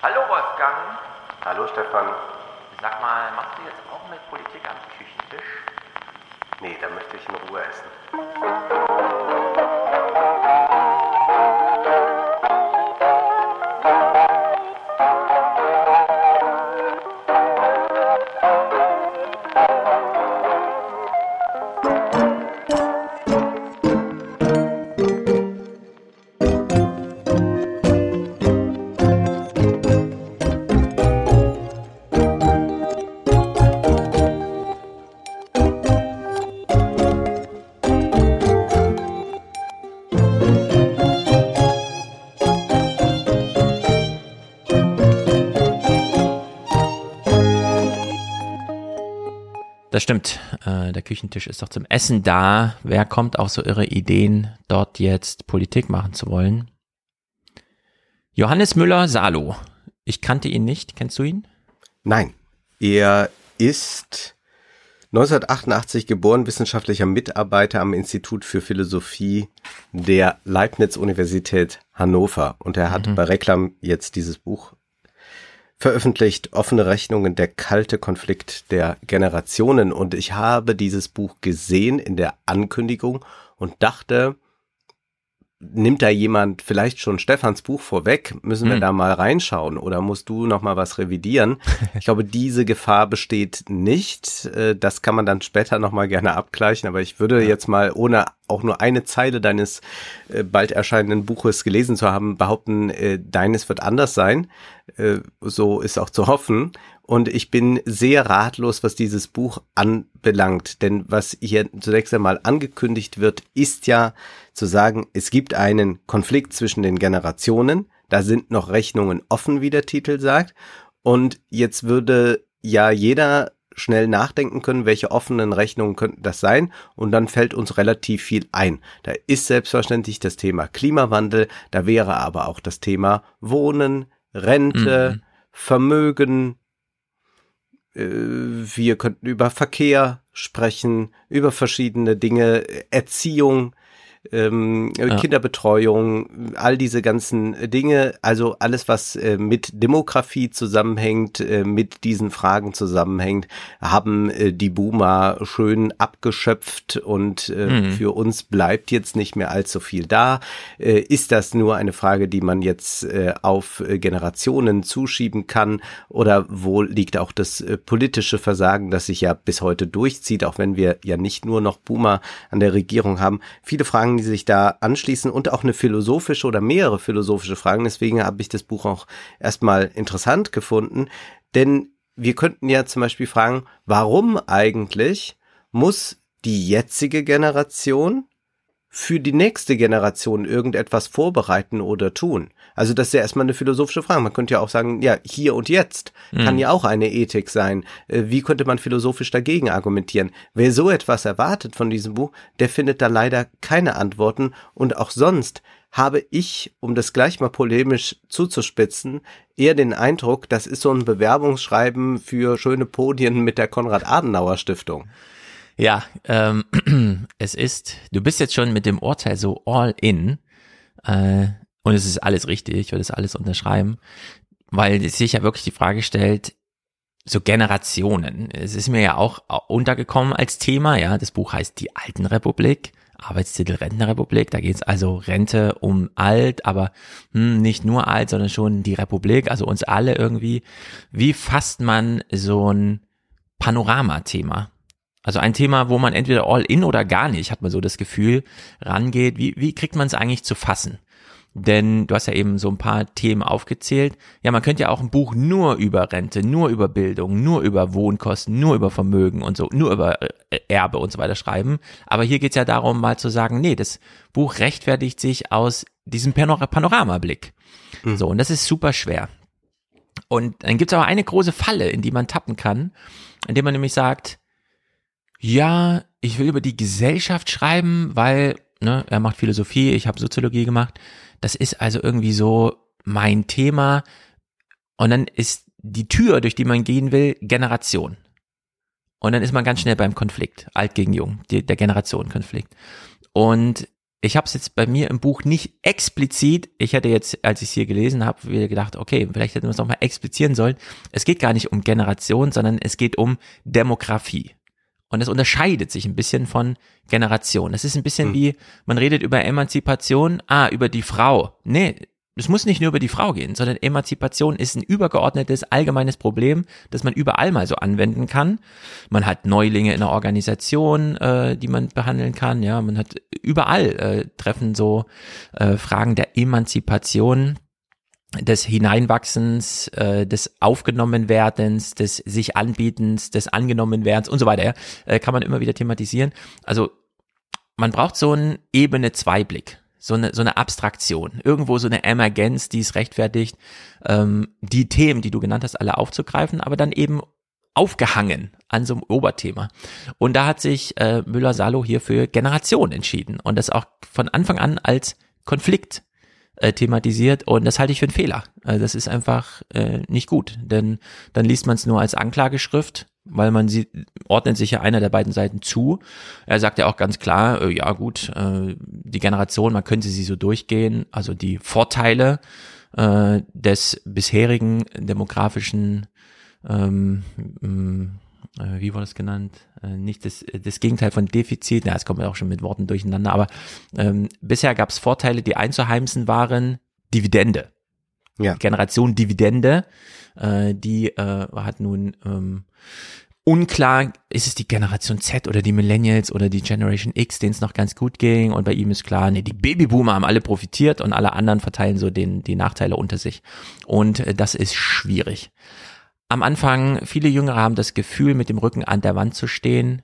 Hallo Wolfgang. Hallo Stefan. Sag mal, machst du jetzt auch mit Politik am Küchentisch? Nee, da möchte ich in Ruhe essen. Das stimmt. Äh, der Küchentisch ist doch zum Essen da. Wer kommt auf so irre Ideen, dort jetzt Politik machen zu wollen? Johannes Müller-Salo. Ich kannte ihn nicht. Kennst du ihn? Nein, er ist 1988 geboren, wissenschaftlicher Mitarbeiter am Institut für Philosophie der Leibniz-Universität Hannover. Und er hat bei Reklam jetzt dieses Buch veröffentlicht, offene Rechnungen, der kalte Konflikt der Generationen. Und ich habe dieses Buch gesehen in der Ankündigung und dachte, nimmt da jemand vielleicht schon Stefans Buch vorweg? Müssen wir Hm. da mal reinschauen oder musst du noch mal was revidieren? Ich glaube, diese Gefahr besteht nicht. Äh, Das kann man dann später noch mal gerne abgleichen, aber ich würde jetzt mal ohne auch nur eine Zeile deines äh, bald erscheinenden Buches gelesen zu haben, behaupten, äh, deines wird anders sein. So ist auch zu hoffen. Und ich bin sehr ratlos, was dieses Buch anbelangt. Denn was hier zunächst einmal angekündigt wird, ist ja zu sagen, es gibt einen Konflikt zwischen den Generationen. Da sind noch Rechnungen offen, wie der Titel sagt. Und jetzt würde ja jeder schnell nachdenken können, welche offenen Rechnungen könnten das sein. Und dann fällt uns relativ viel ein. Da ist selbstverständlich das Thema Klimawandel. Da wäre aber auch das Thema Wohnen, Rente, Vermögen, äh, wir könnten über Verkehr sprechen, über verschiedene Dinge, Erziehung, ähm, Kinderbetreuung, all diese ganzen Dinge, also alles, was äh, mit Demografie zusammenhängt, äh, mit diesen Fragen zusammenhängt, haben äh, die Boomer schön abgeschöpft und äh, Mhm. für uns bleibt jetzt nicht mehr allzu viel da. Äh, ist das nur eine Frage, die man jetzt äh, auf Generationen zuschieben kann oder wo liegt auch das politische Versagen, das sich ja bis heute durchzieht, auch wenn wir ja nicht nur noch Boomer an der Regierung haben. Viele Fragen, die sich da anschließen und auch eine philosophische oder mehrere philosophische Fragen. Deswegen habe ich das Buch auch erstmal interessant gefunden, denn wir könnten ja zum Beispiel fragen, warum eigentlich muss die jetzige Generation für die nächste Generation irgendetwas vorbereiten oder tun? Also das ist ja erstmal eine philosophische Frage. Man könnte ja auch sagen, ja, hier und jetzt kann ja auch eine Ethik sein. Äh, Wie könnte man philosophisch dagegen argumentieren? Wer so etwas erwartet von diesem Buch, der findet da leider keine Antworten. Und auch sonst habe ich, um das gleich mal polemisch zuzuspitzen, eher den Eindruck, das ist so ein Bewerbungsschreiben für schöne Podien mit der Konrad-Adenauer-Stiftung. Ja, ähm, es ist, du bist jetzt schon mit dem Urteil so all in äh, und es ist alles richtig, ich würde es alles unterschreiben, weil sich ja wirklich die Frage stellt, so Generationen. Es ist mir ja auch untergekommen als Thema, ja, das Buch heißt Die Alten Republik, Arbeitstitel Rentenrepublik, da geht es also Rente um alt, aber hm, nicht nur alt, sondern schon die Republik, also uns alle irgendwie. Wie fasst man so ein Panoramathema? Also ein Thema, wo man entweder all in oder gar nicht, hat man so das Gefühl, rangeht. Wie, wie kriegt man es eigentlich zu fassen? Denn du hast ja eben so ein paar Themen aufgezählt. Ja, man könnte ja auch ein Buch nur über Rente, nur über Bildung, nur über Wohnkosten, nur über Vermögen und so, nur über äh, Erbe und so weiter schreiben. Aber hier geht's ja darum, mal zu sagen, nee, das Buch rechtfertigt sich aus diesem Panor Panoramablick. So, und das ist super schwer. Und dann gibt's aber eine große Falle, in die man tappen kann, indem man nämlich sagt, ja, ich will über die Gesellschaft schreiben, weil ne, er macht Philosophie, ich habe Soziologie gemacht. Das ist also irgendwie so mein Thema. Und dann ist die Tür, durch die man gehen will, Generation. Und dann ist man ganz schnell beim Konflikt, alt gegen jung, die, der Generationenkonflikt. Und ich habe es jetzt bei mir im Buch nicht explizit, ich hätte jetzt, als ich es hier gelesen habe, wieder gedacht, okay, vielleicht hätten wir es nochmal explizieren sollen. Es geht gar nicht um Generation, sondern es geht um Demografie. Und es unterscheidet sich ein bisschen von Generation. Es ist ein bisschen hm. wie, man redet über Emanzipation, ah, über die Frau. Nee, es muss nicht nur über die Frau gehen, sondern Emanzipation ist ein übergeordnetes, allgemeines Problem, das man überall mal so anwenden kann. Man hat Neulinge in der Organisation, äh, die man behandeln kann. Ja, man hat überall äh, treffen so äh, Fragen der Emanzipation des Hineinwachsens, äh, des Aufgenommenwerdens, des sich Anbietens, des Angenommenwerdens und so weiter, ja, äh, kann man immer wieder thematisieren. Also man braucht so einen Ebene 2 Blick so eine, so eine Abstraktion, irgendwo so eine Emergenz, die es rechtfertigt, ähm, die Themen, die du genannt hast, alle aufzugreifen, aber dann eben aufgehangen an so einem Oberthema. Und da hat sich äh, Müller-Salo hier für Generation entschieden und das auch von Anfang an als Konflikt äh, thematisiert und das halte ich für einen Fehler. Also das ist einfach äh, nicht gut, denn dann liest man es nur als Anklageschrift weil man sie ordnet sich ja einer der beiden Seiten zu. Er sagt ja auch ganz klar, äh, ja gut, äh, die Generation, man könnte sie so durchgehen, also die Vorteile äh, des bisherigen demografischen ähm, äh, wie wurde es genannt? Äh, nicht das, das Gegenteil von Defizit, ja, es kommt ja auch schon mit Worten durcheinander, aber ähm, bisher gab es Vorteile, die einzuheimsen waren, Dividende. Ja. Generation Dividende, äh, die äh, hat nun ähm, unklar, ist es die Generation Z oder die Millennials oder die Generation X, denen es noch ganz gut ging und bei ihm ist klar, nee, die Babyboomer haben alle profitiert und alle anderen verteilen so den, die Nachteile unter sich. Und äh, das ist schwierig. Am Anfang, viele Jüngere haben das Gefühl, mit dem Rücken an der Wand zu stehen.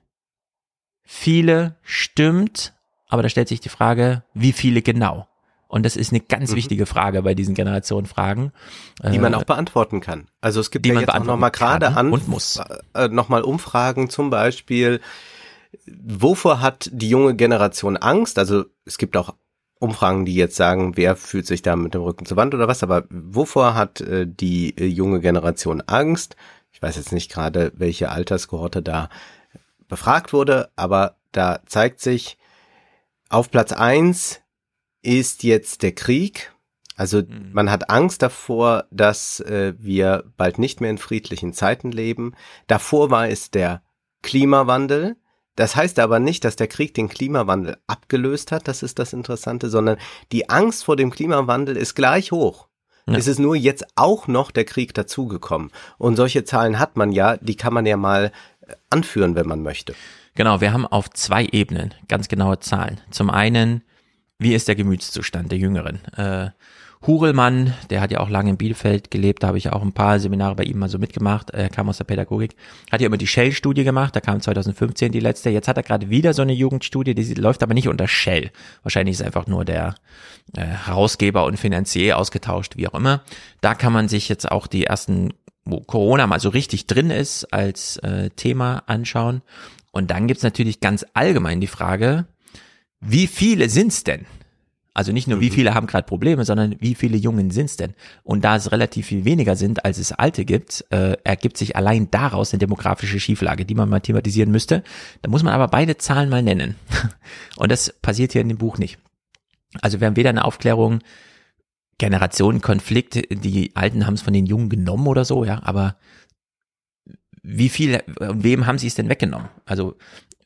Viele stimmt, aber da stellt sich die Frage, wie viele genau? Und das ist eine ganz mhm. wichtige Frage bei diesen Generationenfragen. Die man äh, auch beantworten kann. Also es gibt ja jetzt auch nochmal gerade an, und muss. Äh, nochmal Umfragen zum Beispiel, wovor hat die junge Generation Angst? Also es gibt auch Umfragen, die jetzt sagen, wer fühlt sich da mit dem Rücken zur Wand oder was, aber wovor hat äh, die äh, junge Generation Angst? Ich weiß jetzt nicht gerade, welche Alterskohorte da befragt wurde, aber da zeigt sich auf Platz eins ist jetzt der Krieg. Also mhm. man hat Angst davor, dass äh, wir bald nicht mehr in friedlichen Zeiten leben. Davor war es der Klimawandel. Das heißt aber nicht, dass der Krieg den Klimawandel abgelöst hat, das ist das Interessante, sondern die Angst vor dem Klimawandel ist gleich hoch. Ja. Es ist nur jetzt auch noch der Krieg dazugekommen. Und solche Zahlen hat man ja, die kann man ja mal äh, anführen, wenn man möchte. Genau, wir haben auf zwei Ebenen ganz genaue Zahlen. Zum einen wie ist der Gemütszustand der Jüngeren? Äh, Hurelmann, der hat ja auch lange in Bielefeld gelebt, da habe ich ja auch ein paar Seminare bei ihm mal so mitgemacht, er kam aus der Pädagogik, hat ja immer die Shell-Studie gemacht, da kam 2015 die letzte, jetzt hat er gerade wieder so eine Jugendstudie, die läuft aber nicht unter Shell, wahrscheinlich ist einfach nur der äh, Herausgeber und Finanzier ausgetauscht, wie auch immer. Da kann man sich jetzt auch die ersten, wo Corona mal so richtig drin ist, als äh, Thema anschauen. Und dann gibt's natürlich ganz allgemein die Frage, wie viele sind's denn? Also nicht nur, wie mhm. viele haben gerade Probleme, sondern wie viele Jungen sind's denn? Und da es relativ viel weniger sind, als es alte gibt, äh, ergibt sich allein daraus eine demografische Schieflage, die man mal thematisieren müsste. Da muss man aber beide Zahlen mal nennen. Und das passiert hier in dem Buch nicht. Also wir haben weder eine Aufklärung, Generationenkonflikt, die Alten haben es von den Jungen genommen oder so, ja, aber wie viel, wem haben sie es denn weggenommen? Also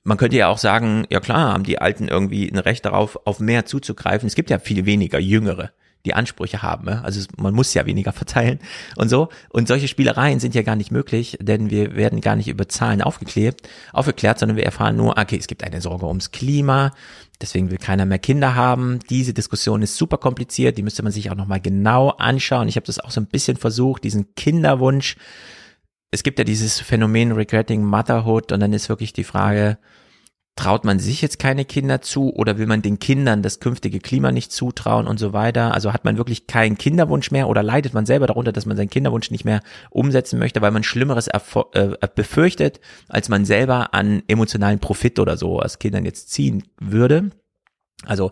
man könnte ja auch sagen, ja klar, haben die Alten irgendwie ein Recht darauf, auf mehr zuzugreifen. Es gibt ja viel weniger Jüngere, die Ansprüche haben. Also man muss ja weniger verteilen und so. Und solche Spielereien sind ja gar nicht möglich, denn wir werden gar nicht über Zahlen aufgeklärt, aufgeklärt, sondern wir erfahren nur, okay, es gibt eine Sorge ums Klima, deswegen will keiner mehr Kinder haben. Diese Diskussion ist super kompliziert, die müsste man sich auch nochmal genau anschauen. Ich habe das auch so ein bisschen versucht, diesen Kinderwunsch es gibt ja dieses Phänomen Regretting Motherhood und dann ist wirklich die Frage, traut man sich jetzt keine Kinder zu oder will man den Kindern das künftige Klima nicht zutrauen und so weiter? Also hat man wirklich keinen Kinderwunsch mehr oder leidet man selber darunter, dass man seinen Kinderwunsch nicht mehr umsetzen möchte, weil man Schlimmeres äh, befürchtet, als man selber an emotionalen Profit oder so aus Kindern jetzt ziehen würde? Also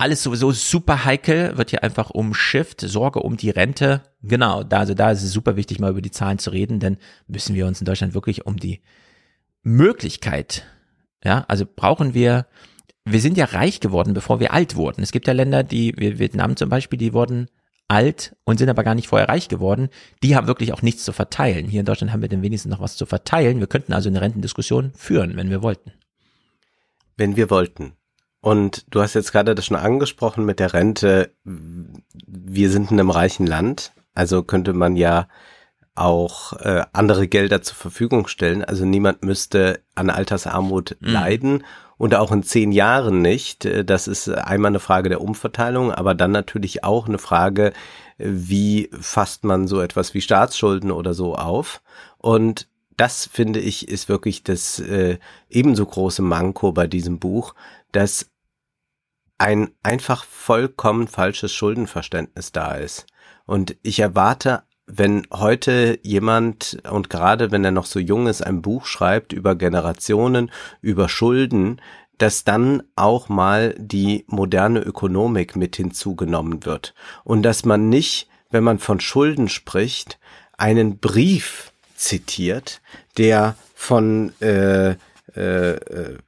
alles sowieso super heikel, wird hier einfach umschifft, Sorge um die Rente. Genau, da, also da ist es super wichtig, mal über die Zahlen zu reden, denn müssen wir uns in Deutschland wirklich um die Möglichkeit, ja, also brauchen wir wir sind ja reich geworden, bevor wir alt wurden. Es gibt ja Länder, die, wie Vietnam zum Beispiel, die wurden alt und sind aber gar nicht vorher reich geworden. Die haben wirklich auch nichts zu verteilen. Hier in Deutschland haben wir denn wenigstens noch was zu verteilen. Wir könnten also eine Rentendiskussion führen, wenn wir wollten. Wenn wir wollten. Und du hast jetzt gerade das schon angesprochen mit der Rente. Wir sind in einem reichen Land, also könnte man ja auch äh, andere Gelder zur Verfügung stellen. Also niemand müsste an Altersarmut mhm. leiden und auch in zehn Jahren nicht. Äh, das ist einmal eine Frage der Umverteilung, aber dann natürlich auch eine Frage, wie fasst man so etwas wie Staatsschulden oder so auf. Und das finde ich ist wirklich das äh, ebenso große Manko bei diesem Buch, dass ein einfach vollkommen falsches Schuldenverständnis da ist. Und ich erwarte wenn heute jemand und gerade wenn er noch so jung ist, ein Buch schreibt über Generationen, über Schulden, dass dann auch mal die moderne Ökonomik mit hinzugenommen wird und dass man nicht, wenn man von Schulden spricht, einen Brief zitiert, der von äh, äh, äh,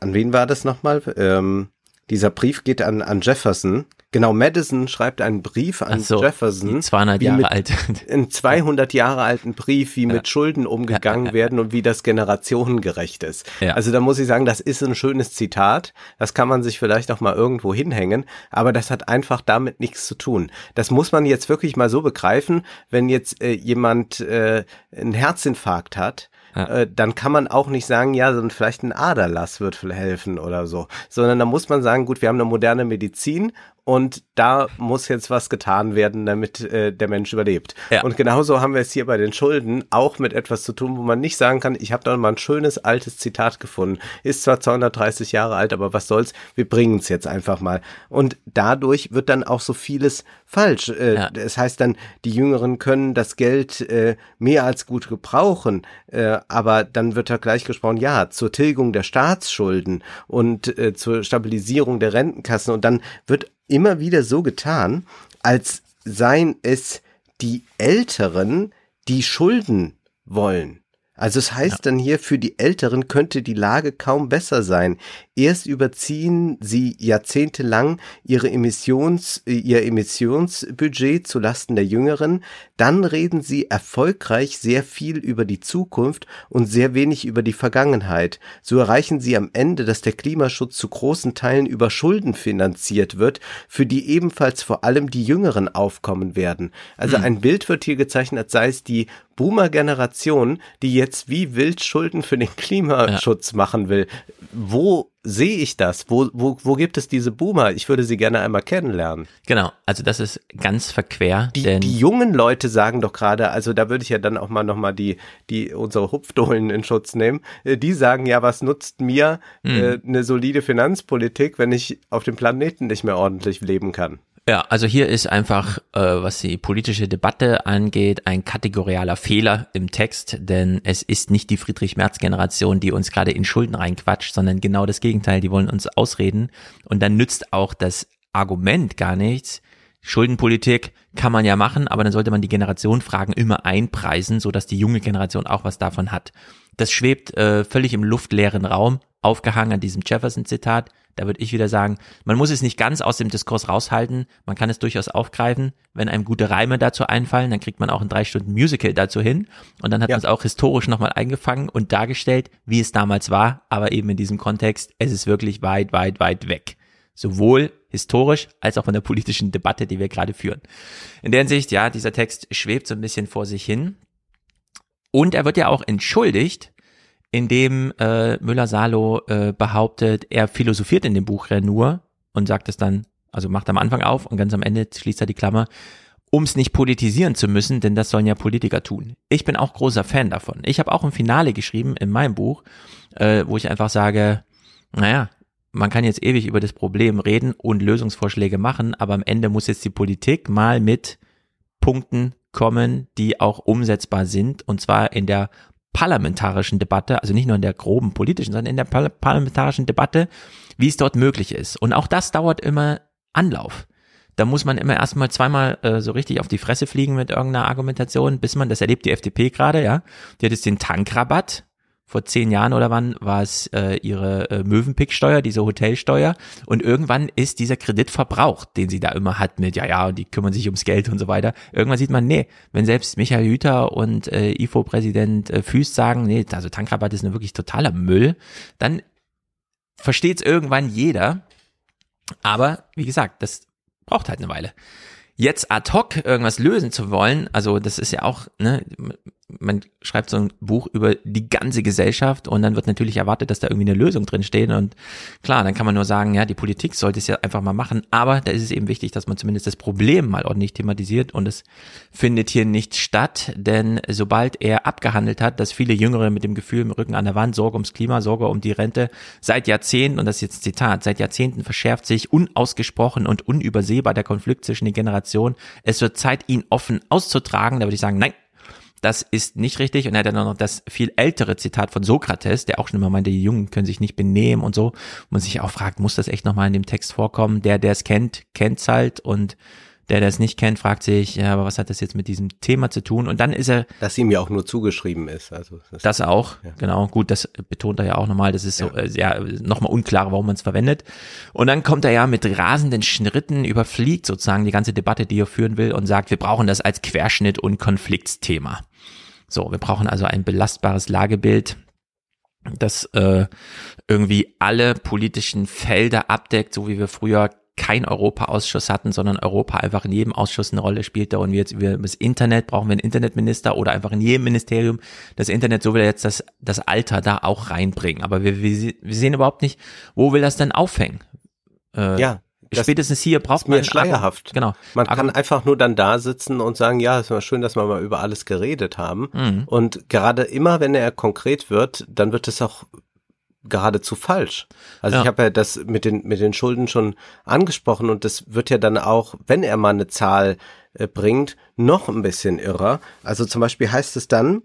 an wen war das nochmal? Ähm, dieser Brief geht an, an Jefferson. Genau, Madison schreibt einen Brief an so, Jefferson. 200 Jahre alt. Einen 200 Jahre alten Brief, wie ja. mit Schulden umgegangen ja, ja, werden und wie das generationengerecht ist. Also da muss ich sagen, das ist ein schönes Zitat. Das kann man sich vielleicht auch mal irgendwo hinhängen. Aber das hat einfach damit nichts zu tun. Das muss man jetzt wirklich mal so begreifen, wenn jetzt äh, jemand äh, einen Herzinfarkt hat äh, dann kann man auch nicht sagen, ja, so vielleicht ein Aderlass wird helfen oder so, sondern da muss man sagen, gut, wir haben eine moderne Medizin und da muss jetzt was getan werden, damit äh, der Mensch überlebt. Ja. Und genauso haben wir es hier bei den Schulden auch mit etwas zu tun, wo man nicht sagen kann, ich habe da mal ein schönes altes Zitat gefunden. Ist zwar 230 Jahre alt, aber was soll's, wir bringen es jetzt einfach mal. Und dadurch wird dann auch so vieles falsch. Äh, ja. Das heißt dann, die Jüngeren können das Geld äh, mehr als gut gebrauchen, äh, aber dann wird da gleich gesprochen, ja, zur Tilgung der Staatsschulden und äh, zur Stabilisierung der Rentenkassen und dann wird immer wieder so getan, als seien es die Älteren, die Schulden wollen. Also es heißt ja. dann hier, für die Älteren könnte die Lage kaum besser sein. Erst überziehen sie jahrzehntelang ihre Emissions, ihr Emissionsbudget zu Lasten der Jüngeren, dann reden sie erfolgreich sehr viel über die Zukunft und sehr wenig über die Vergangenheit. So erreichen sie am Ende, dass der Klimaschutz zu großen Teilen über Schulden finanziert wird, für die ebenfalls vor allem die Jüngeren aufkommen werden. Also hm. ein Bild wird hier gezeichnet, als sei es die Boomer-Generation, die jetzt wie wild Schulden für den Klimaschutz ja. machen will. Wo sehe ich das? Wo, wo, wo gibt es diese Boomer? Ich würde sie gerne einmal kennenlernen. Genau, also das ist ganz verquer. Die, denn die jungen Leute sagen doch gerade, also da würde ich ja dann auch mal nochmal die, die unsere Hupfdohlen in Schutz nehmen. Äh, die sagen ja, was nutzt mir mhm. äh, eine solide Finanzpolitik, wenn ich auf dem Planeten nicht mehr ordentlich leben kann? Ja, also hier ist einfach, äh, was die politische Debatte angeht, ein kategorialer Fehler im Text, denn es ist nicht die Friedrich-Merz-Generation, die uns gerade in Schulden reinquatscht, sondern genau das Gegenteil, die wollen uns ausreden. Und dann nützt auch das Argument gar nichts. Schuldenpolitik kann man ja machen, aber dann sollte man die Generationenfragen immer einpreisen, so dass die junge Generation auch was davon hat. Das schwebt äh, völlig im luftleeren Raum, aufgehangen an diesem Jefferson-Zitat. Da würde ich wieder sagen, man muss es nicht ganz aus dem Diskurs raushalten, man kann es durchaus aufgreifen. Wenn einem gute Reime dazu einfallen, dann kriegt man auch ein drei Stunden Musical dazu hin und dann hat ja. man es auch historisch nochmal eingefangen und dargestellt, wie es damals war, aber eben in diesem Kontext, es ist wirklich weit, weit, weit weg. Sowohl historisch als auch von der politischen Debatte, die wir gerade führen. In der Hinsicht, ja, dieser Text schwebt so ein bisschen vor sich hin. Und er wird ja auch entschuldigt, in dem äh, Müller-Salo äh, behauptet, er philosophiert in dem Buch ja nur und sagt es dann, also macht am Anfang auf und ganz am Ende schließt er die Klammer, um es nicht politisieren zu müssen, denn das sollen ja Politiker tun. Ich bin auch großer Fan davon. Ich habe auch ein Finale geschrieben in meinem Buch, äh, wo ich einfach sage, naja, man kann jetzt ewig über das Problem reden und Lösungsvorschläge machen, aber am Ende muss jetzt die Politik mal mit Punkten kommen, die auch umsetzbar sind, und zwar in der parlamentarischen Debatte, also nicht nur in der groben politischen, sondern in der parlamentarischen Debatte, wie es dort möglich ist. Und auch das dauert immer Anlauf. Da muss man immer erstmal zweimal äh, so richtig auf die Fresse fliegen mit irgendeiner Argumentation, bis man, das erlebt die FDP gerade, ja, die hat jetzt den Tankrabatt vor zehn Jahren oder wann war es äh, ihre äh, Mövenpicksteuer, diese Hotelsteuer. Und irgendwann ist dieser Kredit verbraucht, den sie da immer hat mit, ja, ja, und die kümmern sich ums Geld und so weiter. Irgendwann sieht man, nee, wenn selbst Michael Hüter und äh, IFO-Präsident äh, Füß sagen, nee, also Tankrabatt ist nur wirklich totaler Müll, dann versteht es irgendwann jeder. Aber wie gesagt, das braucht halt eine Weile. Jetzt ad hoc irgendwas lösen zu wollen, also das ist ja auch, ne, man schreibt so ein Buch über die ganze Gesellschaft und dann wird natürlich erwartet, dass da irgendwie eine Lösung drin steht und klar, dann kann man nur sagen, ja, die Politik sollte es ja einfach mal machen, aber da ist es eben wichtig, dass man zumindest das Problem mal ordentlich thematisiert und es findet hier nicht statt, denn sobald er abgehandelt hat, dass viele Jüngere mit dem Gefühl im Rücken an der Wand, Sorge ums Klima, Sorge um die Rente, seit Jahrzehnten, und das ist jetzt Zitat, seit Jahrzehnten verschärft sich unausgesprochen und unübersehbar der Konflikt zwischen den Generationen. Es wird Zeit, ihn offen auszutragen. Da würde ich sagen, nein, das ist nicht richtig. Und er hat dann noch das viel ältere Zitat von Sokrates, der auch schon immer meinte, die Jungen können sich nicht benehmen und so. Und man sich auch fragt, muss das echt nochmal in dem Text vorkommen? Der, der es kennt, kennt's halt und der, der es nicht kennt, fragt sich, ja, aber was hat das jetzt mit diesem Thema zu tun? Und dann ist er. Dass ihm ja auch nur zugeschrieben ist. Also das, das auch, ja. genau. Gut, das betont er ja auch nochmal. Das ist so, ja, äh, ja nochmal unklar, warum man es verwendet. Und dann kommt er ja mit rasenden Schritten, überfliegt sozusagen die ganze Debatte, die er führen will und sagt, wir brauchen das als Querschnitt und Konfliktsthema. So, wir brauchen also ein belastbares Lagebild, das äh, irgendwie alle politischen Felder abdeckt, so wie wir früher kein Europa-Ausschuss hatten, sondern Europa einfach in jedem Ausschuss eine Rolle spielte und wir jetzt über das Internet brauchen wir einen Internetminister oder einfach in jedem Ministerium das Internet, so will er jetzt das, das Alter da auch reinbringen. Aber wir, wir, wir sehen überhaupt nicht, wo will das denn aufhängen? Äh, ja. Spätestens hier braucht man schleierhaft. Genau. Man kann einfach nur dann da sitzen und sagen, ja, es war schön, dass wir mal über alles geredet haben. Mhm. Und gerade immer, wenn er konkret wird, dann wird es auch geradezu falsch. Also ja. ich habe ja das mit den mit den Schulden schon angesprochen und das wird ja dann auch, wenn er mal eine Zahl äh, bringt, noch ein bisschen irrer. Also zum Beispiel heißt es dann,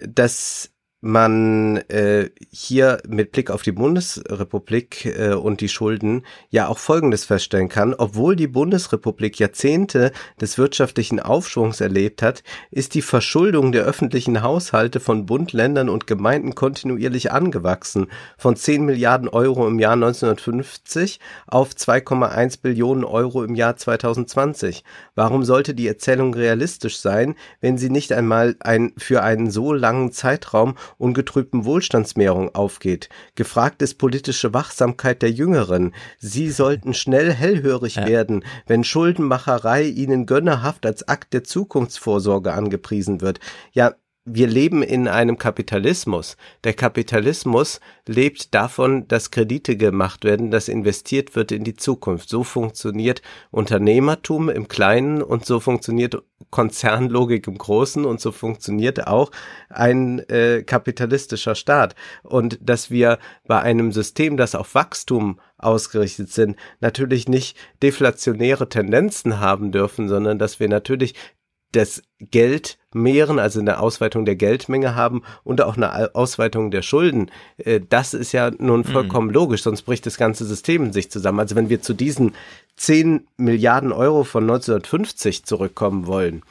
dass man äh, hier mit Blick auf die Bundesrepublik äh, und die Schulden ja auch Folgendes feststellen kann. Obwohl die Bundesrepublik Jahrzehnte des wirtschaftlichen Aufschwungs erlebt hat, ist die Verschuldung der öffentlichen Haushalte von Bund, Ländern und Gemeinden kontinuierlich angewachsen. Von 10 Milliarden Euro im Jahr 1950 auf 2,1 Billionen Euro im Jahr 2020. Warum sollte die Erzählung realistisch sein, wenn sie nicht einmal ein, für einen so langen Zeitraum ungetrübten Wohlstandsmehrung aufgeht. Gefragt ist politische Wachsamkeit der Jüngeren. Sie sollten schnell hellhörig ja. werden, wenn Schuldenmacherei ihnen gönnerhaft als Akt der Zukunftsvorsorge angepriesen wird. Ja, wir leben in einem Kapitalismus. Der Kapitalismus lebt davon, dass Kredite gemacht werden, dass investiert wird in die Zukunft. So funktioniert Unternehmertum im Kleinen und so funktioniert Konzernlogik im Großen und so funktioniert auch ein äh, kapitalistischer Staat. Und dass wir bei einem System, das auf Wachstum ausgerichtet sind, natürlich nicht deflationäre Tendenzen haben dürfen, sondern dass wir natürlich das Geld mehren, also eine Ausweitung der Geldmenge haben und auch eine Ausweitung der Schulden. Äh, das ist ja nun mhm. vollkommen mhm. logisch, sonst bricht das ganze System in sich zusammen. Also wenn wir zu diesen 10 Milliarden Euro von 1950 zurückkommen wollen,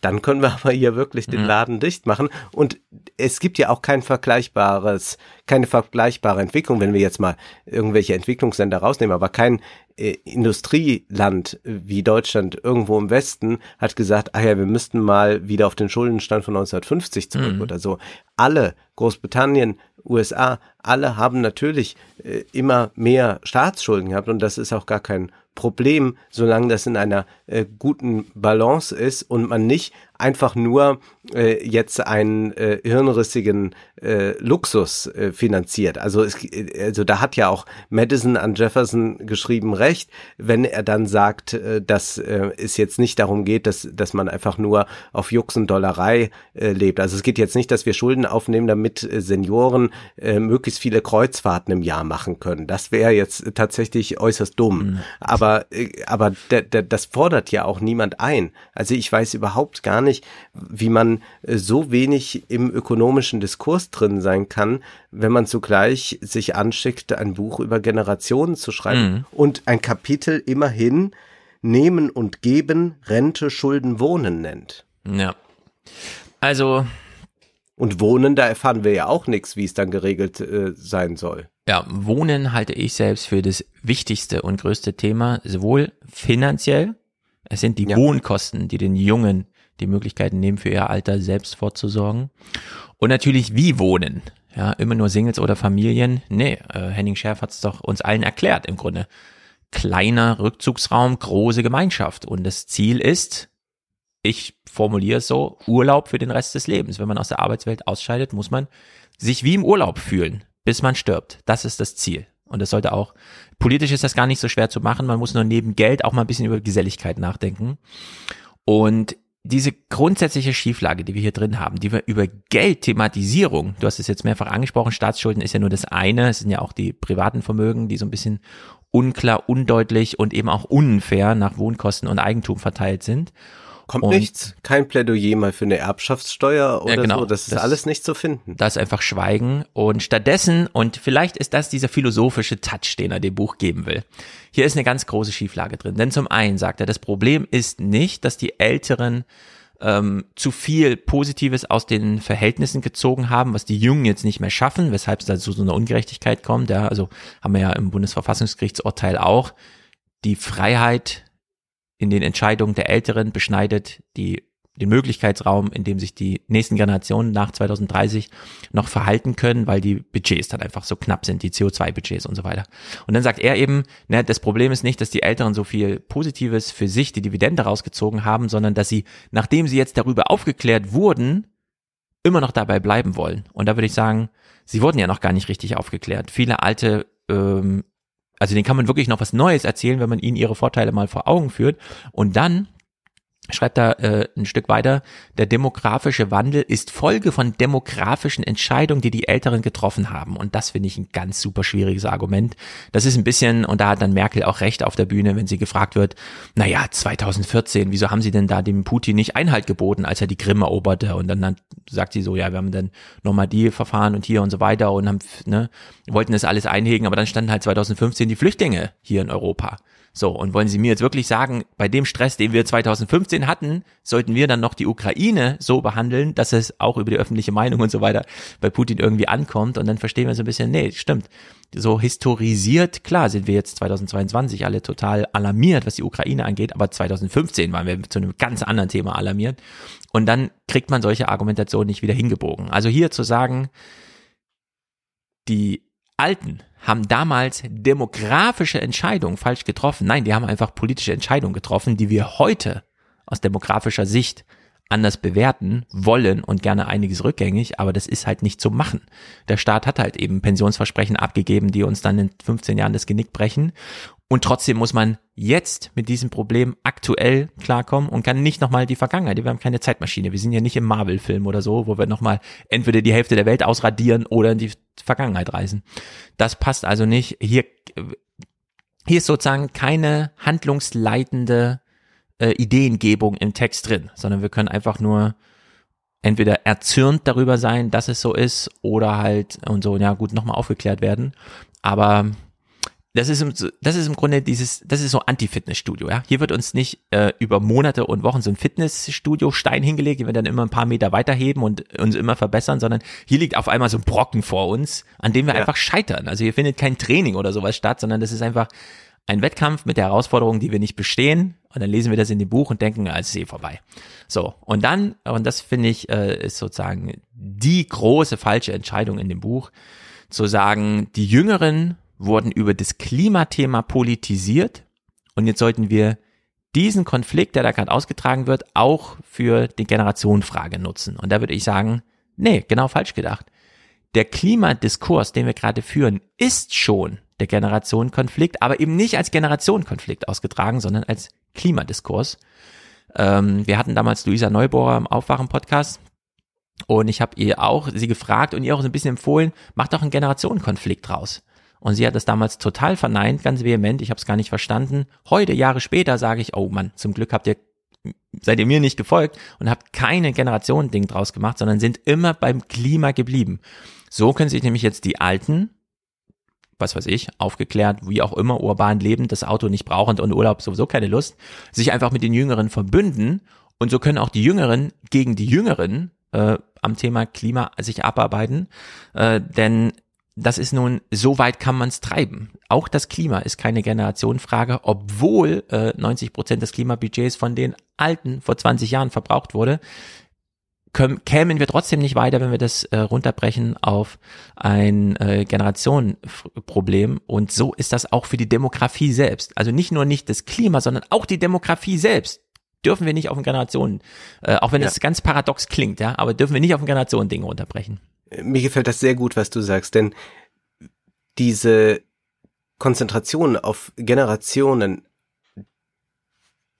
dann können wir aber hier wirklich den Laden dicht machen. Und es gibt ja auch kein vergleichbares, keine vergleichbare Entwicklung, wenn wir jetzt mal irgendwelche Entwicklungsländer rausnehmen, aber kein äh, Industrieland wie Deutschland irgendwo im Westen hat gesagt, ach ja, wir müssten mal wieder auf den Schuldenstand von 1950 zurück mhm. oder so. Alle, Großbritannien, USA, alle haben natürlich äh, immer mehr Staatsschulden gehabt und das ist auch gar kein Problem, solange das in einer äh, guten Balance ist und man nicht einfach nur äh, jetzt einen äh, hirnrissigen äh, Luxus äh, finanziert. Also, es, also da hat ja auch Madison an Jefferson geschrieben recht, wenn er dann sagt, äh, dass äh, es jetzt nicht darum geht, dass, dass man einfach nur auf Jux und Dollerei äh, lebt. Also es geht jetzt nicht, dass wir Schulden aufnehmen, damit äh, Senioren äh, möglichst viele Kreuzfahrten im Jahr machen können. Das wäre jetzt tatsächlich äußerst dumm. Mhm. Aber, äh, aber das fordert ja auch niemand ein. Also ich weiß überhaupt gar nicht, wie man äh, so wenig im ökonomischen Diskurs drin sein kann, wenn man zugleich sich anschickt, ein Buch über Generationen zu schreiben mhm. und ein Kapitel immerhin Nehmen und Geben, Rente, Schulden, Wohnen nennt. Ja. Also Und Wohnen, da erfahren wir ja auch nichts, wie es dann geregelt äh, sein soll. Ja, Wohnen halte ich selbst für das wichtigste und größte Thema, sowohl finanziell, es sind die ja. Wohnkosten, die den Jungen die Möglichkeiten nehmen, für ihr Alter selbst vorzusorgen. Und natürlich, wie wohnen. Ja, immer nur Singles oder Familien. Nee, äh, Henning Schärf hat es doch uns allen erklärt im Grunde. Kleiner Rückzugsraum, große Gemeinschaft. Und das Ziel ist, ich formuliere es so, Urlaub für den Rest des Lebens. Wenn man aus der Arbeitswelt ausscheidet, muss man sich wie im Urlaub fühlen, bis man stirbt. Das ist das Ziel. Und das sollte auch, politisch ist das gar nicht so schwer zu machen. Man muss nur neben Geld auch mal ein bisschen über Geselligkeit nachdenken. Und diese grundsätzliche Schieflage, die wir hier drin haben, die wir über Geldthematisierung, du hast es jetzt mehrfach angesprochen, Staatsschulden ist ja nur das eine, es sind ja auch die privaten Vermögen, die so ein bisschen unklar, undeutlich und eben auch unfair nach Wohnkosten und Eigentum verteilt sind. Kommt und nichts, kein Plädoyer mal für eine Erbschaftssteuer oder ja, genau, so, das ist das, alles nicht zu finden. Das ist einfach Schweigen und stattdessen, und vielleicht ist das dieser philosophische Touch, den er dem Buch geben will. Hier ist eine ganz große Schieflage drin, denn zum einen sagt er, das Problem ist nicht, dass die Älteren ähm, zu viel Positives aus den Verhältnissen gezogen haben, was die Jungen jetzt nicht mehr schaffen, weshalb es da zu so einer Ungerechtigkeit kommt. Ja, also haben wir ja im Bundesverfassungsgerichtsurteil auch die Freiheit in den Entscheidungen der Älteren beschneidet die den Möglichkeitsraum, in dem sich die nächsten Generationen nach 2030 noch verhalten können, weil die Budgets dann einfach so knapp sind, die CO2-Budgets und so weiter. Und dann sagt er eben, ne, das Problem ist nicht, dass die Älteren so viel Positives für sich, die Dividende rausgezogen haben, sondern dass sie, nachdem sie jetzt darüber aufgeklärt wurden, immer noch dabei bleiben wollen. Und da würde ich sagen, sie wurden ja noch gar nicht richtig aufgeklärt. Viele alte ähm, also den kann man wirklich noch was Neues erzählen, wenn man ihnen ihre Vorteile mal vor Augen führt. Und dann schreibt er äh, ein Stück weiter, der demografische Wandel ist Folge von demografischen Entscheidungen, die die Älteren getroffen haben. Und das finde ich ein ganz super schwieriges Argument. Das ist ein bisschen, und da hat dann Merkel auch recht auf der Bühne, wenn sie gefragt wird, naja, 2014, wieso haben sie denn da dem Putin nicht Einhalt geboten, als er die Krim eroberte? Und dann, dann sagt sie so, ja, wir haben dann Normandie-Verfahren und hier und so weiter und haben, ne, wollten das alles einhegen, aber dann standen halt 2015 die Flüchtlinge hier in Europa. So, und wollen Sie mir jetzt wirklich sagen, bei dem Stress, den wir 2015 hatten, sollten wir dann noch die Ukraine so behandeln, dass es auch über die öffentliche Meinung und so weiter bei Putin irgendwie ankommt? Und dann verstehen wir so ein bisschen, nee, stimmt. So historisiert, klar, sind wir jetzt 2022 alle total alarmiert, was die Ukraine angeht, aber 2015 waren wir zu einem ganz anderen Thema alarmiert. Und dann kriegt man solche Argumentationen nicht wieder hingebogen. Also hier zu sagen, die Alten haben damals demografische Entscheidungen falsch getroffen. Nein, die haben einfach politische Entscheidungen getroffen, die wir heute aus demografischer Sicht anders bewerten wollen und gerne einiges rückgängig, aber das ist halt nicht zu machen. Der Staat hat halt eben Pensionsversprechen abgegeben, die uns dann in 15 Jahren das Genick brechen und trotzdem muss man jetzt mit diesem Problem aktuell klarkommen und kann nicht nochmal die Vergangenheit, wir haben keine Zeitmaschine, wir sind ja nicht im Marvel-Film oder so, wo wir nochmal entweder die Hälfte der Welt ausradieren oder in die Vergangenheit reisen. Das passt also nicht. Hier, hier ist sozusagen keine handlungsleitende äh, Ideengebung im Text drin, sondern wir können einfach nur entweder erzürnt darüber sein, dass es so ist, oder halt und so, ja gut, nochmal aufgeklärt werden. Aber das ist, im, das ist im Grunde dieses, das ist so Anti-Fitnessstudio, ja. Hier wird uns nicht äh, über Monate und Wochen so ein Fitnessstudio-Stein hingelegt, den wir dann immer ein paar Meter weiterheben und uns immer verbessern, sondern hier liegt auf einmal so ein Brocken vor uns, an dem wir ja. einfach scheitern. Also hier findet kein Training oder sowas statt, sondern das ist einfach ein Wettkampf mit der Herausforderung, die wir nicht bestehen. Und dann lesen wir das in dem Buch und denken, es ist eh vorbei. So, und dann, und das finde ich, äh, ist sozusagen die große falsche Entscheidung in dem Buch, zu sagen, die Jüngeren wurden über das Klimathema politisiert und jetzt sollten wir diesen Konflikt, der da gerade ausgetragen wird, auch für die Generationenfrage nutzen. Und da würde ich sagen, nee, genau falsch gedacht. Der Klimadiskurs, den wir gerade führen, ist schon der Generationenkonflikt, aber eben nicht als Generationenkonflikt ausgetragen, sondern als Klimadiskurs. Ähm, wir hatten damals Luisa Neubauer im Aufwachen-Podcast und ich habe ihr auch sie gefragt und ihr auch so ein bisschen empfohlen, macht doch einen Generationenkonflikt draus. Und sie hat das damals total verneint, ganz vehement. Ich habe es gar nicht verstanden. Heute, Jahre später, sage ich, oh Mann, zum Glück habt ihr seid ihr mir nicht gefolgt und habt keine Generationending draus gemacht, sondern sind immer beim Klima geblieben. So können sich nämlich jetzt die Alten, was weiß ich, aufgeklärt, wie auch immer, urban lebend, das Auto nicht brauchend und Urlaub sowieso keine Lust, sich einfach mit den Jüngeren verbünden und so können auch die Jüngeren gegen die Jüngeren äh, am Thema Klima sich abarbeiten, äh, denn das ist nun, so weit kann man es treiben. Auch das Klima ist keine Generationenfrage, obwohl äh, 90 Prozent des Klimabudgets von den Alten vor 20 Jahren verbraucht wurde kämen wir trotzdem nicht weiter, wenn wir das äh, runterbrechen auf ein äh, Generationenproblem. Und so ist das auch für die Demografie selbst. Also nicht nur nicht das Klima, sondern auch die Demografie selbst dürfen wir nicht auf ein Generationen, äh, auch wenn ja. das ganz paradox klingt, ja, aber dürfen wir nicht auf ein Generationending runterbrechen. Mir gefällt das sehr gut, was du sagst, denn diese Konzentration auf Generationen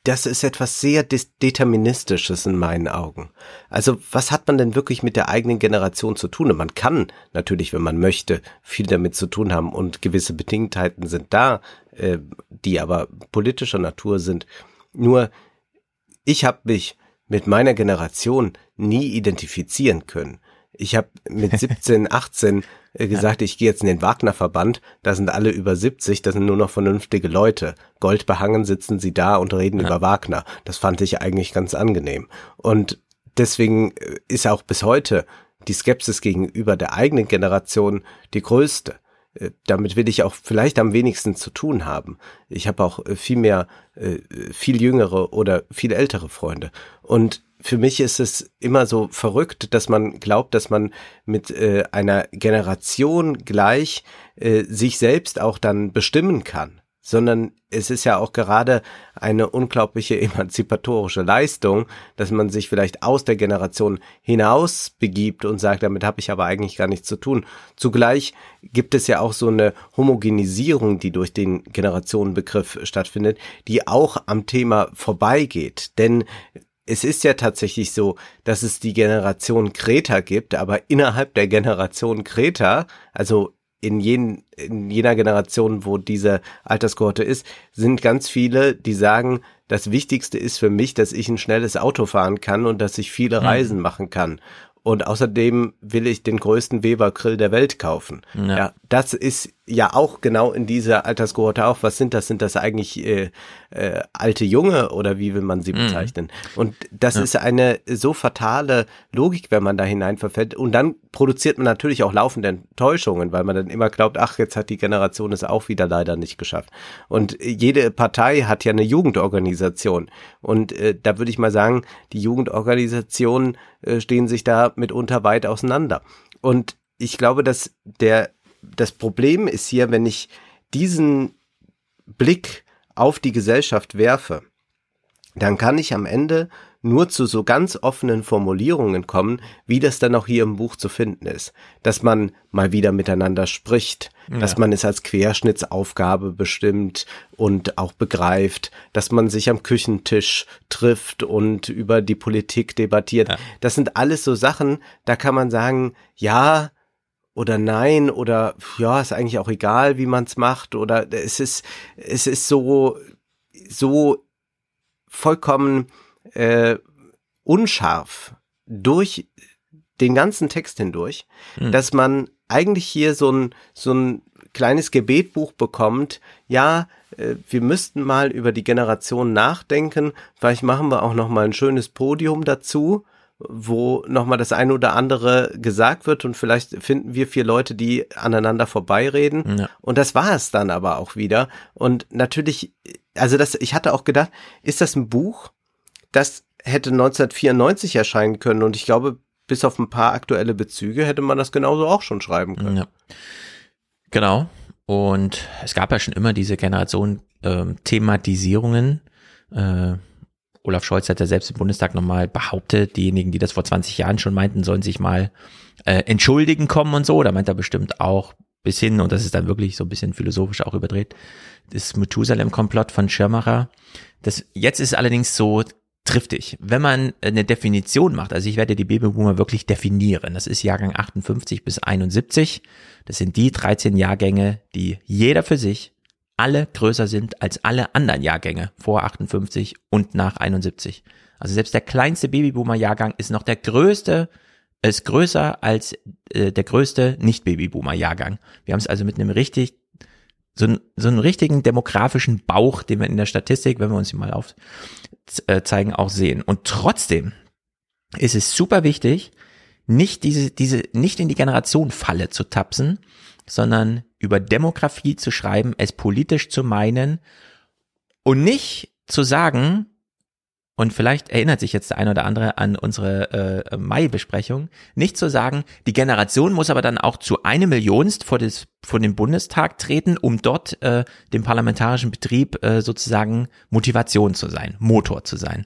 das ist etwas sehr Deterministisches in meinen Augen. Also was hat man denn wirklich mit der eigenen Generation zu tun? Und man kann natürlich, wenn man möchte, viel damit zu tun haben und gewisse Bedingtheiten sind da, äh, die aber politischer Natur sind. Nur ich habe mich mit meiner Generation nie identifizieren können. Ich habe mit 17, 18 äh, gesagt, ich gehe jetzt in den Wagner-Verband, da sind alle über 70, das sind nur noch vernünftige Leute. Goldbehangen sitzen sie da und reden ja. über Wagner. Das fand ich eigentlich ganz angenehm. Und deswegen äh, ist auch bis heute die Skepsis gegenüber der eigenen Generation die größte. Äh, damit will ich auch vielleicht am wenigsten zu tun haben. Ich habe auch viel mehr, viel jüngere oder viel ältere Freunde. Und für mich ist es immer so verrückt, dass man glaubt, dass man mit äh, einer Generation gleich äh, sich selbst auch dann bestimmen kann, sondern es ist ja auch gerade eine unglaubliche emanzipatorische Leistung, dass man sich vielleicht aus der Generation hinaus begibt und sagt, damit habe ich aber eigentlich gar nichts zu tun. Zugleich gibt es ja auch so eine Homogenisierung, die durch den Generationenbegriff stattfindet, die auch am Thema vorbeigeht. Denn es ist ja tatsächlich so, dass es die Generation Kreta gibt, aber innerhalb der Generation Kreta, also in, jen, in jener Generation, wo diese Alterskohorte ist, sind ganz viele, die sagen, das Wichtigste ist für mich, dass ich ein schnelles Auto fahren kann und dass ich viele mhm. Reisen machen kann. Und außerdem will ich den größten Weber-Grill der Welt kaufen. Ja. ja. das ist ja auch genau in dieser Alterskohorte auch. Was sind das? Sind das eigentlich äh, äh, alte Junge oder wie will man sie mhm. bezeichnen? Mhm. Und das ja. ist eine so fatale Logik, wenn man da hinein verfällt. Und dann produziert man natürlich auch laufende Enttäuschungen, weil man dann immer glaubt, ach, jetzt hat die Generation es auch wieder leider nicht geschafft. Und jede Partei hat ja eine Jugendorganisation. Und äh, da würde ich mal sagen, die Jugendorganisationen äh, stehen sich da mitunter weit auseinander. Und ich glaube, dass der das Problem ist hier, wenn ich diesen Blick auf die Gesellschaft werfe, dann kann ich am Ende nur zu so ganz offenen Formulierungen kommen, wie das dann auch hier im Buch zu finden ist. Dass man mal wieder miteinander spricht, ja. dass man es als Querschnittsaufgabe bestimmt und auch begreift, dass man sich am Küchentisch trifft und über die Politik debattiert. Ja. Das sind alles so Sachen, da kann man sagen, ja, oder nein oder ja, ist eigentlich auch egal, wie man es macht oder es ist es ist so so vollkommen äh, unscharf durch den ganzen Text hindurch, mhm. dass man eigentlich hier so ein so ein kleines Gebetbuch bekommt. Ja, äh, wir müssten mal über die Generation nachdenken. Vielleicht machen wir auch noch mal ein schönes Podium dazu wo nochmal das eine oder andere gesagt wird und vielleicht finden wir vier Leute, die aneinander vorbeireden. Ja. Und das war es dann aber auch wieder. Und natürlich, also das, ich hatte auch gedacht, ist das ein Buch, das hätte 1994 erscheinen können und ich glaube, bis auf ein paar aktuelle Bezüge hätte man das genauso auch schon schreiben können. Ja. Genau. Und es gab ja schon immer diese Generation ähm, Thematisierungen. Äh, Olaf Scholz hat ja selbst im Bundestag nochmal behauptet, diejenigen, die das vor 20 Jahren schon meinten, sollen sich mal äh, entschuldigen kommen und so. Da meint er bestimmt auch bis hin, und das ist dann wirklich so ein bisschen philosophisch auch überdreht, das Methusalem-Komplott von Schirmacher. Das, jetzt ist allerdings so triftig. Wenn man eine Definition macht, also ich werde die Babyboomer wirklich definieren. Das ist Jahrgang 58 bis 71. Das sind die 13 Jahrgänge, die jeder für sich alle größer sind als alle anderen Jahrgänge vor 58 und nach 71. Also selbst der kleinste Babyboomer-Jahrgang ist noch der größte, ist größer als äh, der größte Nicht-Babyboomer-Jahrgang. Wir haben es also mit einem richtig, so, so einen richtigen demografischen Bauch, den wir in der Statistik, wenn wir uns hier mal auf äh, zeigen, auch sehen. Und trotzdem ist es super wichtig, nicht diese, diese, nicht in die Generationenfalle zu tapsen, sondern über Demografie zu schreiben, es politisch zu meinen und nicht zu sagen, und vielleicht erinnert sich jetzt der eine oder andere an unsere äh, Mai-Besprechung, nicht zu sagen, die Generation muss aber dann auch zu eine Millionst vor, des, vor den Bundestag treten, um dort äh, dem parlamentarischen Betrieb äh, sozusagen Motivation zu sein, Motor zu sein.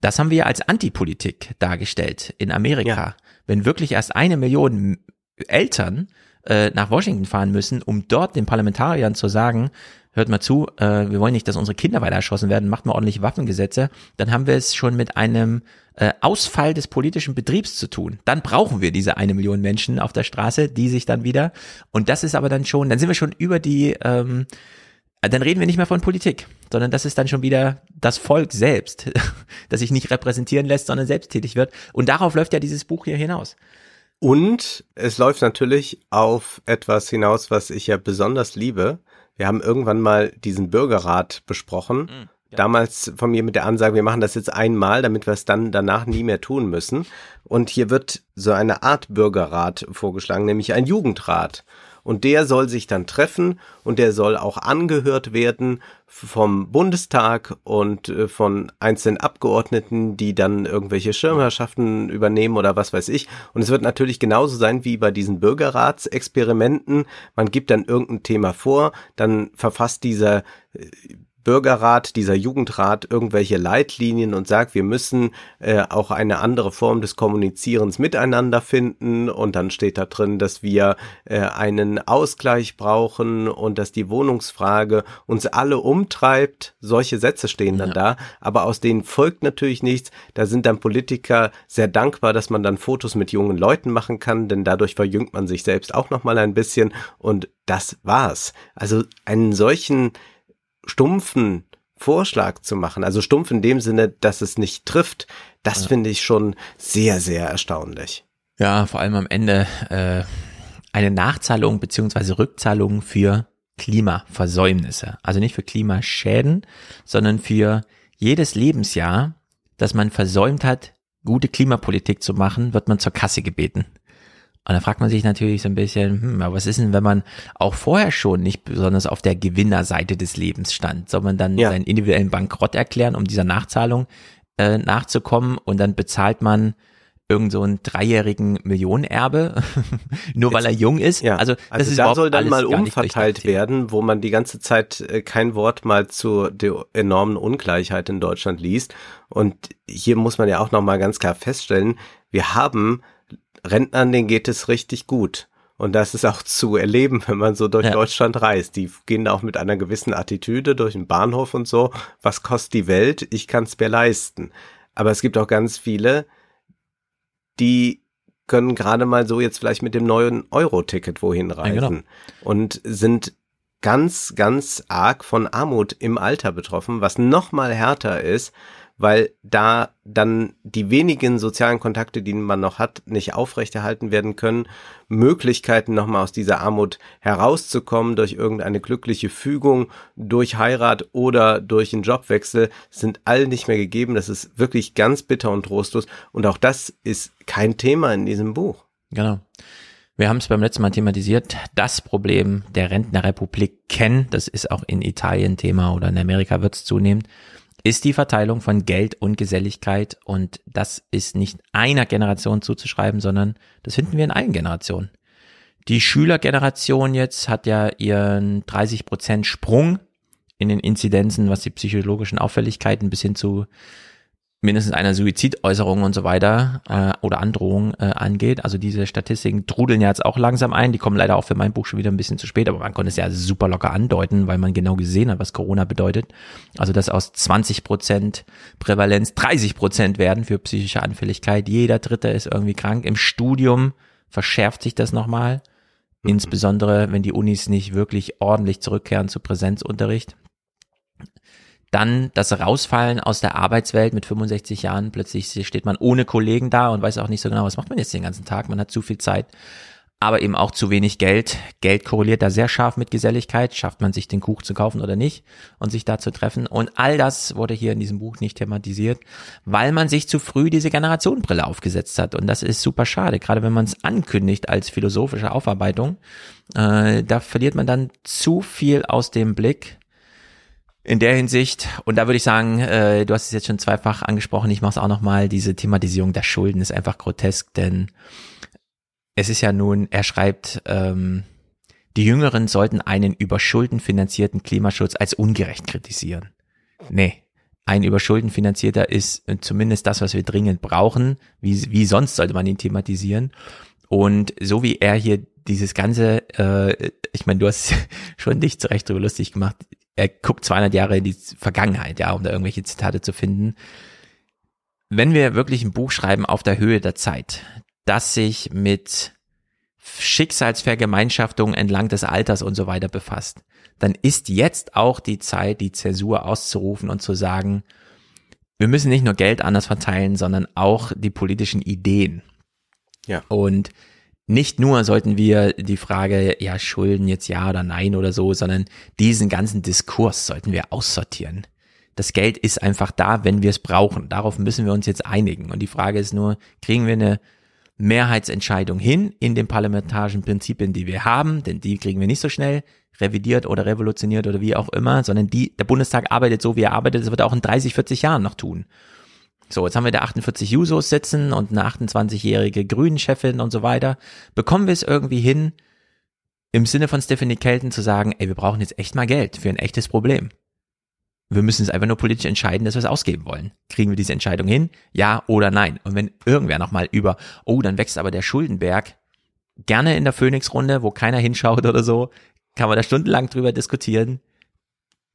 Das haben wir als Antipolitik dargestellt in Amerika. Ja. Wenn wirklich erst eine Million Eltern äh, nach Washington fahren müssen, um dort den Parlamentariern zu sagen, hört mal zu, äh, wir wollen nicht, dass unsere Kinder weiter erschossen werden, macht mal ordentliche Waffengesetze, dann haben wir es schon mit einem äh, Ausfall des politischen Betriebs zu tun. Dann brauchen wir diese eine Million Menschen auf der Straße, die sich dann wieder, und das ist aber dann schon, dann sind wir schon über die, ähm, dann reden wir nicht mehr von Politik, sondern das ist dann schon wieder das Volk selbst, das sich nicht repräsentieren lässt, sondern selbsttätig wird. Und darauf läuft ja dieses Buch hier hinaus. Und es läuft natürlich auf etwas hinaus, was ich ja besonders liebe, wir haben irgendwann mal diesen Bürgerrat besprochen. Mhm, ja. Damals von mir mit der Ansage, wir machen das jetzt einmal, damit wir es dann danach nie mehr tun müssen. Und hier wird so eine Art Bürgerrat vorgeschlagen, nämlich ein Jugendrat. Und der soll sich dann treffen und der soll auch angehört werden vom Bundestag und äh, von einzelnen Abgeordneten, die dann irgendwelche Schirmherrschaften übernehmen oder was weiß ich. Und es wird natürlich genauso sein wie bei diesen Bürgerratsexperimenten. Man gibt dann irgendein Thema vor, dann verfasst dieser äh, Bürgerrat, dieser Jugendrat irgendwelche Leitlinien und sagt, wir müssen äh, auch eine andere Form des Kommunizierens miteinander finden und dann steht da drin, dass wir äh, einen Ausgleich brauchen und dass die Wohnungsfrage uns alle umtreibt. Solche Sätze stehen dann ja. da, aber aus denen folgt natürlich nichts. Da sind dann Politiker sehr dankbar, dass man dann Fotos mit jungen Leuten machen kann, denn dadurch verjüngt man sich selbst auch noch mal ein bisschen und das war's. Also einen solchen stumpfen Vorschlag zu machen, also stumpf in dem Sinne, dass es nicht trifft, das ja. finde ich schon sehr, sehr erstaunlich. Ja, vor allem am Ende äh, eine Nachzahlung beziehungsweise Rückzahlung für Klimaversäumnisse. Also nicht für Klimaschäden, sondern für jedes Lebensjahr, das man versäumt hat, gute Klimapolitik zu machen, wird man zur Kasse gebeten. Und da fragt man sich natürlich so ein bisschen, hm, aber was ist denn, wenn man auch vorher schon nicht besonders auf der Gewinnerseite des Lebens stand? Soll man dann ja. seinen individuellen Bankrott erklären, um dieser Nachzahlung äh, nachzukommen und dann bezahlt man irgend so einen dreijährigen Millionenerbe, nur weil er jung ist. Ja. Also, das also ist da soll dann mal umverteilt werden, wo man die ganze Zeit äh, kein Wort mal zu der enormen Ungleichheit in Deutschland liest. Und hier muss man ja auch noch mal ganz klar feststellen, wir haben Rentnern, denen geht es richtig gut. Und das ist auch zu erleben, wenn man so durch ja. Deutschland reist. Die gehen da auch mit einer gewissen Attitüde durch den Bahnhof und so. Was kostet die Welt? Ich kann es mir leisten. Aber es gibt auch ganz viele, die können gerade mal so jetzt vielleicht mit dem neuen Euro-Ticket wohin reisen ja, genau. und sind ganz, ganz arg von Armut im Alter betroffen, was noch mal härter ist, weil da dann die wenigen sozialen Kontakte, die man noch hat, nicht aufrechterhalten werden können. Möglichkeiten, nochmal aus dieser Armut herauszukommen durch irgendeine glückliche Fügung, durch Heirat oder durch einen Jobwechsel, sind all nicht mehr gegeben. Das ist wirklich ganz bitter und trostlos. Und auch das ist kein Thema in diesem Buch. Genau. Wir haben es beim letzten Mal thematisiert, das Problem der Rentnerrepublik kennen, das ist auch in Italien Thema oder in Amerika wird es zunehmend ist die Verteilung von Geld und Geselligkeit und das ist nicht einer Generation zuzuschreiben, sondern das finden wir in allen Generationen. Die Schülergeneration jetzt hat ja ihren 30 Prozent Sprung in den Inzidenzen, was die psychologischen Auffälligkeiten bis hin zu mindestens einer Suizidäußerung und so weiter äh, oder Androhung äh, angeht. Also diese Statistiken trudeln ja jetzt auch langsam ein. Die kommen leider auch für mein Buch schon wieder ein bisschen zu spät, aber man konnte es ja super locker andeuten, weil man genau gesehen hat, was Corona bedeutet. Also dass aus 20 Prozent Prävalenz 30 Prozent werden für psychische Anfälligkeit. Jeder Dritte ist irgendwie krank. Im Studium verschärft sich das nochmal. Mhm. Insbesondere, wenn die Unis nicht wirklich ordentlich zurückkehren zu Präsenzunterricht. Dann das Rausfallen aus der Arbeitswelt mit 65 Jahren. Plötzlich steht man ohne Kollegen da und weiß auch nicht so genau, was macht man jetzt den ganzen Tag. Man hat zu viel Zeit aber eben auch zu wenig Geld. Geld korreliert da sehr scharf mit Geselligkeit. Schafft man sich den Kuchen zu kaufen oder nicht und sich da zu treffen. Und all das wurde hier in diesem Buch nicht thematisiert, weil man sich zu früh diese Generationenbrille aufgesetzt hat. Und das ist super schade, gerade wenn man es ankündigt als philosophische Aufarbeitung. Äh, da verliert man dann zu viel aus dem Blick. In der Hinsicht, und da würde ich sagen, äh, du hast es jetzt schon zweifach angesprochen, ich mache es auch nochmal, diese Thematisierung der Schulden ist einfach grotesk, denn es ist ja nun, er schreibt, ähm, die Jüngeren sollten einen über Schulden finanzierten Klimaschutz als ungerecht kritisieren. Nee, ein über Schulden finanzierter ist zumindest das, was wir dringend brauchen. Wie, wie sonst sollte man ihn thematisieren? Und so wie er hier dieses ganze, äh, ich meine, du hast schon dich zurecht drüber lustig gemacht. Er guckt 200 Jahre in die Vergangenheit, ja, um da irgendwelche Zitate zu finden. Wenn wir wirklich ein Buch schreiben auf der Höhe der Zeit, das sich mit Schicksalsvergemeinschaftung entlang des Alters und so weiter befasst, dann ist jetzt auch die Zeit, die Zäsur auszurufen und zu sagen, wir müssen nicht nur Geld anders verteilen, sondern auch die politischen Ideen. Ja. Und nicht nur sollten wir die Frage, ja, Schulden jetzt ja oder nein oder so, sondern diesen ganzen Diskurs sollten wir aussortieren. Das Geld ist einfach da, wenn wir es brauchen. Darauf müssen wir uns jetzt einigen. Und die Frage ist nur, kriegen wir eine Mehrheitsentscheidung hin in den parlamentarischen Prinzipien, die wir haben, denn die kriegen wir nicht so schnell revidiert oder revolutioniert oder wie auch immer, sondern die, der Bundestag arbeitet so, wie er arbeitet, das wird er auch in 30, 40 Jahren noch tun. So, jetzt haben wir da 48 Jusos sitzen und eine 28-jährige Grünen-Chefin und so weiter. Bekommen wir es irgendwie hin, im Sinne von Stephanie Kelton zu sagen, ey, wir brauchen jetzt echt mal Geld für ein echtes Problem. Wir müssen es einfach nur politisch entscheiden, dass wir es ausgeben wollen. Kriegen wir diese Entscheidung hin? Ja oder nein? Und wenn irgendwer nochmal über, oh, dann wächst aber der Schuldenberg, gerne in der Phoenix-Runde, wo keiner hinschaut oder so, kann man da stundenlang drüber diskutieren.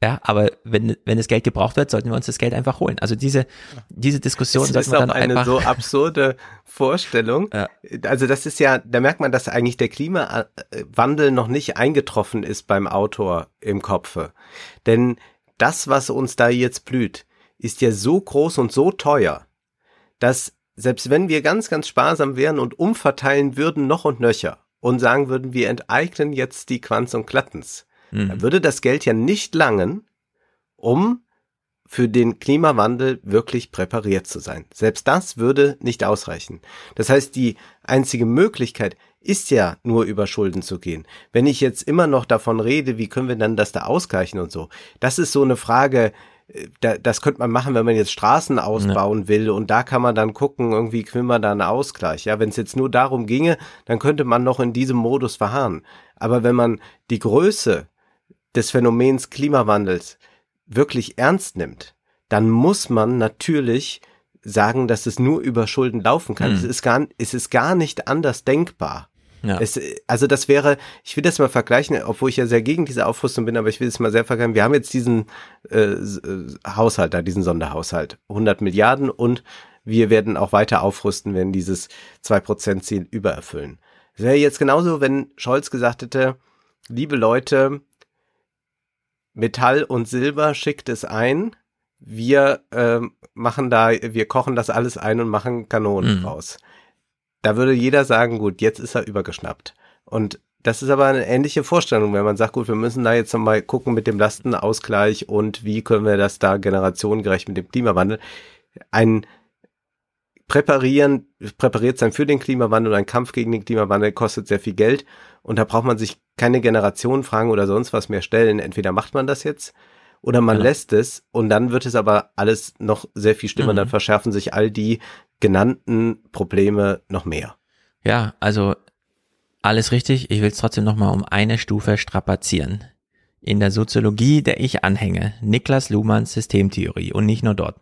Ja, aber wenn, wenn das Geld gebraucht wird, sollten wir uns das Geld einfach holen. Also diese, diese Diskussion das ist auch eine so absurde Vorstellung. Ja. Also das ist ja, da merkt man, dass eigentlich der Klimawandel noch nicht eingetroffen ist beim Autor im Kopfe. Denn das, was uns da jetzt blüht, ist ja so groß und so teuer, dass selbst wenn wir ganz, ganz sparsam wären und umverteilen würden noch und nöcher und sagen würden, wir enteignen jetzt die Quanz und Klattens, mhm. dann würde das Geld ja nicht langen, um für den Klimawandel wirklich präpariert zu sein. Selbst das würde nicht ausreichen. Das heißt, die einzige Möglichkeit, ist ja nur über Schulden zu gehen. Wenn ich jetzt immer noch davon rede, wie können wir dann das da ausgleichen und so, das ist so eine Frage, äh, das könnte man machen, wenn man jetzt Straßen ausbauen will und da kann man dann gucken, irgendwie will man da einen Ausgleich. Ja, wenn es jetzt nur darum ginge, dann könnte man noch in diesem Modus verharren. Aber wenn man die Größe des Phänomens Klimawandels wirklich ernst nimmt, dann muss man natürlich sagen, dass es nur über Schulden laufen kann. Hm. Es, ist gar, es ist gar nicht anders denkbar. Ja. Es, also das wäre, ich will das mal vergleichen, obwohl ich ja sehr gegen diese Aufrüstung bin, aber ich will es mal sehr vergleichen. Wir haben jetzt diesen äh, äh Haushalt da, diesen Sonderhaushalt, 100 Milliarden und wir werden auch weiter aufrüsten, wenn dieses 2%-Ziel übererfüllen. Es wäre jetzt genauso, wenn Scholz gesagt hätte, liebe Leute, Metall und Silber schickt es ein, wir äh, machen da, wir kochen das alles ein und machen Kanonen mhm. raus da würde jeder sagen, gut, jetzt ist er übergeschnappt. Und das ist aber eine ähnliche Vorstellung, wenn man sagt, gut, wir müssen da jetzt nochmal gucken mit dem Lastenausgleich und wie können wir das da generationengerecht mit dem Klimawandel. Ein Präparieren, präpariert sein für den Klimawandel und ein Kampf gegen den Klimawandel kostet sehr viel Geld und da braucht man sich keine Generationenfragen oder sonst was mehr stellen. Entweder macht man das jetzt oder man ja. lässt es und dann wird es aber alles noch sehr viel schlimmer. Mhm. Dann verschärfen sich all die genannten Probleme noch mehr. Ja, also alles richtig. Ich will es trotzdem noch mal um eine Stufe strapazieren. In der Soziologie, der ich anhänge, Niklas Luhmanns Systemtheorie und nicht nur dort,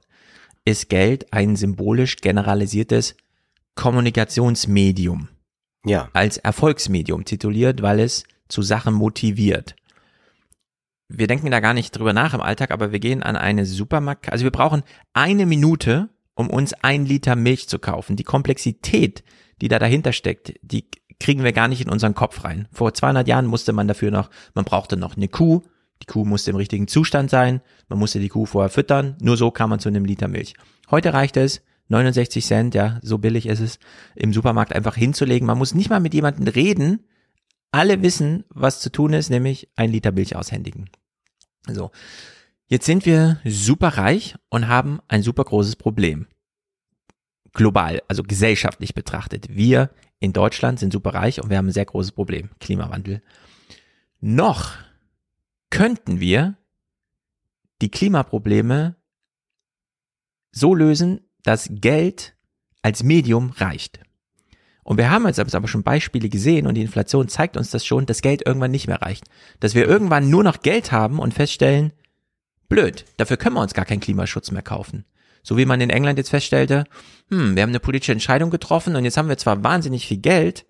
ist Geld ein symbolisch generalisiertes Kommunikationsmedium. Ja. Als Erfolgsmedium tituliert, weil es zu Sachen motiviert wir denken da gar nicht drüber nach im Alltag, aber wir gehen an eine Supermarkt, also wir brauchen eine Minute, um uns ein Liter Milch zu kaufen. Die Komplexität, die da dahinter steckt, die kriegen wir gar nicht in unseren Kopf rein. Vor 200 Jahren musste man dafür noch, man brauchte noch eine Kuh, die Kuh musste im richtigen Zustand sein, man musste die Kuh vorher füttern, nur so kam man zu einem Liter Milch. Heute reicht es, 69 Cent, ja, so billig ist es, im Supermarkt einfach hinzulegen. Man muss nicht mal mit jemandem reden. Alle wissen, was zu tun ist, nämlich ein Liter Milch aushändigen. So. Jetzt sind wir super reich und haben ein super großes Problem. Global, also gesellschaftlich betrachtet. Wir in Deutschland sind super reich und wir haben ein sehr großes Problem. Klimawandel. Noch könnten wir die Klimaprobleme so lösen, dass Geld als Medium reicht. Und wir haben jetzt aber schon Beispiele gesehen und die Inflation zeigt uns das schon, dass Geld irgendwann nicht mehr reicht. Dass wir irgendwann nur noch Geld haben und feststellen, blöd, dafür können wir uns gar keinen Klimaschutz mehr kaufen. So wie man in England jetzt feststellte, hm, wir haben eine politische Entscheidung getroffen und jetzt haben wir zwar wahnsinnig viel Geld,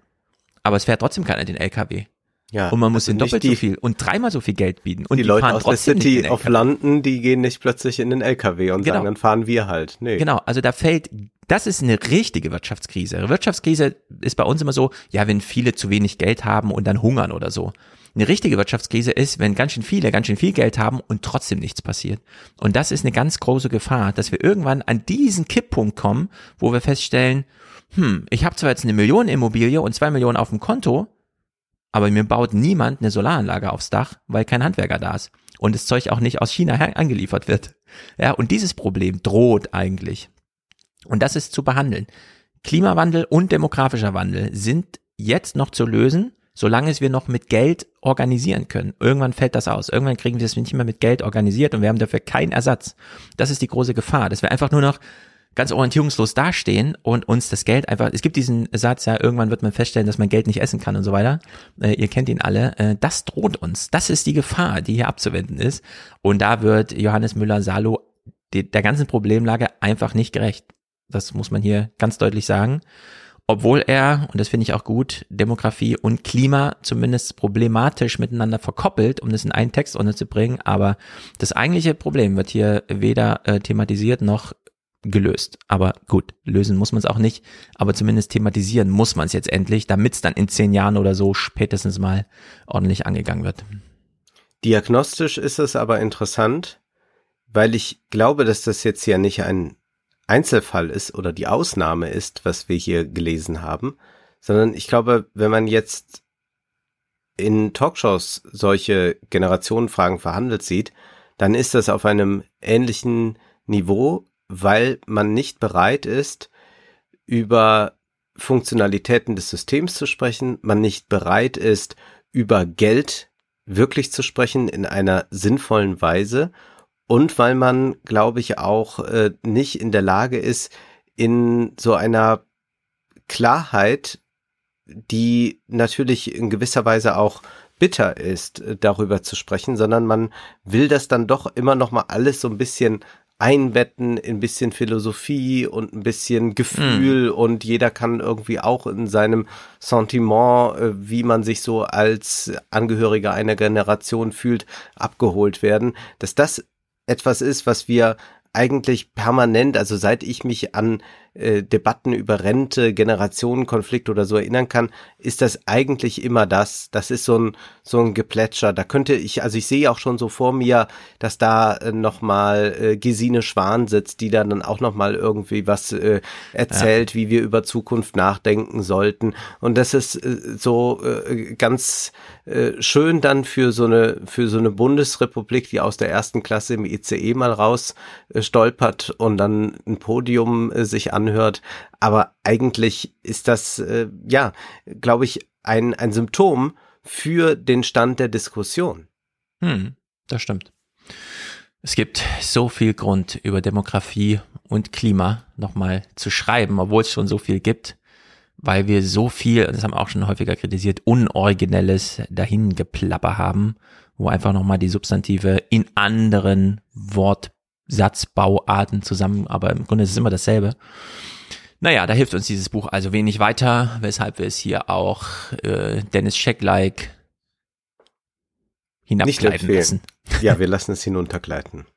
aber es fährt trotzdem keiner den LKW. Ja, Und man muss also ihnen doppelt nicht so viel und dreimal so viel Geld bieten. Und die, die, Leute fahren aus der trotzdem City nicht in den of LKW. London, die gehen nicht plötzlich in den LKW und Genau. sagen, dann fahren wir halt. Nee. Genau, also da fällt, das ist eine richtige Wirtschaftskrise. Wirtschaftskrise ist bei uns immer so, ja, wenn viele zu wenig Geld haben und dann hungern oder so. Eine richtige Wirtschaftskrise ist, wenn ganz schön viele ganz schön viel Geld haben und trotzdem nichts passiert. Und das ist eine ganz große Gefahr, dass wir irgendwann an diesen Kipppunkt kommen, wo wir feststellen, hm, ich habe zwar jetzt eine Million Immobilie und zwei Millionen auf dem Konto, aber mir baut niemand eine Solaranlage aufs Dach, weil kein Handwerker da ist und das Zeug auch nicht aus China angeliefert wird. Ja, und dieses Problem droht eigentlich. Und das ist zu behandeln. Klimawandel und demografischer Wandel sind jetzt noch zu lösen, solange es wir noch mit Geld organisieren können. Irgendwann fällt das aus. Irgendwann kriegen wir das nicht mehr mit Geld organisiert und wir haben dafür keinen Ersatz. Das ist die große Gefahr, dass wir einfach nur noch ganz orientierungslos dastehen und uns das Geld einfach, es gibt diesen Satz, ja, irgendwann wird man feststellen, dass man Geld nicht essen kann und so weiter. Äh, ihr kennt ihn alle. Äh, das droht uns. Das ist die Gefahr, die hier abzuwenden ist. Und da wird Johannes Müller-Salo der ganzen Problemlage einfach nicht gerecht. Das muss man hier ganz deutlich sagen. Obwohl er, und das finde ich auch gut, Demografie und Klima zumindest problematisch miteinander verkoppelt, um das in einen Text unterzubringen. Aber das eigentliche Problem wird hier weder äh, thematisiert noch gelöst. Aber gut, lösen muss man es auch nicht. Aber zumindest thematisieren muss man es jetzt endlich, damit es dann in zehn Jahren oder so spätestens mal ordentlich angegangen wird. Diagnostisch ist es aber interessant, weil ich glaube, dass das jetzt ja nicht ein Einzelfall ist oder die Ausnahme ist, was wir hier gelesen haben, sondern ich glaube, wenn man jetzt in Talkshows solche Generationenfragen verhandelt sieht, dann ist das auf einem ähnlichen Niveau, weil man nicht bereit ist, über Funktionalitäten des Systems zu sprechen, man nicht bereit ist, über Geld wirklich zu sprechen in einer sinnvollen Weise und weil man, glaube ich, auch äh, nicht in der Lage ist, in so einer Klarheit, die natürlich in gewisser Weise auch bitter ist, äh, darüber zu sprechen, sondern man will das dann doch immer noch mal alles so ein bisschen einbetten in ein bisschen Philosophie und ein bisschen Gefühl und jeder kann irgendwie auch in seinem Sentiment, äh, wie man sich so als Angehöriger einer Generation fühlt, abgeholt werden, dass das etwas ist, was wir eigentlich permanent, also seit ich mich an äh, Debatten über Rente, Generationenkonflikt oder so erinnern kann, ist das eigentlich immer das. Das ist so ein so ein Geplätscher. Da könnte ich, also ich sehe auch schon so vor mir, dass da äh, noch mal äh, Gesine Schwan sitzt, die dann auch noch mal irgendwie was äh, erzählt, wie wir über Zukunft nachdenken sollten. Und das ist äh, so äh, ganz äh, schön dann für so eine für so eine Bundesrepublik, die aus der ersten Klasse im ICE mal raus äh, stolpert und dann ein Podium äh, sich anhört. Aber eigentlich ist das, äh, ja, glaube ich, ein, ein Symptom für den Stand der Diskussion. Hm, das stimmt. Es gibt so viel Grund über Demografie und Klima nochmal zu schreiben, obwohl es schon so viel gibt, weil wir so viel, das haben wir auch schon häufiger kritisiert, unoriginelles Dahingeplapper haben, wo einfach nochmal die Substantive in anderen Wortsatzbauarten zusammen, aber im Grunde ist es immer dasselbe. Naja, da hilft uns dieses Buch also wenig weiter, weshalb wir es hier auch äh, Dennis Scheck-like hinabgleiten lassen. Ja, wir lassen es hinuntergleiten.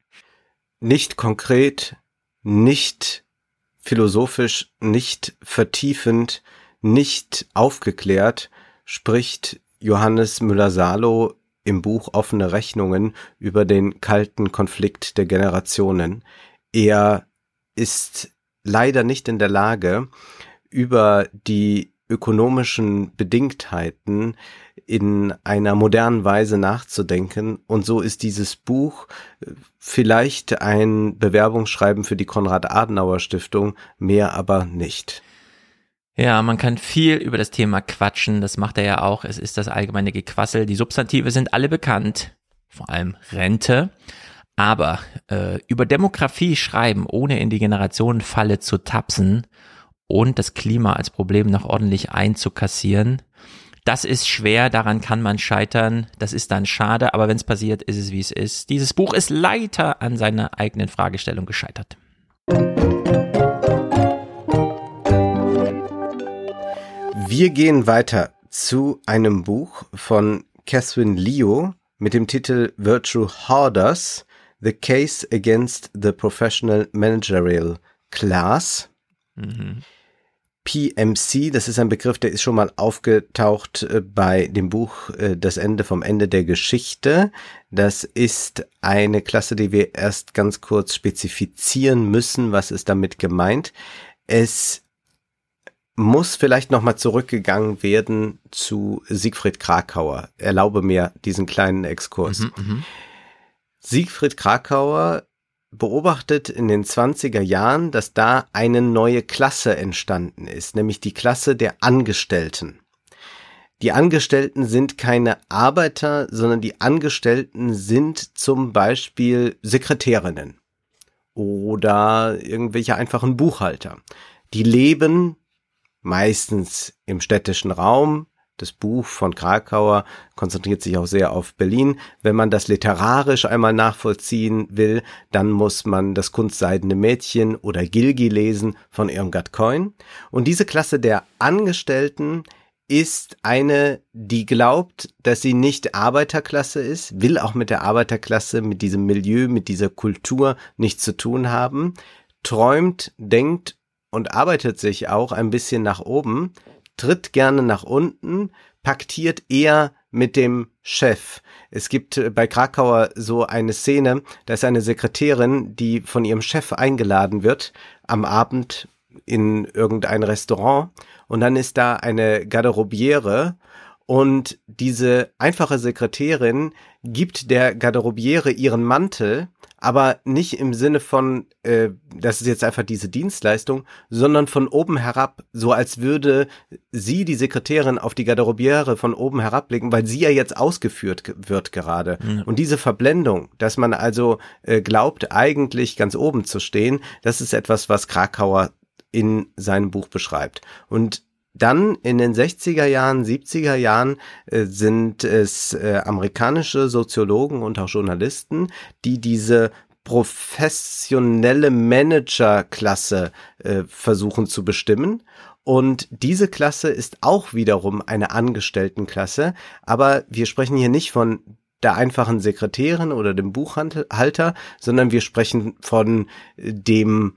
Nicht konkret, nicht philosophisch, nicht vertiefend, nicht aufgeklärt spricht Johannes Müller-Salo im Buch Offene Rechnungen über den kalten Konflikt der Generationen. Er ist leider nicht in der Lage, über die ökonomischen Bedingtheiten in einer modernen Weise nachzudenken. Und so ist dieses Buch äh, vielleicht ein Bewerbungsschreiben für die Konrad-Adenauer-Stiftung, mehr aber nicht. Ja, man kann viel über das Thema quatschen, das macht er ja auch. Es ist das allgemeine Gequassel. Die Substantive sind alle bekannt, vor allem Rente. Aber äh, über Demografie schreiben, ohne in die Generationenfalle zu tapsen und das Klima als Problem noch ordentlich einzukassieren, das ist schwer, daran kann man scheitern, das ist dann schade, aber wenn es passiert, ist es wie es ist. Dieses Buch ist leider an seiner eigenen Fragestellung gescheitert. Wir gehen weiter zu einem Buch von Catherine Leo mit dem Titel Virtue Hoarders, The Case Against the Professional Managerial Class. Mhm. PMC, das ist ein Begriff, der ist schon mal aufgetaucht äh, bei dem Buch äh, Das Ende vom Ende der Geschichte. Das ist eine Klasse, die wir erst ganz kurz spezifizieren müssen. Was ist damit gemeint? Es muss vielleicht nochmal zurückgegangen werden zu Siegfried Krakauer. Erlaube mir diesen kleinen Exkurs. Mhm, mhm. Siegfried Krakauer beobachtet in den 20er Jahren, dass da eine neue Klasse entstanden ist, nämlich die Klasse der Angestellten. Die Angestellten sind keine Arbeiter, sondern die Angestellten sind zum Beispiel Sekretärinnen oder irgendwelche einfachen Buchhalter. Die leben meistens im städtischen Raum, das Buch von Krakauer konzentriert sich auch sehr auf Berlin. Wenn man das literarisch einmal nachvollziehen will, dann muss man das Kunstseidene Mädchen oder Gilgi lesen von Irmgard Coin. Und diese Klasse der Angestellten ist eine, die glaubt, dass sie nicht Arbeiterklasse ist, will auch mit der Arbeiterklasse, mit diesem Milieu, mit dieser Kultur nichts zu tun haben, träumt, denkt und arbeitet sich auch ein bisschen nach oben, tritt gerne nach unten, paktiert eher mit dem Chef. Es gibt äh, bei Krakauer so eine Szene, da ist eine Sekretärin, die von ihrem Chef eingeladen wird am Abend in irgendein Restaurant und dann ist da eine Garderobiere und diese einfache Sekretärin gibt der Garderobiere ihren Mantel aber nicht im Sinne von, äh, das ist jetzt einfach diese Dienstleistung, sondern von oben herab, so als würde sie, die Sekretärin, auf die Garderobiere von oben herabblicken, weil sie ja jetzt ausgeführt wird gerade. Mhm. Und diese Verblendung, dass man also äh, glaubt, eigentlich ganz oben zu stehen, das ist etwas, was Krakauer in seinem Buch beschreibt. Und dann in den 60er Jahren, 70er Jahren äh, sind es äh, amerikanische Soziologen und auch Journalisten, die diese professionelle Managerklasse äh, versuchen zu bestimmen. Und diese Klasse ist auch wiederum eine Angestelltenklasse, aber wir sprechen hier nicht von der einfachen Sekretärin oder dem Buchhalter, sondern wir sprechen von dem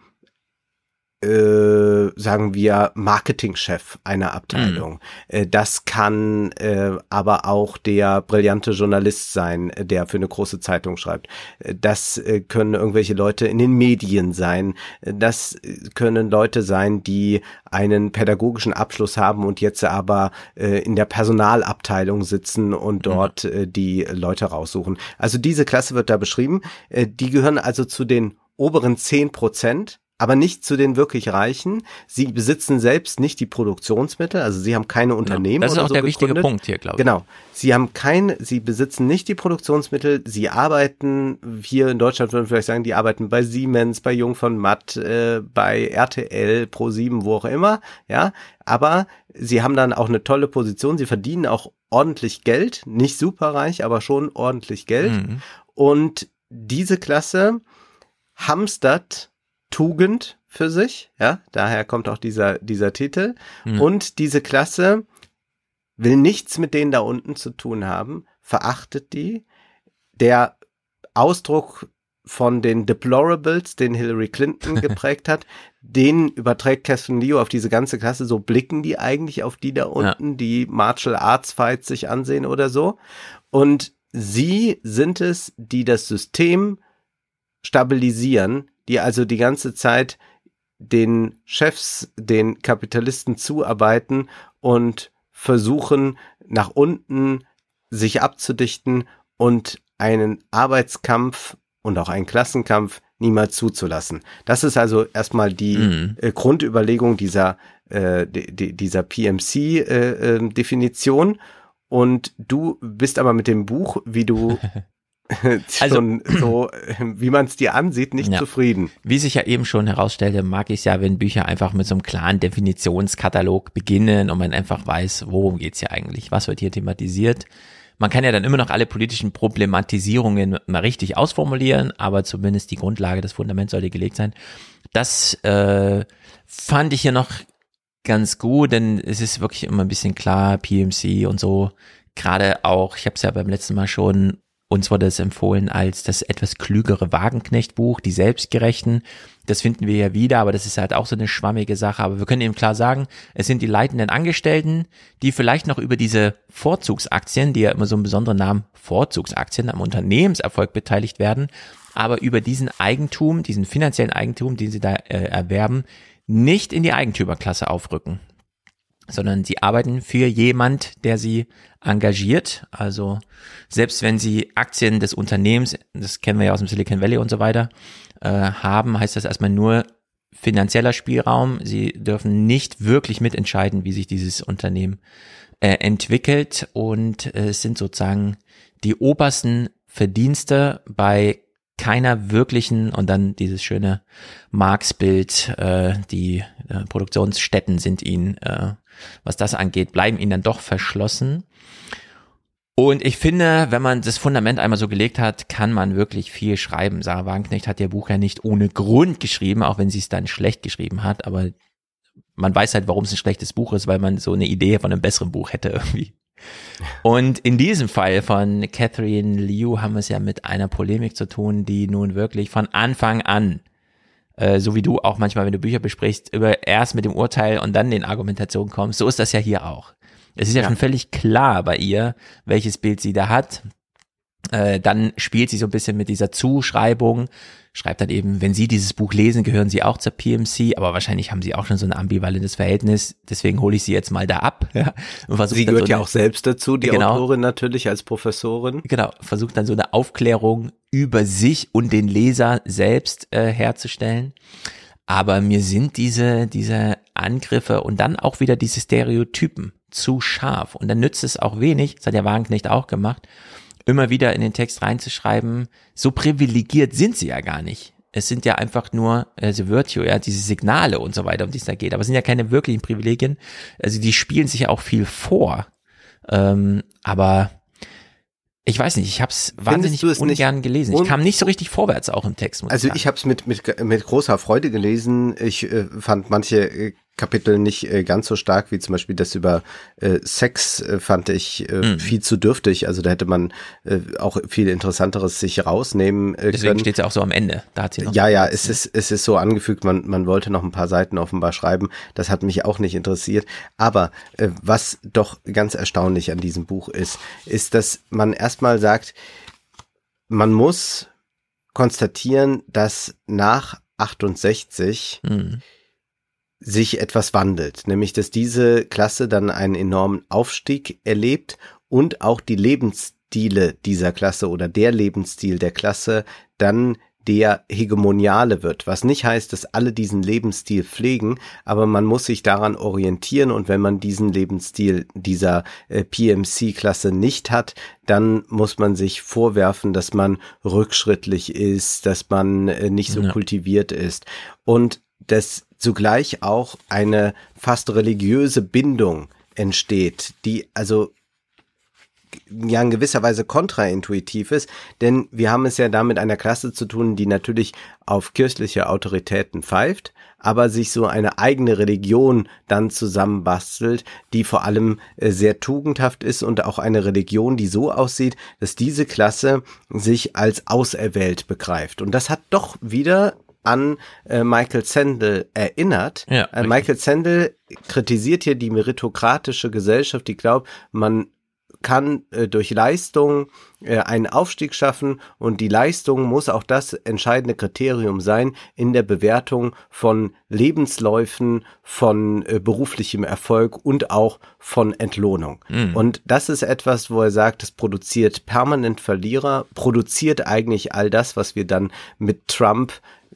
äh, sagen wir, Marketingchef einer Abteilung. Mhm. das kann äh, aber auch der brillante Journalist sein, der für eine große Zeitung schreibt. Äh, das äh, können irgendwelche Leute in den Medien sein. Das können Leute sein, die einen pädagogischen Abschluss haben und jetzt aber äh, in der Personalabteilung sitzen und mhm. dort mhm. die Leute raussuchen. Also diese Klasse wird da beschrieben. die gehören also zu den oberen zehn Prozent aber nicht zu den wirklich Reichen. Sie besitzen selbst nicht die Produktionsmittel, also sie haben keine Unternehmen. Ja, das ist auch so der gegründet. wichtige Punkt hier, glaube ich. Genau. Sie haben kein, sie besitzen nicht die Produktionsmittel, sie arbeiten, hier in Deutschland würden wir vielleicht sagen, die arbeiten bei Siemens, bei Jung von Matt, äh, bei RTL, Pro7, wo auch immer, ja. Aber sie haben dann auch eine tolle Position, sie verdienen auch ordentlich Geld, nicht superreich, aber schon ordentlich Geld. Mhm. Und diese Klasse hamstert Tugend für sich, ja, daher kommt auch dieser, dieser Titel. Mhm. Und diese Klasse will nichts mit denen da unten zu tun haben, verachtet die. Der Ausdruck von den Deplorables, den Hillary Clinton geprägt hat, den überträgt Catherine Leo auf diese ganze Klasse. So blicken die eigentlich auf die da unten, ja. die Martial Arts Fights sich ansehen oder so. Und sie sind es, die das System stabilisieren, die also die ganze Zeit den Chefs, den Kapitalisten zuarbeiten und versuchen nach unten sich abzudichten und einen Arbeitskampf und auch einen Klassenkampf niemals zuzulassen. Das ist also erstmal die Mhm. äh, Grundüberlegung dieser äh, di- di- dieser PMC-Definition. äh, und du bist aber mit dem Buch, wie du schon so, äh, wie man es dir ansieht, nicht Ja. zufrieden. Wie sich ja eben schon herausstellte, mag ich es ja, wenn Bücher einfach mit so einem klaren Definitionskatalog beginnen und man einfach weiß, worum geht's hier eigentlich, was wird hier thematisiert. Man kann ja dann immer noch alle politischen Problematisierungen mal richtig ausformulieren, aber zumindest die Grundlage, das Fundament sollte gelegt sein. Das äh, fand ich hier noch ganz gut, denn es ist wirklich immer ein bisschen klar, PMC und so. Gerade auch, ich habe es ja beim letzten Mal schon, uns wurde es empfohlen als das etwas klügere Wagenknecht-Buch, die Selbstgerechten. Das finden wir ja wieder, aber das ist halt auch so eine schwammige Sache. Aber wir können eben klar sagen, es sind die leitenden Angestellten, die vielleicht noch über diese Vorzugsaktien, die ja immer so einen besonderen Namen Vorzugsaktien am Unternehmenserfolg beteiligt werden, aber über diesen Eigentum, diesen finanziellen Eigentum, den sie da äh, erwerben, nicht in die Eigentümerklasse aufrücken, sondern sie arbeiten für jemand, der sie engagiert. Also selbst wenn sie Aktien des Unternehmens, das kennen wir ja aus dem Silicon Valley und so weiter, äh, haben, heißt das erstmal nur finanzieller Spielraum. Sie dürfen nicht wirklich mitentscheiden, wie sich dieses Unternehmen äh, entwickelt und äh, es sind sozusagen die obersten Verdienste bei keiner wirklichen und dann dieses schöne Marx-Bild, äh, die äh, Produktionsstätten sind ihnen, äh, was das angeht, bleiben ihnen dann doch verschlossen. Und ich finde, wenn man das Fundament einmal so gelegt hat, kann man wirklich viel schreiben. Sarah Wagenknecht hat ihr Buch ja nicht ohne Grund geschrieben, auch wenn sie es dann schlecht geschrieben hat, aber man weiß halt, warum es ein schlechtes Buch ist, weil man so eine Idee von einem besseren Buch hätte irgendwie. Und in diesem Fall von Catherine Liu haben wir es ja mit einer Polemik zu tun, die nun wirklich von Anfang an, äh, so wie du auch manchmal, wenn du Bücher besprichst, über erst mit dem Urteil und dann den Argumentationen kommst, so ist das ja hier auch. Es ist ja, Ja. schon völlig klar bei ihr, welches Bild sie da hat. Äh, dann spielt sie so ein bisschen mit dieser Zuschreibung, schreibt dann eben, wenn Sie dieses Buch lesen, gehören Sie auch zur PMC, aber wahrscheinlich haben Sie auch schon so ein ambivalentes Verhältnis, deswegen hole ich Sie jetzt mal da ab. Ja, und Sie gehört so ja eine- auch selbst dazu, die Genau. Autorin natürlich als Professorin. genau, versucht dann so eine Aufklärung über sich und den Leser selbst äh, herzustellen. Aber mir sind diese, diese Angriffe und dann auch wieder diese Stereotypen zu scharf. Und dann nützt es auch wenig, das hat ja Wagenknecht auch gemacht, immer wieder in den Text reinzuschreiben, so privilegiert sind sie ja gar nicht. Es sind ja einfach nur, also Virtue, ja, diese Signale und so weiter, um die es da geht. Aber es sind ja keine wirklichen Privilegien. Also die spielen sich ja auch viel vor. Ähm, aber ich weiß nicht, ich habe es wahnsinnig du es nicht ungern gelesen. Ich kam nicht so richtig vorwärts auch im Text. Muss Also sagen. ich habe es mit, mit, mit großer Freude gelesen. Ich äh, fand manche äh, Kapitel nicht äh, ganz so stark, wie zum Beispiel das über äh, Sex äh, fand ich äh, Mhm. viel zu dürftig. Also da hätte man äh, auch viel Interessanteres sich rausnehmen äh, Deswegen können. steht es ja auch so am Ende. Da hat sie noch Ja, ja, es ist, es ist so angefügt, man, man wollte noch ein paar Seiten offenbar schreiben. Das hat mich auch nicht interessiert. Aber äh, was doch ganz erstaunlich an diesem Buch ist, ist, dass man erstmal sagt, man muss konstatieren, dass nach 68 Hm. Sich etwas wandelt, nämlich dass diese Klasse dann einen enormen Aufstieg erlebt und auch die Lebensstile dieser Klasse oder der Lebensstil der Klasse dann der hegemoniale wird, was nicht heißt, dass alle diesen Lebensstil pflegen, aber man muss sich daran orientieren und wenn man diesen Lebensstil dieser äh, PMC-Klasse nicht hat, dann muss man sich vorwerfen, dass man rückschrittlich ist, dass man äh, nicht so Ja. kultiviert ist und dass zugleich auch eine fast religiöse Bindung entsteht, die also ja in gewisser Weise kontraintuitiv ist, denn wir haben es ja da mit einer Klasse zu tun, die natürlich auf kirchliche Autoritäten pfeift, aber sich so eine eigene Religion dann zusammenbastelt, die vor allem äh, sehr tugendhaft ist und auch eine Religion, die so aussieht, dass diese Klasse sich als auserwählt begreift. Und das hat doch wieder an äh, Michael Sandel erinnert. Ja, äh. Michael Sandel kritisiert hier die meritokratische Gesellschaft, die glaubt, man kann äh, durch Leistung äh, einen Aufstieg schaffen und die Leistung muss auch das entscheidende Kriterium sein in der Bewertung von Lebensläufen, von äh, beruflichem Erfolg und auch von Entlohnung. Mhm. Und das ist etwas, wo er sagt, es produziert permanent Verlierer, produziert eigentlich all das, was wir dann mit Trump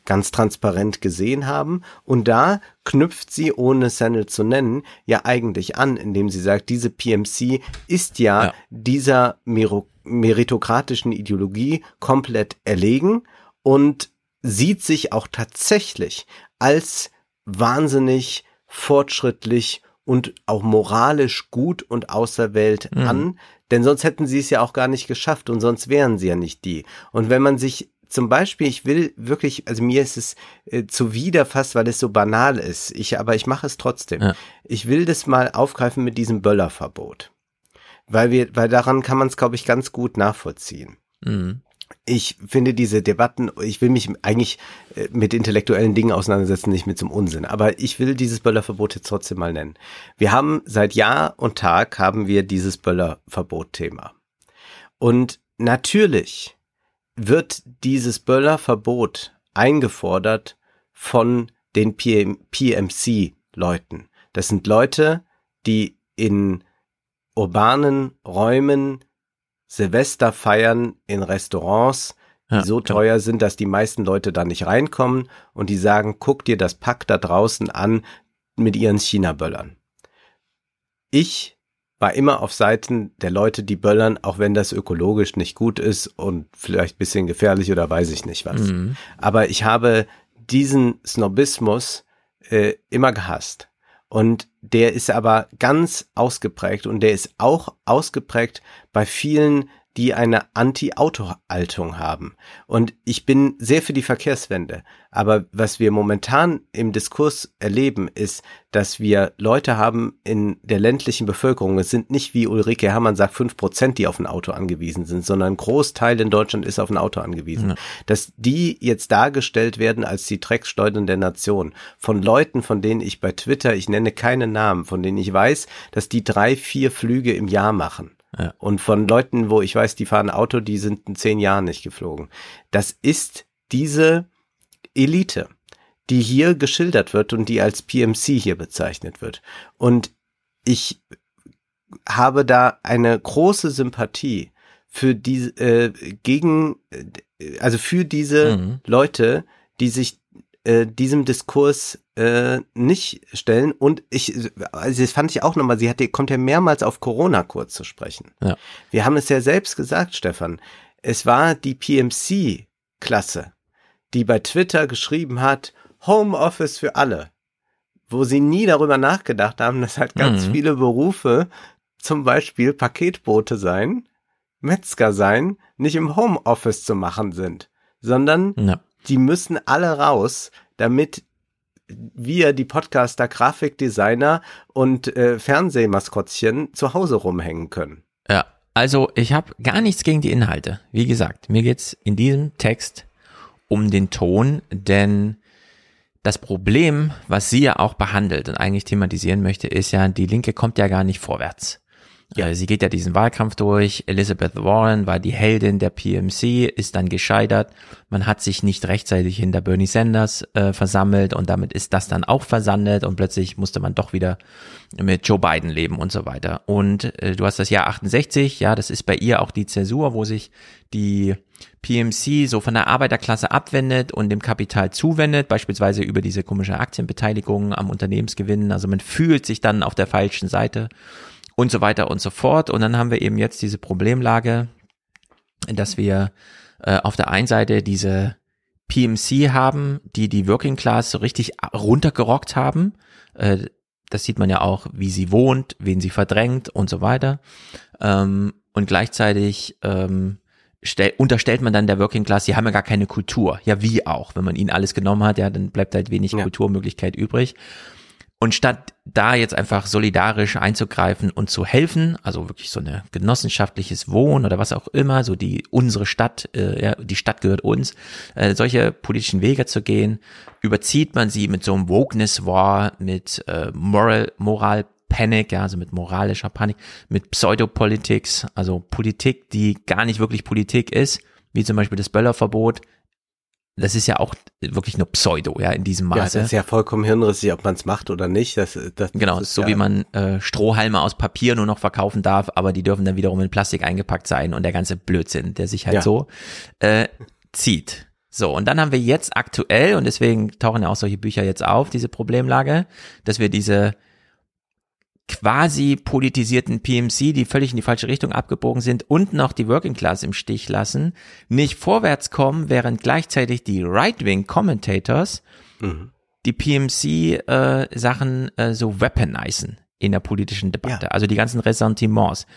ganz transparent gesehen haben. Und da knüpft sie, ohne Sandel zu nennen, ja eigentlich an, indem sie sagt, diese PMC ist ja, ja. dieser meritokratischen Ideologie komplett erlegen und sieht sich auch tatsächlich als wahnsinnig fortschrittlich und auch moralisch gut und außer Welt mhm. an, denn sonst hätten sie es ja auch gar nicht geschafft und sonst wären sie ja nicht die. Und wenn man sich zum Beispiel, ich will wirklich, also mir ist es äh, zuwider fast, weil es so banal ist. Ich, aber ich mache es trotzdem. Ja. Ich will das mal aufgreifen mit diesem Böllerverbot. Weil wir, weil daran kann man es, glaube ich, ganz gut nachvollziehen. Mhm. Ich finde diese Debatten, ich will mich eigentlich äh, mit intellektuellen Dingen auseinandersetzen, nicht mit zum Unsinn. Aber ich will dieses Böllerverbot jetzt trotzdem mal nennen. Wir haben seit Jahr und Tag haben wir dieses Böllerverbot-Thema. Und natürlich wird dieses Böllerverbot eingefordert von den PMC-Leuten. Das sind Leute, die in urbanen Räumen Silvester feiern in Restaurants, die ja, so teuer klar. sind, dass die meisten Leute da nicht reinkommen und die sagen, guck dir das Pack da draußen an mit ihren China-Böllern. Ich war immer auf Seiten der Leute, die böllern, auch wenn das ökologisch nicht gut ist und vielleicht bisschen gefährlich oder weiß ich nicht was. Mhm. Aber ich habe diesen Snobismus äh, immer gehasst. Und der ist aber ganz ausgeprägt und der ist auch ausgeprägt bei vielen die eine Anti-Auto-Haltung haben. Und ich bin sehr für die Verkehrswende. Aber was wir momentan im Diskurs erleben, ist, dass wir Leute haben in der ländlichen Bevölkerung. Es sind nicht wie Ulrike Herrmann sagt, fünf Prozent, die auf ein Auto angewiesen sind, sondern ein Großteil in Deutschland ist auf ein Auto angewiesen. Ja. Dass die jetzt dargestellt werden als die Drecksschleudern der Nation. Von Leuten, von denen ich bei Twitter, ich nenne keine Namen, von denen ich weiß, dass die drei, vier Flüge im Jahr machen ja. Und von Leuten, wo ich weiß, die fahren Auto, die sind in zehn Jahren nicht geflogen. Das ist diese Elite, die hier geschildert wird und die als PMC hier bezeichnet wird. Und ich habe da eine große Sympathie für die äh, gegen äh, also für diese mhm. Leute, die sich äh, diesem Diskurs äh, nicht stellen. Und ich, also das fand ich auch nochmal, sie hat, kommt ja mehrmals auf Corona kurz zu sprechen. Ja. Wir haben es ja selbst gesagt, Stefan. Es war die PMC-Klasse, die bei Twitter geschrieben hat, Homeoffice für alle. Wo sie nie darüber nachgedacht haben, dass halt ganz mhm. viele Berufe, zum Beispiel Paketboote sein, Metzger sein, nicht im Homeoffice zu machen sind, sondern ja die müssen alle raus, damit wir, die Podcaster, Grafikdesigner und äh, Fernsehmaskottchen zu Hause rumhängen können. Ja, also ich habe gar nichts gegen die Inhalte. Wie gesagt, mir geht's in diesem Text um den Ton, denn das Problem, was sie ja auch behandelt und eigentlich thematisieren möchte, ist ja, die Linke kommt ja gar nicht vorwärts. Ja. Sie geht ja diesen Wahlkampf durch. Elizabeth Warren war die Heldin der PMC, ist dann gescheitert. Man hat sich nicht rechtzeitig hinter Bernie Sanders äh, versammelt und damit ist das dann auch versandet und plötzlich musste man doch wieder mit Joe Biden leben und so weiter. Und äh, du hast das Jahr 68, ja, das ist bei ihr auch die Zäsur, wo sich die PMC so von der Arbeiterklasse abwendet und dem Kapital zuwendet, beispielsweise über diese komische Aktienbeteiligung am Unternehmensgewinn. Also man fühlt sich dann auf der falschen Seite und so weiter und so fort. Und dann haben wir eben jetzt diese Problemlage, dass wir äh, auf der einen Seite diese PMC haben, die die Working Class so richtig runtergerockt haben. Äh, das sieht man ja auch, wie sie wohnt, wen sie verdrängt und so weiter. Ähm, und gleichzeitig ähm, stell, unterstellt man dann der Working Class, sie haben ja gar keine Kultur. Ja, wie auch. Wenn man ihnen alles genommen hat, ja, dann bleibt halt wenig ja. Kulturmöglichkeit übrig. Und statt da jetzt einfach solidarisch einzugreifen und zu helfen, also wirklich so eine genossenschaftliches Wohnen oder was auch immer, so die unsere Stadt, äh, ja, die Stadt gehört uns, äh, solche politischen Wege zu gehen, überzieht man sie mit so einem Wokeness War, mit äh, Moral, Moral Panic, ja, also mit moralischer Panik, mit Pseudopolitics, also Politik, die gar nicht wirklich Politik ist, wie zum Beispiel das Böllerverbot, das ist ja auch wirklich nur Pseudo, ja, in diesem Maße. Ja, das ist ja vollkommen hirnrissig, ob man es macht oder nicht. Das, das, genau, das so ja wie man äh, Strohhalme aus Papier nur noch verkaufen darf, aber die dürfen dann wiederum in Plastik eingepackt sein und der ganze Blödsinn, der sich halt ja. so äh, zieht. So, und dann haben wir jetzt aktuell, und deswegen tauchen ja auch solche Bücher jetzt auf, diese Problemlage, dass wir diese quasi politisierten PMC, die völlig in die falsche Richtung abgebogen sind und noch die Working Class im Stich lassen, nicht vorwärts kommen, während gleichzeitig die Right-Wing Commentators mhm. die PMC äh, Sachen äh, so weaponisen in der politischen Debatte, ja. also die ganzen Ressentiments.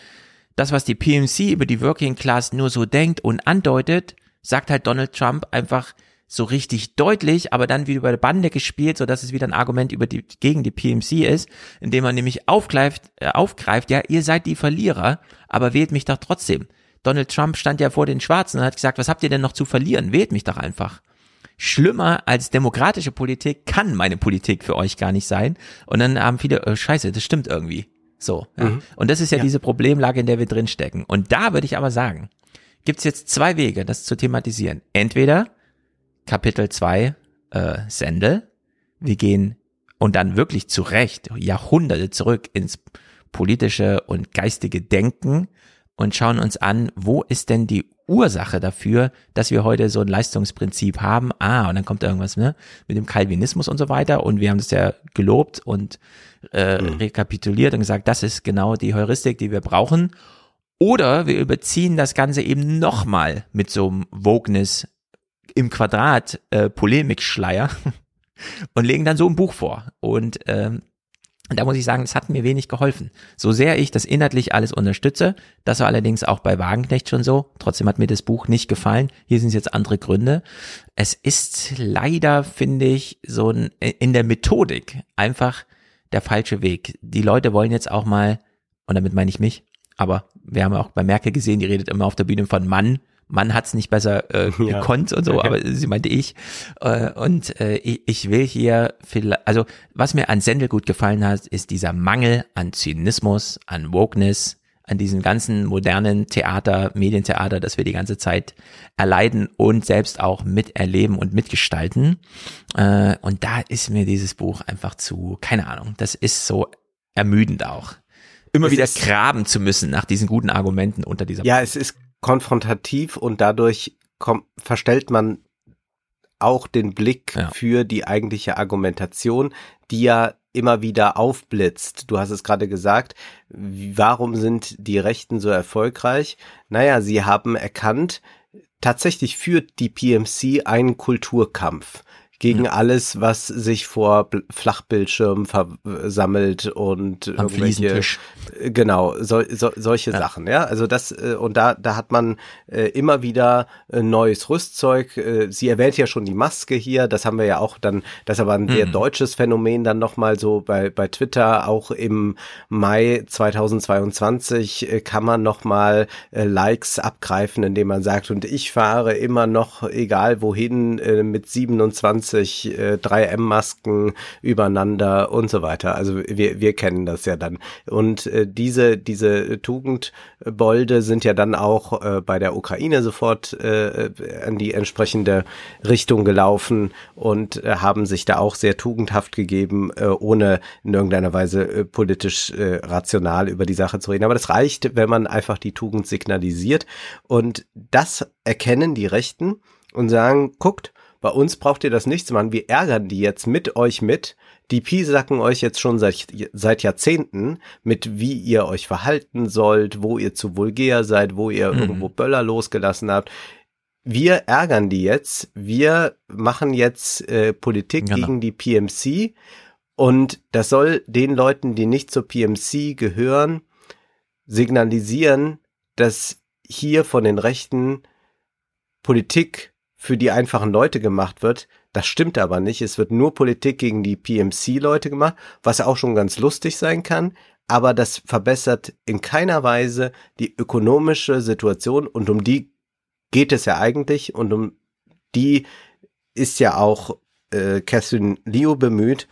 Das, was die PMC über die Working Class nur so denkt und andeutet, sagt halt Donald Trump einfach so richtig deutlich, aber dann wieder über die Bande gespielt, so dass es wieder ein Argument über die, gegen die PMC ist, indem man nämlich aufgreift, äh, aufgreift, ja, ihr seid die Verlierer, aber wählt mich doch trotzdem. Donald Trump stand ja vor den Schwarzen und hat gesagt, was habt ihr denn noch zu verlieren? Wählt mich doch einfach. Schlimmer als demokratische Politik kann meine Politik für euch gar nicht sein. Und dann haben viele, äh, scheiße, das stimmt irgendwie. So. Ja. Mhm. Und das ist ja, ja, diese Problemlage, in der wir drinstecken. Und da würde ich aber sagen, gibt's jetzt zwei Wege, das zu thematisieren. Entweder Kapitel 2 äh, Sendel. Wir gehen und dann wirklich zurecht Jahrhunderte zurück ins politische und geistige Denken und schauen uns an, wo ist denn die Ursache dafür, dass wir heute so ein Leistungsprinzip haben. Ah, und dann kommt irgendwas ne, mit dem Calvinismus und so weiter. Und wir haben das ja gelobt und äh, mhm. rekapituliert und gesagt, das ist genau die Heuristik, die wir brauchen. Oder wir überziehen das Ganze eben nochmal mit so einem Wokeness im Quadrat äh, Polemikschleier und legen dann so ein Buch vor. Und ähm, da muss ich sagen, es hat mir wenig geholfen. So sehr ich das inhaltlich alles unterstütze, das war allerdings auch bei Wagenknecht schon so. Trotzdem hat mir das Buch nicht gefallen. Hier sind jetzt andere Gründe. Es ist leider, finde ich, so ein, in der Methodik einfach der falsche Weg. Die Leute wollen jetzt auch mal, und damit meine ich mich, aber wir haben auch bei Merkel gesehen, die redet immer auf der Bühne von Mann Mann hat's nicht besser äh, ja. gekonnt und so, aber sie meinte ich. Äh, und äh, ich, ich will hier vielleicht, also was mir an Sendel gut gefallen hat, ist dieser Mangel an Zynismus, an Wokeness, an diesem ganzen modernen Theater, Medientheater, das wir die ganze Zeit erleiden und selbst auch miterleben und mitgestalten. Äh, und da ist mir dieses Buch einfach zu, keine Ahnung, das ist so ermüdend auch. Immer es wieder graben zu müssen nach diesen guten Argumenten unter dieser. Ja, es ist konfrontativ und dadurch kommt, verstellt man auch den Blick ja. für die eigentliche Argumentation, die ja immer wieder aufblitzt. Du hast es gerade gesagt, warum sind die Rechten so erfolgreich? Naja, sie haben erkannt, tatsächlich führt die PMC einen Kulturkampf gegen ja. alles, was sich vor Flachbildschirmen versammelt und Am irgendwelche genau so, so, solche ja. Sachen ja also das äh, und da da hat man äh, immer wieder äh, neues Rüstzeug äh, sie erwähnt ja schon die Maske hier das haben wir ja auch dann das ist aber ein mhm. sehr deutsches Phänomen dann noch mal so bei bei Twitter auch im Mai 2022 äh, kann man noch mal äh, Likes abgreifen indem man sagt und ich fahre immer noch egal wohin äh, mit 27 20 äh, 3M-Masken übereinander und so weiter. Also wir, wir kennen das ja dann. Und äh, diese, diese Tugendbolde sind ja dann auch äh, bei der Ukraine sofort äh, an die entsprechende Richtung gelaufen und äh, haben sich da auch sehr tugendhaft gegeben, äh, ohne in irgendeiner Weise äh, politisch äh, rational über die Sache zu reden. Aber das reicht, wenn man einfach die Tugend signalisiert. Und das erkennen die Rechten und sagen, guckt, bei uns braucht ihr das nicht zu machen. Wir ärgern die jetzt mit euch mit. Die piesacken euch jetzt schon seit, seit Jahrzehnten mit, wie ihr euch verhalten sollt, wo ihr zu vulgär seid, wo ihr mhm. irgendwo Böller losgelassen habt. Wir ärgern die jetzt. Wir machen jetzt äh, Politik genau. gegen die PMC. Und das soll den Leuten, die nicht zur PMC gehören, signalisieren, dass hier von den Rechten Politik für die einfachen Leute gemacht wird. Das stimmt aber nicht. Es wird nur Politik gegen die PMC-Leute gemacht, was auch schon ganz lustig sein kann. Aber das verbessert in keiner Weise die ökonomische Situation und um die geht es ja eigentlich und um die ist ja auch äh, Catherine Leo bemüht.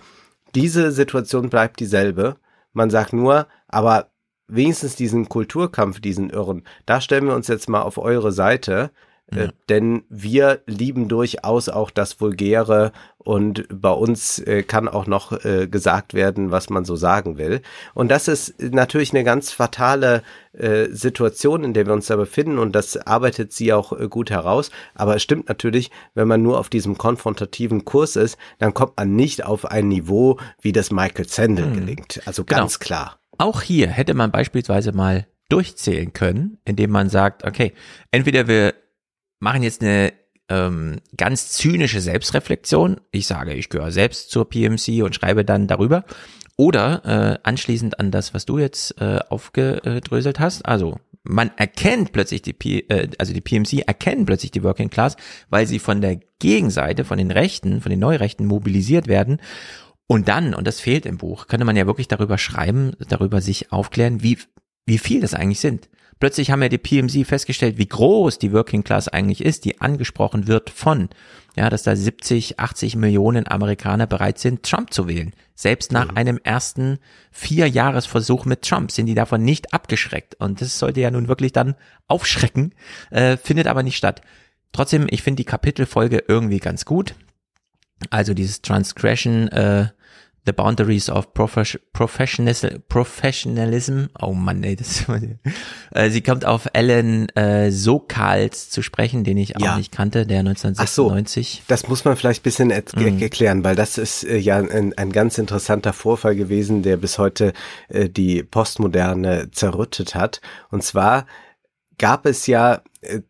Diese Situation bleibt dieselbe, man sagt nur, aber wenigstens diesen Kulturkampf, diesen Irren, da stellen wir uns jetzt mal auf eure Seite. Äh, denn wir lieben durchaus auch das Vulgäre und bei uns äh, kann auch noch äh, gesagt werden, was man so sagen will. Und das ist natürlich eine ganz fatale äh, Situation, in der wir uns da befinden und das arbeitet sie auch äh, gut heraus. Aber es stimmt natürlich, wenn man nur auf diesem konfrontativen Kurs ist, dann kommt man nicht auf ein Niveau, wie das Michael Sandel gelingt. Also Genau. ganz klar. Auch hier hätte man beispielsweise mal durchzählen können, indem man sagt, okay, entweder wir machen jetzt eine ähm, ganz zynische Selbstreflexion. Ich sage, ich gehöre selbst zur PMC und schreibe dann darüber. Oder äh, anschließend an das, was du jetzt äh, aufgedröselt hast. Also man erkennt plötzlich die, P äh, also die PMC erkennen plötzlich die Working Class, weil sie von der Gegenseite, von den Rechten, von den Neurechten mobilisiert werden. Und dann, und das fehlt im Buch, könnte man ja wirklich darüber schreiben, darüber sich aufklären, wie, wie viel das eigentlich sind. Plötzlich haben ja die PMC festgestellt, wie groß die Working Class eigentlich ist, die angesprochen wird von, ja, dass da 70, 80 Millionen Amerikaner bereit sind, Trump zu wählen. Selbst nach einem ersten Vierjahresversuch mit Trump sind die davon nicht abgeschreckt. Und das sollte ja nun wirklich dann aufschrecken, äh, findet aber nicht statt. Trotzdem, ich finde die Kapitelfolge irgendwie ganz gut. Also dieses Transgression, äh, The Boundaries of Profes Professionalism. Oh Mann, ey, das äh, Sie kommt auf Alan äh, Sokals zu sprechen, den ich auch Ja. nicht kannte, der Ach so. 1996. Das muss man vielleicht ein bisschen Mhm. erklären, weil das ist äh, ja ein, ein ganz interessanter Vorfall gewesen, der bis heute äh, die Postmoderne zerrüttet hat. Und zwar gab es ja äh,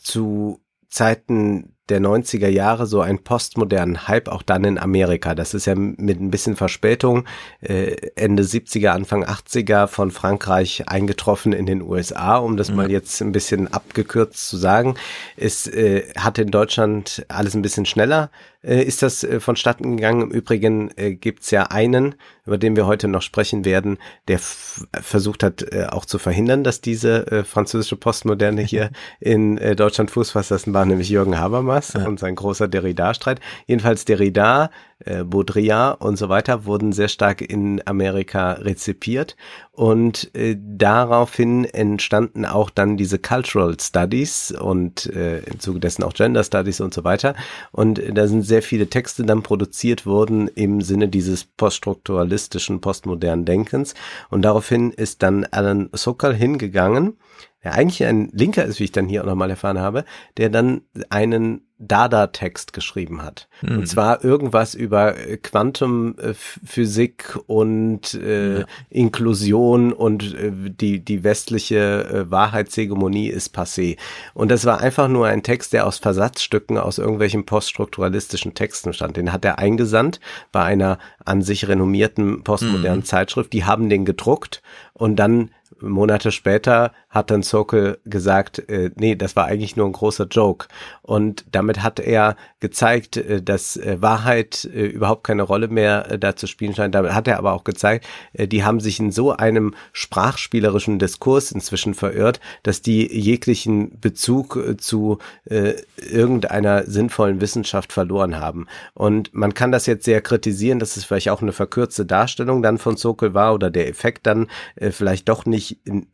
zu Zeiten der 90er Jahre so einen postmodernen Hype auch dann in Amerika. Das ist ja mit ein bisschen Verspätung äh, Ende 70er, Anfang 80er von Frankreich eingetroffen in den USA, um das mal jetzt ein bisschen abgekürzt zu sagen. Es äh, hat in Deutschland alles ein bisschen schneller äh, ist das äh, vonstatten gegangen. Im Übrigen äh, gibt's ja einen, über den wir heute noch sprechen werden, der versucht hat, äh, auch zu verhindern, dass diese äh, französische Postmoderne hier in äh, Deutschland Fuß fasst. Das war nämlich Jürgen Habermas und sein großer Derrida-Streit. Jedenfalls Derrida, äh, Baudrillard und so weiter wurden sehr stark in Amerika rezipiert und äh, daraufhin entstanden auch dann diese Cultural Studies und äh, im Zuge dessen auch Gender Studies und so weiter. Und äh, da sind sehr viele Texte dann produziert worden im Sinne dieses poststrukturalistischen, postmodernen Denkens. Und daraufhin ist dann Alan Sokal hingegangen, der eigentlich ein Linker ist, wie ich dann hier auch nochmal erfahren habe, der dann einen Dada-Text geschrieben hat. Und zwar irgendwas über äh, Quantumphysik und äh, Inklusion und äh, die, die westliche äh, Wahrheitshegemonie ist passé. Und das war einfach nur ein Text, der aus Versatzstücken aus irgendwelchen poststrukturalistischen Texten stand. Den hat er eingesandt bei einer an sich renommierten postmodernen Zeitschrift. Die haben den gedruckt und dann Monate später hat dann Sokol gesagt, äh, nee, das war eigentlich nur ein großer Joke. Und damit hat er gezeigt, äh, dass äh, Wahrheit äh, überhaupt keine Rolle mehr äh, da zu spielen scheint. Damit hat er aber auch gezeigt, äh, die haben sich in so einem sprachspielerischen Diskurs inzwischen verirrt, dass die jeglichen Bezug äh, zu äh, irgendeiner sinnvollen Wissenschaft verloren haben. Und man kann das jetzt sehr kritisieren, dass es vielleicht auch eine verkürzte Darstellung dann von Sokol war oder der Effekt dann äh, vielleicht doch nicht in,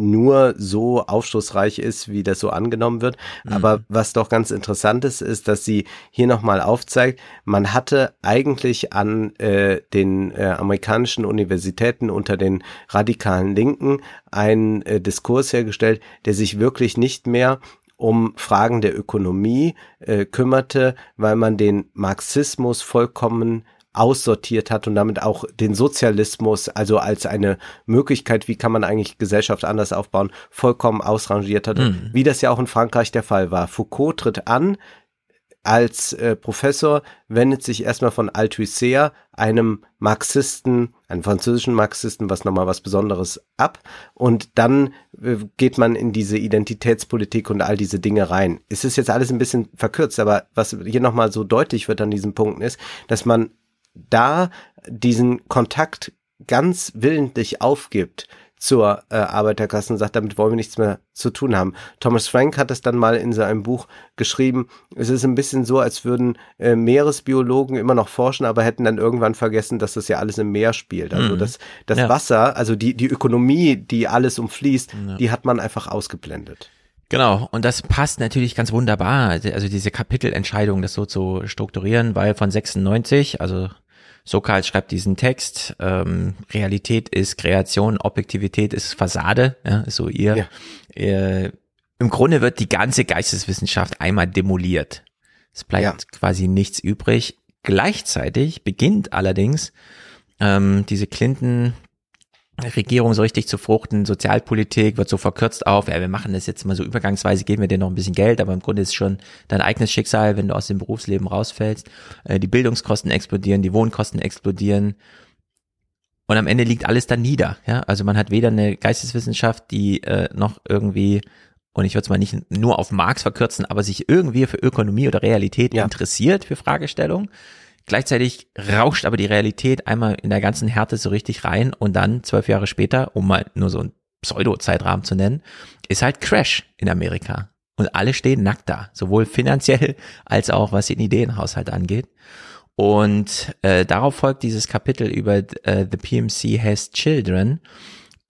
nur so aufschlussreich ist, wie das so angenommen wird. Aber was doch ganz interessant ist, ist, dass sie hier nochmal aufzeigt, man hatte eigentlich an äh, den äh, amerikanischen Universitäten unter den radikalen Linken einen äh, Diskurs hergestellt, der sich wirklich nicht mehr um Fragen der Ökonomie äh, kümmerte, weil man den Marxismus vollkommen aussortiert hat und damit auch den Sozialismus, also als eine Möglichkeit, wie kann man eigentlich Gesellschaft anders aufbauen, vollkommen ausrangiert hat, wie das ja auch in Frankreich der Fall war. Foucault tritt an als äh, Professor, wendet sich erstmal von Althusser, einem Marxisten, einem französischen Marxisten, was nochmal was Besonderes ab und dann äh, geht man in diese Identitätspolitik und all diese Dinge rein. Es ist jetzt alles ein bisschen verkürzt, aber was hier nochmal so deutlich wird an diesen Punkten ist, dass man da diesen Kontakt ganz willentlich aufgibt zur äh, Arbeiterklasse und sagt, damit wollen wir nichts mehr zu tun haben. Thomas Frank hat es dann mal in seinem Buch geschrieben, es ist ein bisschen so, als würden äh, Meeresbiologen immer noch forschen, aber hätten dann irgendwann vergessen, dass das ja alles im Meer spielt. Also Mhm. das, das Ja. Wasser, also die, die Ökonomie, die alles umfließt, Ja. die hat man einfach ausgeblendet. Genau, und das passt natürlich ganz wunderbar, also diese Kapitelentscheidung, das so zu strukturieren, weil von 96, also Sokal schreibt diesen Text, ähm, Realität ist Kreation, Objektivität ist Fassade, ja, ist so ihr. Ja. Äh, Im Grunde wird die ganze Geisteswissenschaft einmal demoliert. Es bleibt Ja. quasi nichts übrig. Gleichzeitig beginnt allerdings ähm, diese Clinton Regierung so richtig zu fruchten, Sozialpolitik wird so verkürzt auf, ja, wir machen das jetzt mal so übergangsweise, geben wir dir noch ein bisschen Geld, aber im Grunde ist es schon dein eigenes Schicksal, wenn du aus dem Berufsleben rausfällst. Äh, die Bildungskosten explodieren, die Wohnkosten explodieren. Und am Ende liegt alles dann nieder. Ja? Also man hat weder eine Geisteswissenschaft, die äh, noch irgendwie, und ich würde es mal nicht nur auf Marx verkürzen, aber sich irgendwie für Ökonomie oder Realität Ja. interessiert für Fragestellungen. Gleichzeitig rauscht aber die Realität einmal in der ganzen Härte so richtig rein und dann zwölf Jahre später, um mal nur so einen Pseudo-Zeitrahmen zu nennen, ist halt Crash in Amerika. Und alle stehen nackt da, sowohl finanziell als auch was den Ideenhaushalt angeht. Und äh, darauf folgt dieses Kapitel über äh, The PMC Has Children.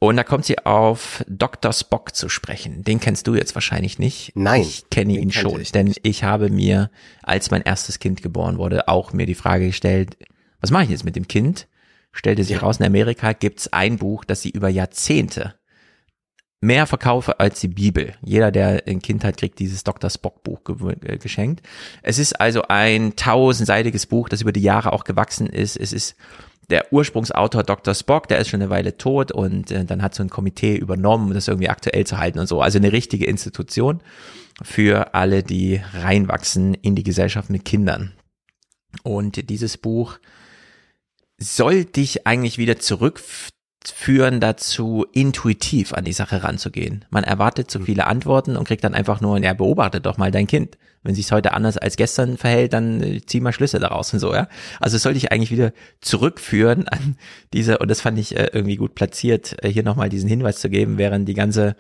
Und da kommt sie auf Dr. Spock zu sprechen. Den kennst du jetzt wahrscheinlich nicht. Nein, Ich kenne ihn schon, ich denn ich habe mir, als mein erstes Kind geboren wurde, auch mir die Frage gestellt, was mache ich jetzt mit dem Kind? Stellte sich Ja. raus, in Amerika gibt's ein Buch, das sie über Jahrzehnte mehr verkaufe als die Bibel. Jeder, der ein Kind hat, kriegt dieses Dr. Spock Buch ge äh, geschenkt. Es ist also ein tausendseitiges Buch, das über die Jahre auch gewachsen ist. Es ist der Ursprungsautor Dr. Spock, der ist schon eine Weile tot und äh, dann hat so ein Komitee übernommen, um das irgendwie aktuell zu halten und so. Also eine richtige Institution für alle, die reinwachsen in die Gesellschaft mit Kindern. Und dieses Buch soll dich eigentlich wieder zurückführen dazu, intuitiv an die Sache ranzugehen. Man erwartet zu viele Antworten und kriegt dann einfach nur, ja, beobachte doch mal dein Kind. Wenn sich heute anders als gestern verhält, dann äh, zieh mal Schlüsse daraus und so, ja. Also es soll dich eigentlich wieder zurückführen an diese, und das fand ich äh, irgendwie gut platziert, äh, hier nochmal diesen Hinweis zu geben, während die ganze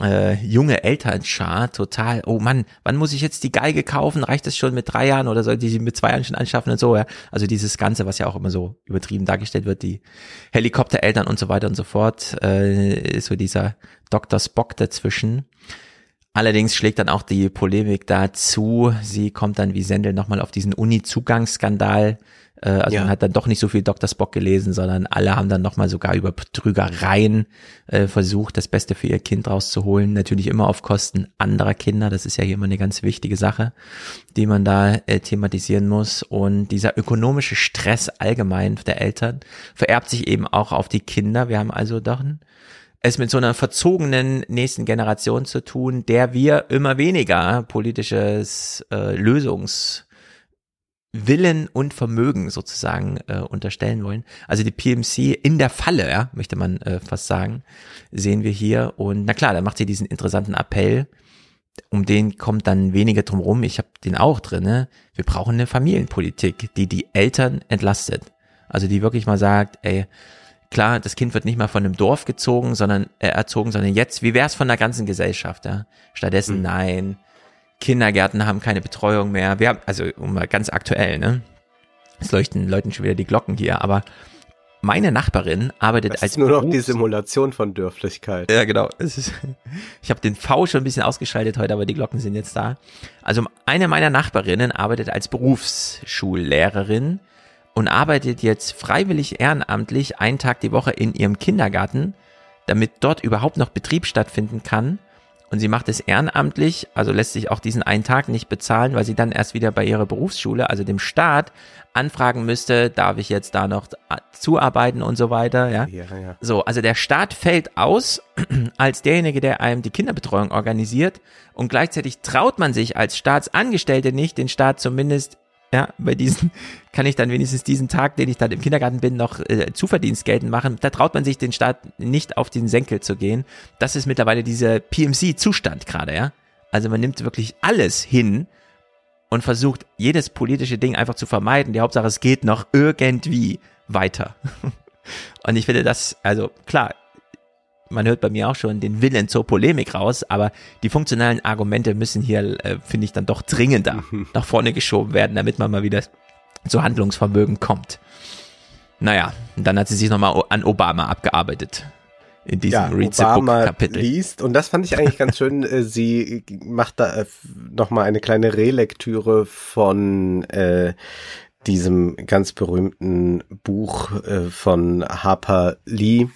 äh, junge Elternschar total, oh Mann, wann muss ich jetzt die Geige kaufen? Reicht das schon mit drei Jahren oder sollte ich sie mit zwei Jahren schon anschaffen und so, ja? Also dieses Ganze, was ja auch immer so übertrieben dargestellt wird, die Helikoptereltern und so weiter und so fort, äh, ist so dieser Dr. Spock dazwischen. Allerdings schlägt dann auch die Polemik dazu. Sie kommt dann wie Sendel nochmal auf diesen Uni-Zugangsskandal. Äh, also Ja. man hat dann doch nicht so viel Dr. Spock gelesen, sondern alle haben dann nochmal sogar über Betrügereien äh, versucht, das Beste für ihr Kind rauszuholen. Natürlich immer auf Kosten anderer Kinder. Das ist ja hier immer eine ganz wichtige Sache, die man da äh, thematisieren muss. Und dieser ökonomische Stress allgemein der Eltern vererbt sich eben auch auf die Kinder. Wir haben also doch ein es mit so einer verzogenen nächsten Generation zu tun, der wir immer weniger politisches äh, Lösungswillen und Vermögen sozusagen äh, unterstellen wollen. Also die PMC in der Falle, ja, möchte man äh, fast sagen, sehen wir hier. Und na klar, da macht sie diesen interessanten Appell. Um den kommt dann weniger drum rum. Ich habe den auch drinne. Wir brauchen eine Familienpolitik, die die Eltern entlastet. Also die wirklich mal sagt, ey, klar, das Kind wird nicht mal von einem Dorf gezogen, sondern äh, erzogen, sondern jetzt, wie wär's von der ganzen Gesellschaft, ja? Stattdessen, Mhm. nein, Kindergärten haben keine Betreuung mehr. Wir haben, also um mal ganz aktuell, ne? Es leuchten, läuten schon wieder die Glocken hier, aber meine Nachbarin arbeitet Das als ist nur noch die Berufs- Simulation von Dörflichkeit. ja, genau. Ist, ich habe den V schon ein bisschen ausgeschaltet heute, aber die Glocken sind jetzt da. Also eine meiner Nachbarinnen arbeitet als Berufsschullehrerin und arbeitet jetzt freiwillig ehrenamtlich einen Tag die Woche in ihrem Kindergarten, damit dort überhaupt noch Betrieb stattfinden kann. Und sie macht es ehrenamtlich, also lässt sich auch diesen einen Tag nicht bezahlen, weil sie dann erst wieder bei ihrer Berufsschule, also dem Staat, anfragen müsste, darf ich jetzt da noch zuarbeiten und so weiter, ja. Ja, ja. So, also der Staat fällt aus als derjenige, der einem die Kinderbetreuung organisiert und gleichzeitig traut man sich als Staatsangestellte nicht, den Staat zumindest, ja, bei diesen, kann ich dann wenigstens diesen Tag, den ich dann im Kindergarten bin, noch äh, Zuverdienst geltend machen. Da traut man sich den Staat nicht auf den Senkel zu gehen. Das ist mittlerweile dieser PMC-Zustand gerade, ja. Also man nimmt wirklich alles hin und versucht, jedes politische Ding einfach zu vermeiden. Die Hauptsache, es geht noch irgendwie weiter. Und ich finde das, also klar, man hört bei mir auch schon den Willen zur Polemik raus, aber die funktionalen Argumente müssen hier, äh, finde ich, dann doch dringender nach vorne geschoben werden, damit man mal wieder zu Handlungsvermögen kommt. Naja, und dann hat sie sich nochmal an Obama abgearbeitet in diesem ja, Read Obama Kapitel. liest und das fand ich eigentlich ganz schön. Äh, sie macht da äh, noch mal eine kleine Relektüre von äh, diesem ganz berühmten Buch äh, von Harper Lee.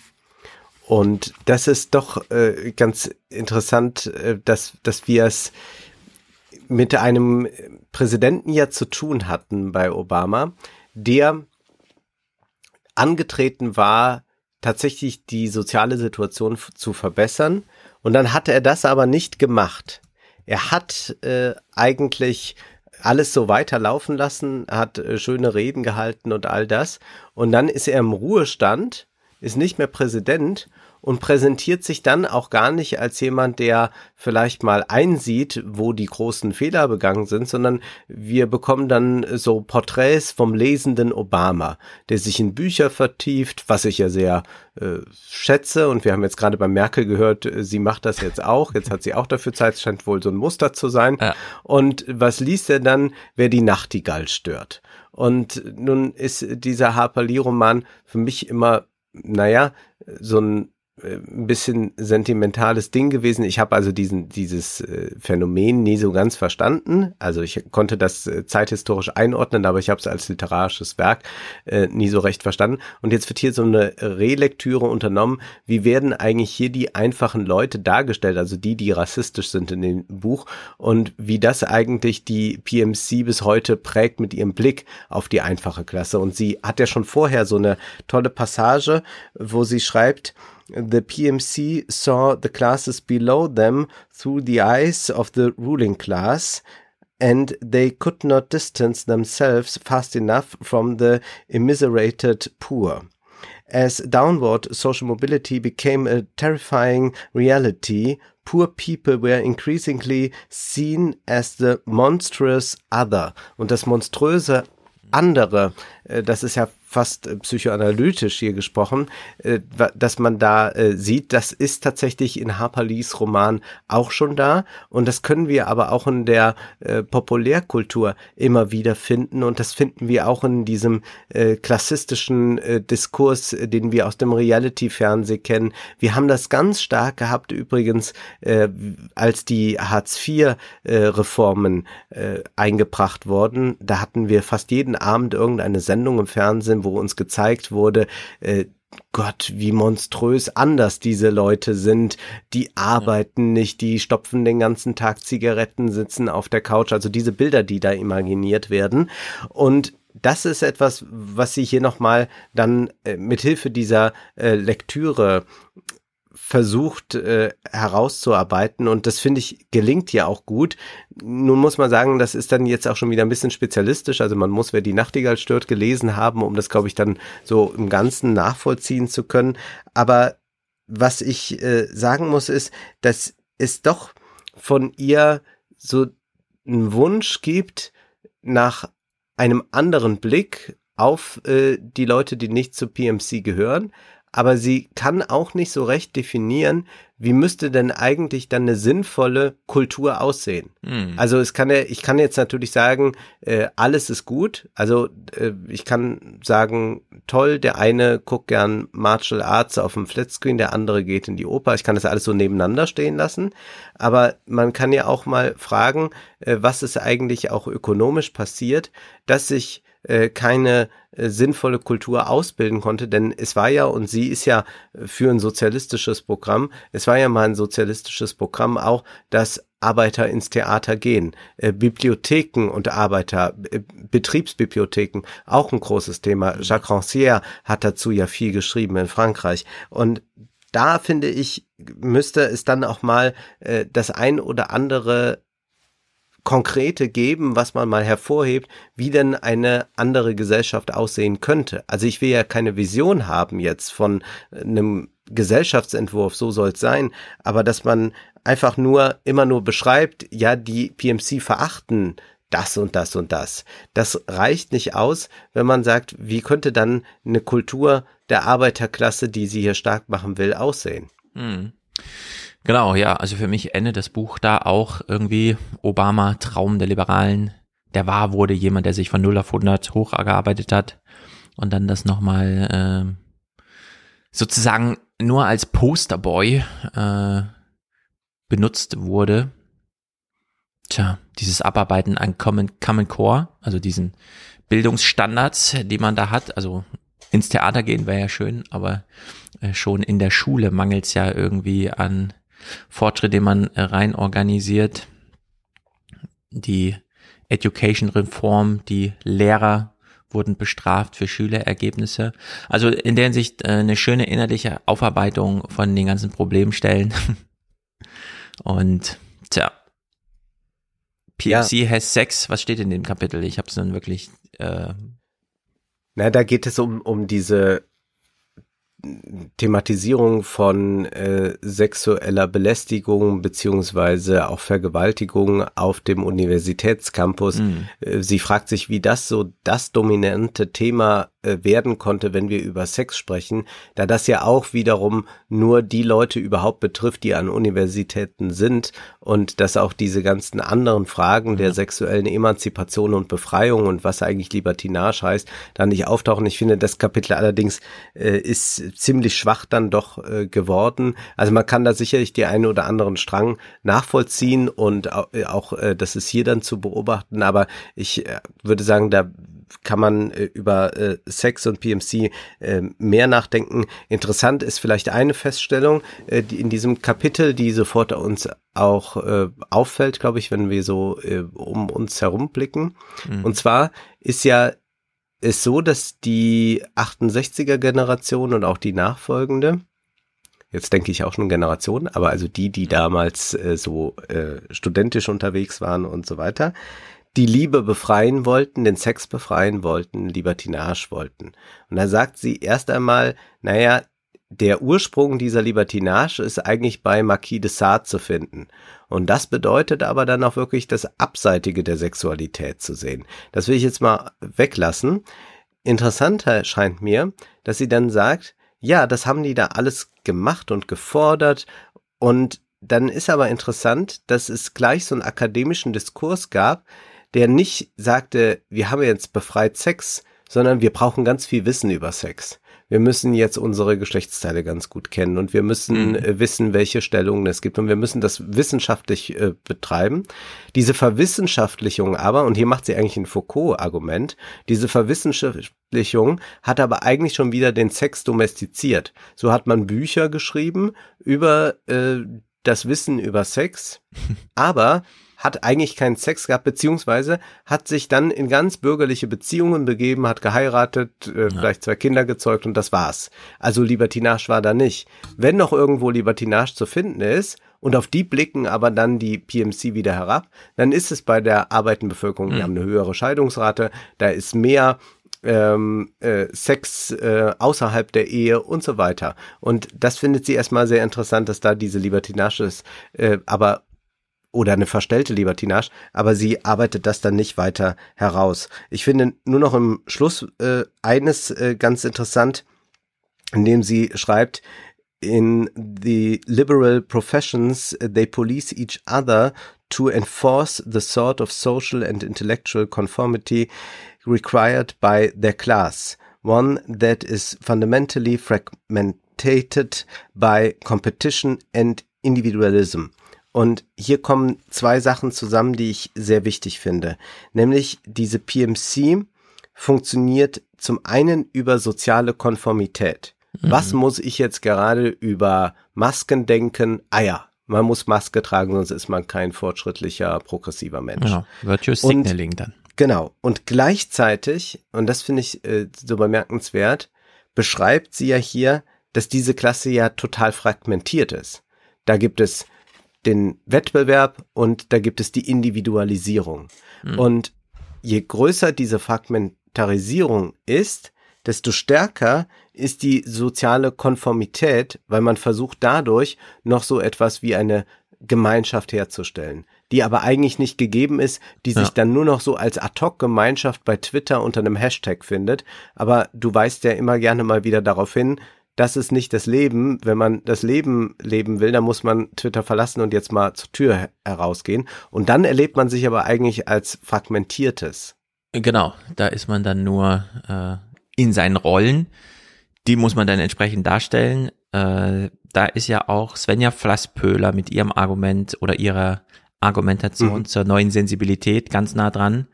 Und das ist doch äh, ganz interessant, äh, dass, dass wir es mit einem Präsidenten ja zu tun hatten bei Obama, der angetreten war, tatsächlich die soziale Situation zu verbessern. Und dann hatte er das aber nicht gemacht. Er hat äh, eigentlich alles so weiterlaufen lassen, hat äh, schöne Reden gehalten und all das. Und dann ist er im Ruhestand, ist nicht mehr Präsident und präsentiert sich dann auch gar nicht als jemand, der vielleicht mal einsieht, wo die großen Fehler begangen sind, sondern wir bekommen dann so Porträts vom lesenden Obama, der sich in Bücher vertieft, was ich ja sehr äh, schätze. Und wir haben jetzt gerade bei Merkel gehört, äh, sie macht das jetzt auch. Jetzt hat sie auch dafür Zeit, es scheint wohl so ein Muster zu sein. Ja. Und was liest er dann? Wer die Nachtigall stört. Und nun ist dieser Harper Lee-Roman für mich immer, naja, so ein ein bisschen sentimentales Ding gewesen. Ich habe also diesen dieses äh, Phänomen nie so ganz verstanden. Also ich konnte das äh, zeithistorisch einordnen, aber ich habe es als literarisches Werk äh, nie so recht verstanden. Und jetzt wird hier so eine Relektüre unternommen. Wie werden eigentlich hier die einfachen Leute dargestellt, also die, die rassistisch sind in dem Buch und wie das eigentlich die PMC bis heute prägt mit ihrem Blick auf die einfache Klasse. Und sie hat ja schon vorher so eine tolle Passage, wo sie schreibt, the PMC saw the classes below them through the eyes of the ruling class, and they could not distance themselves fast enough from the immiserated poor. As downward social mobility became a terrifying reality, poor people were increasingly seen as the monstrous other. Und das monströse andere, äh, das ist ja fast äh, psychoanalytisch hier gesprochen, äh, dass man da äh, sieht, das ist tatsächlich in Harper Lees Roman auch schon da und das können wir aber auch in der Populärkultur immer wieder finden und das finden wir auch in diesem klassistischen Diskurs, den wir aus dem Reality-Fernsehen kennen. Wir haben das ganz stark gehabt übrigens, als die Hartz-IV-Reformen eingebracht wurden. Da hatten wir fast jeden Abend irgendeine Sendung im Fernsehen, wo uns gezeigt wurde, äh, Gott, wie monströs anders diese Leute sind. Die arbeiten nicht, die stopfen den ganzen Tag Zigaretten, sitzen auf der Couch. Also diese Bilder, die da imaginiert werden. Und das ist etwas, was sie hier nochmal dann äh, mit Hilfe dieser äh, Lektüre versucht äh, herauszuarbeiten und das finde ich gelingt ja auch gut. Nun muss man sagen, das ist dann jetzt auch schon wieder ein bisschen spezialistisch, also man muss, wer die Nachtigall stört, gelesen haben, um das, glaube ich, dann so im Ganzen nachvollziehen zu können. Aber was ich äh, sagen muss, ist, dass es doch von ihr so einen Wunsch gibt nach einem anderen Blick auf äh, die Leute, die nicht zu PMC gehören, aber sie kann auch nicht so recht definieren, wie müsste denn eigentlich dann eine sinnvolle Kultur aussehen. Mhm. Also es kann ja, ich kann jetzt natürlich sagen, äh, alles ist gut. Also äh, ich kann sagen, toll, der eine guckt gern Martial Arts auf dem Flatscreen, der andere geht in die Oper. Ich kann das alles so nebeneinander stehen lassen. Aber man kann ja auch mal fragen, äh, was ist eigentlich auch ökonomisch passiert, dass sich äh, keine äh, sinnvolle Kultur ausbilden konnte, denn es war ja, und sie ist ja für ein sozialistisches Programm, es war ja mal ein sozialistisches Programm auch, dass Arbeiter ins Theater gehen, äh, Bibliotheken und Arbeiter, äh, Betriebsbibliotheken, auch ein großes Thema. Jacques Rancière hat dazu ja viel geschrieben in Frankreich. Und da finde ich, müsste es dann auch mal äh, das ein oder andere Konkrete geben, was man mal hervorhebt, wie denn eine andere Gesellschaft aussehen könnte. Also ich will ja keine Vision haben jetzt von einem Gesellschaftsentwurf, so soll es sein, aber dass man einfach nur immer nur beschreibt, ja, die PMC verachten das und das und das. Das reicht nicht aus, wenn man sagt, wie könnte dann eine Kultur der Arbeiterklasse, die sie hier stark machen will, aussehen. Hm. Genau, ja, also für mich endet das Buch da auch irgendwie Obama, Traum der Liberalen. Der wahr wurde jemand, der sich von 0 auf 100 hochgearbeitet hat und dann das nochmal äh, sozusagen nur als Posterboy äh, benutzt wurde. Tja, dieses Abarbeiten an Common, Common Core, also diesen Bildungsstandards, die man da hat, also ins Theater gehen wäre ja schön, aber äh, schon in der Schule mangelt es ja irgendwie an Fortschritt, den man äh, rein organisiert. Die Education Reform, die Lehrer wurden bestraft für Schülerergebnisse. Also in der Hinsicht äh, eine schöne innerliche Aufarbeitung von den ganzen Problemstellen. Und tja, PFC ja. has Sex, was steht in dem Kapitel? Ich habe es dann wirklich. Äh, Na, da geht es um um diese Thematisierung von äh, sexueller Belästigung beziehungsweise auch Vergewaltigung auf dem Universitätscampus. Mhm. Äh, sie fragt sich, wie das so das dominante Thema werden konnte, wenn wir über Sex sprechen, da das ja auch wiederum nur die Leute überhaupt betrifft, die an Universitäten sind und dass auch diese ganzen anderen Fragen mhm. der sexuellen Emanzipation und Befreiung und was eigentlich Libertinage heißt, da nicht auftauchen. Ich finde, das Kapitel allerdings äh, ist ziemlich schwach dann doch äh, geworden. Also man kann da sicherlich die einen oder anderen Strang nachvollziehen und auch, äh, auch äh, das ist hier dann zu beobachten, aber ich äh, würde sagen, da kann man äh, über äh, Sex und PMC äh, mehr nachdenken. Interessant ist vielleicht eine Feststellung äh, die in diesem Kapitel, die sofort uns auch äh, auffällt, glaube ich, wenn wir so äh, um uns herum blicken. Mhm. Und zwar ist ja es so, dass die 68er Generation und auch die nachfolgende jetzt denke ich auch schon Generation, aber also die, die damals äh, so äh, studentisch unterwegs waren und so weiter, die Liebe befreien wollten, den Sex befreien wollten, Libertinage wollten. Und da sagt sie erst einmal, naja, der Ursprung dieser Libertinage ist eigentlich bei Marquis de Sade zu finden. Und das bedeutet aber dann auch wirklich das Abseitige der Sexualität zu sehen. Das will ich jetzt mal weglassen. Interessanter scheint mir, dass sie dann sagt, ja, das haben die da alles gemacht und gefordert und dann ist aber interessant, dass es gleich so einen akademischen Diskurs gab, der nicht sagte, wir haben jetzt befreit Sex, sondern wir brauchen ganz viel Wissen über Sex. Wir müssen jetzt unsere Geschlechtsteile ganz gut kennen und wir müssen mhm. äh, wissen, welche Stellungen es gibt und wir müssen das wissenschaftlich äh, betreiben. Diese Verwissenschaftlichung aber, und hier macht sie eigentlich ein Foucault-Argument, diese Verwissenschaftlichung hat aber eigentlich schon wieder den Sex domestiziert. So hat man Bücher geschrieben über äh, das Wissen über Sex, aber hat eigentlich keinen Sex gehabt, beziehungsweise hat sich dann in ganz bürgerliche Beziehungen begeben, hat geheiratet, äh, ja. vielleicht zwei Kinder gezeugt und das war's. Also Libertinage war da nicht. Wenn noch irgendwo Libertinage zu finden ist, und auf die blicken aber dann die PMC wieder herab, dann ist es bei der arbeitenden Bevölkerung, mhm. wir haben eine höhere Scheidungsrate, da ist mehr ähm, äh, Sex äh, außerhalb der Ehe und so weiter. Und das findet sie erstmal sehr interessant, dass da diese Libertinage ist. Äh, aber oder eine verstellte Libertinage, aber sie arbeitet das dann nicht weiter heraus. Ich finde nur noch im Schluss äh, eines äh, ganz interessant, indem sie schreibt, in the liberal professions they police each other to enforce the sort of social and intellectual conformity required by their class, one that is fundamentally fragmented by competition and individualism. Und hier kommen zwei Sachen zusammen, die ich sehr wichtig finde. Nämlich diese PMC funktioniert zum einen über soziale Konformität. Mhm. Was muss ich jetzt gerade über Masken denken? Ah ja, man muss Maske tragen, sonst ist man kein fortschrittlicher, progressiver Mensch. Genau, Virtuous Signaling dann. Genau. Und gleichzeitig, und das finde ich äh, so bemerkenswert, beschreibt sie ja hier, dass diese Klasse ja total fragmentiert ist. Da gibt es den Wettbewerb und da gibt es die Individualisierung. Mhm. Und je größer diese Fragmentarisierung ist, desto stärker ist die soziale Konformität, weil man versucht dadurch noch so etwas wie eine Gemeinschaft herzustellen, die aber eigentlich nicht gegeben ist, die ja. sich dann nur noch so als Ad-Hoc-Gemeinschaft bei Twitter unter einem Hashtag findet. Aber du weist ja immer gerne mal wieder darauf hin, das ist nicht das Leben. Wenn man das Leben leben will, dann muss man Twitter verlassen und jetzt mal zur Tür herausgehen. Und dann erlebt man sich aber eigentlich als fragmentiertes. Genau, da ist man dann nur äh, in seinen Rollen. Die muss man dann entsprechend darstellen. Äh, da ist ja auch Svenja Flasspöhler mit ihrem Argument oder ihrer Argumentation mhm. zur neuen Sensibilität ganz nah dran.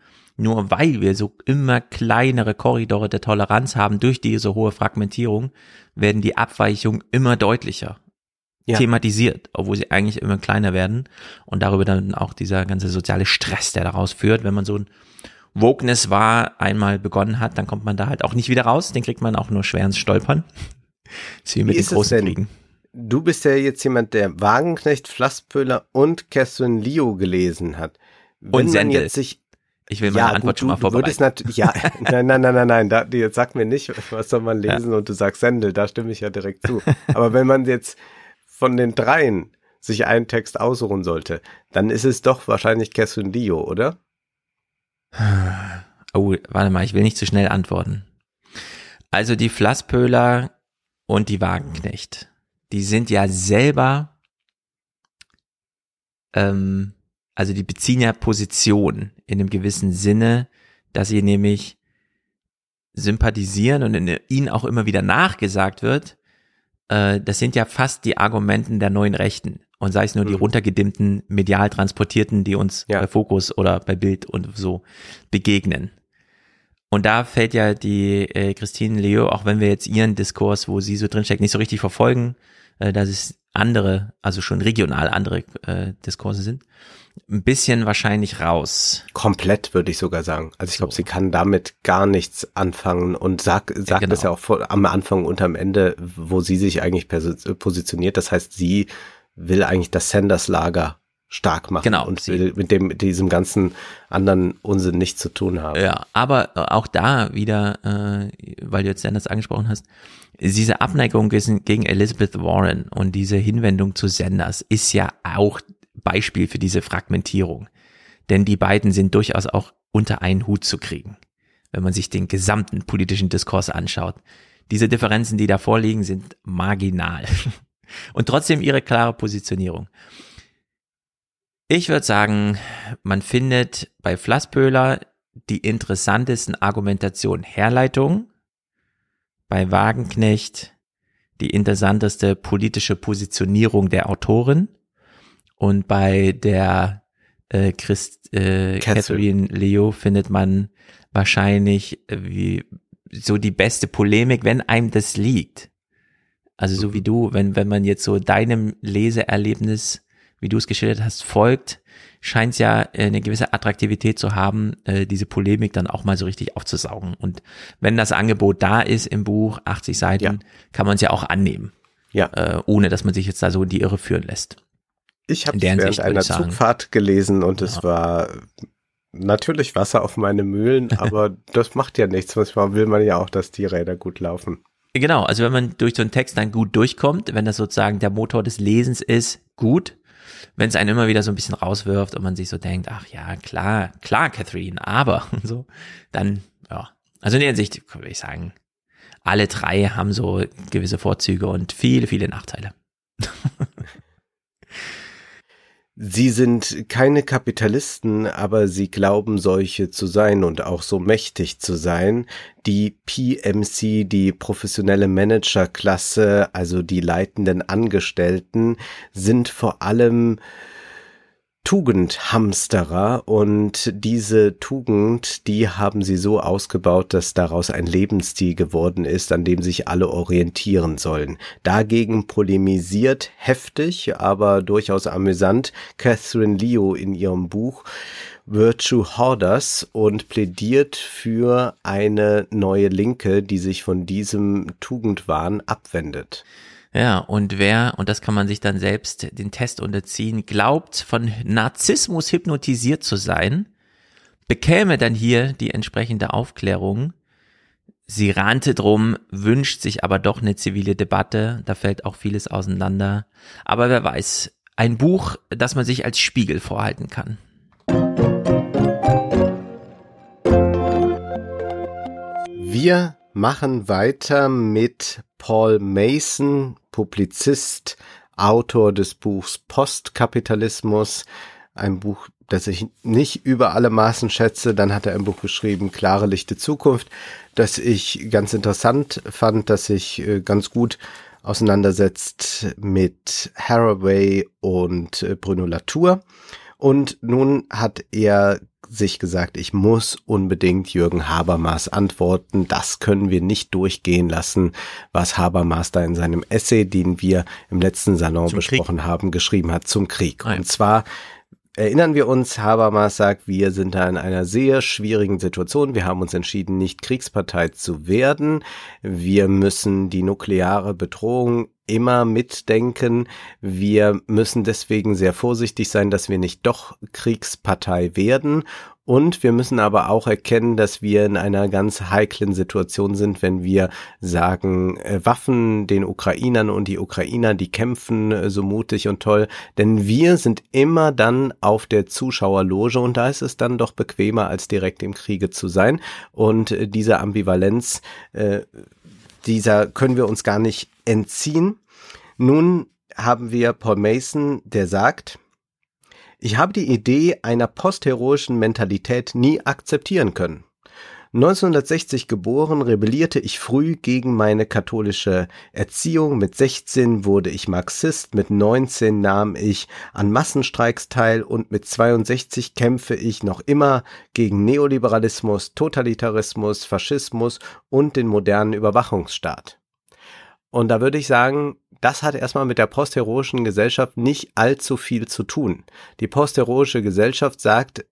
Nur weil wir so immer kleinere Korridore der Toleranz haben durch diese hohe Fragmentierung, werden die Abweichungen immer deutlicher ja. thematisiert, obwohl sie eigentlich immer kleiner werden und darüber dann auch dieser ganze soziale Stress, der daraus führt, wenn man so ein Wokeness war, einmal begonnen hat, dann kommt man da halt auch nicht wieder raus, den kriegt man auch nur schwer ins Stolpern. Das wie mit den großen Kriegen. Du bist ja jetzt jemand, der Wagenknecht, Flasspöhler und Catherine Leo gelesen hat. Wenn und Sendel. jetzt sich ich will meine ja, Antwort gut, schon mal vorbereiten. ja, nein, nein, nein, nein, nein, da, jetzt sag mir nicht, was soll man lesen ja. und du sagst Sendel, da stimme ich ja direkt zu. Aber wenn man jetzt von den dreien sich einen Text aussuchen sollte, dann ist es doch wahrscheinlich Catherine Dio, oder? Oh, warte mal, ich will nicht zu schnell antworten. Also die Flasspöhler und die Wagenknecht, die sind ja selber ähm, also die beziehen ja Position in einem gewissen Sinne, dass sie nämlich sympathisieren und in, ihnen auch immer wieder nachgesagt wird, äh, das sind ja fast die Argumenten der neuen Rechten. Und sei es nur mhm. die runtergedimmten, medial transportierten, die uns ja. bei Fokus oder bei Bild und so begegnen. Und da fällt ja die äh, Christine Leo, auch wenn wir jetzt ihren Diskurs, wo sie so drinsteckt, nicht so richtig verfolgen, äh, dass es andere, also schon regional andere äh, Diskurse sind ein bisschen wahrscheinlich raus. Komplett, würde ich sogar sagen. Also ich glaube, sie kann damit gar nichts anfangen und sag, sagt ja, genau. das ja auch vor, am Anfang und am Ende, wo sie sich eigentlich positioniert. Das heißt, sie will eigentlich das Sanders-Lager stark machen genau, und will mit dem mit diesem ganzen anderen Unsinn nichts zu tun haben. Ja, aber auch da wieder, äh, weil du jetzt Sanders angesprochen hast, diese Abneigung gegen Elizabeth Warren und diese Hinwendung zu Sanders ist ja auch Beispiel für diese Fragmentierung. Denn die beiden sind durchaus auch unter einen Hut zu kriegen, wenn man sich den gesamten politischen Diskurs anschaut. Diese Differenzen, die da vorliegen, sind marginal. Und trotzdem ihre klare Positionierung. Ich würde sagen, man findet bei Flasspöhler die interessantesten Argumentationen Herleitung, bei Wagenknecht die interessanteste politische Positionierung der Autorin und bei der äh, Christ, äh, Catherine Leo findet man wahrscheinlich äh, wie so die beste Polemik, wenn einem das liegt. Also so wie mhm. du, wenn, wenn man jetzt so deinem Leseerlebnis, wie du es geschildert hast, folgt, scheint es ja äh, eine gewisse Attraktivität zu haben, äh, diese Polemik dann auch mal so richtig aufzusaugen. Und wenn das Angebot da ist im Buch, 80 Seiten, ja. kann man es ja auch annehmen. Ja. Äh, ohne dass man sich jetzt da so in die Irre führen lässt. Ich habe während Sicht, einer Zugfahrt gelesen und ja. es war natürlich Wasser auf meine Mühlen, aber das macht ja nichts. Manchmal will man ja auch, dass die Räder gut laufen. Genau, also wenn man durch so einen Text dann gut durchkommt, wenn das sozusagen der Motor des Lesens ist, gut. Wenn es einen immer wieder so ein bisschen rauswirft und man sich so denkt, ach ja, klar, klar, Catherine, aber und so, dann, ja. Also in der Hinsicht würde ich sagen, alle drei haben so gewisse Vorzüge und viele, viele Nachteile. Sie sind keine Kapitalisten, aber sie glauben solche zu sein und auch so mächtig zu sein. Die PMC, die professionelle Managerklasse, also die leitenden Angestellten, sind vor allem Tugendhamsterer und diese Tugend, die haben sie so ausgebaut, dass daraus ein Lebensstil geworden ist, an dem sich alle orientieren sollen. Dagegen polemisiert heftig, aber durchaus amüsant Catherine Leo in ihrem Buch Virtue Hoarders und plädiert für eine neue Linke, die sich von diesem Tugendwahn abwendet. Ja, und wer, und das kann man sich dann selbst den Test unterziehen, glaubt, von Narzissmus hypnotisiert zu sein, bekäme dann hier die entsprechende Aufklärung. Sie rannte drum, wünscht sich aber doch eine zivile Debatte, da fällt auch vieles auseinander. Aber wer weiß, ein Buch, das man sich als Spiegel vorhalten kann. Wir machen weiter mit Paul Mason, Publizist, Autor des Buchs Postkapitalismus, ein Buch, das ich nicht über alle Maßen schätze. Dann hat er ein Buch geschrieben, Klare Lichte Zukunft, das ich ganz interessant fand, das sich äh, ganz gut auseinandersetzt mit Haraway und äh, Bruno Latour. Und nun hat er sich gesagt, ich muss unbedingt Jürgen Habermas antworten. Das können wir nicht durchgehen lassen, was Habermas da in seinem Essay, den wir im letzten Salon zum besprochen Krieg. haben, geschrieben hat zum Krieg. Nein. Und zwar erinnern wir uns, Habermas sagt, wir sind da in einer sehr schwierigen Situation. Wir haben uns entschieden, nicht Kriegspartei zu werden. Wir müssen die nukleare Bedrohung immer mitdenken. Wir müssen deswegen sehr vorsichtig sein, dass wir nicht doch Kriegspartei werden. Und wir müssen aber auch erkennen, dass wir in einer ganz heiklen Situation sind, wenn wir sagen, äh, Waffen den Ukrainern und die Ukrainer, die kämpfen äh, so mutig und toll. Denn wir sind immer dann auf der Zuschauerloge und da ist es dann doch bequemer, als direkt im Kriege zu sein. Und äh, diese Ambivalenz, äh, dieser können wir uns gar nicht entziehen. Nun haben wir Paul Mason, der sagt, ich habe die Idee einer postheroischen Mentalität nie akzeptieren können. 1960 geboren, rebellierte ich früh gegen meine katholische Erziehung. Mit 16 wurde ich Marxist, mit 19 nahm ich an Massenstreiks teil und mit 62 kämpfe ich noch immer gegen Neoliberalismus, Totalitarismus, Faschismus und den modernen Überwachungsstaat. Und da würde ich sagen, das hat erstmal mit der postheroischen Gesellschaft nicht allzu viel zu tun. Die postheroische Gesellschaft sagt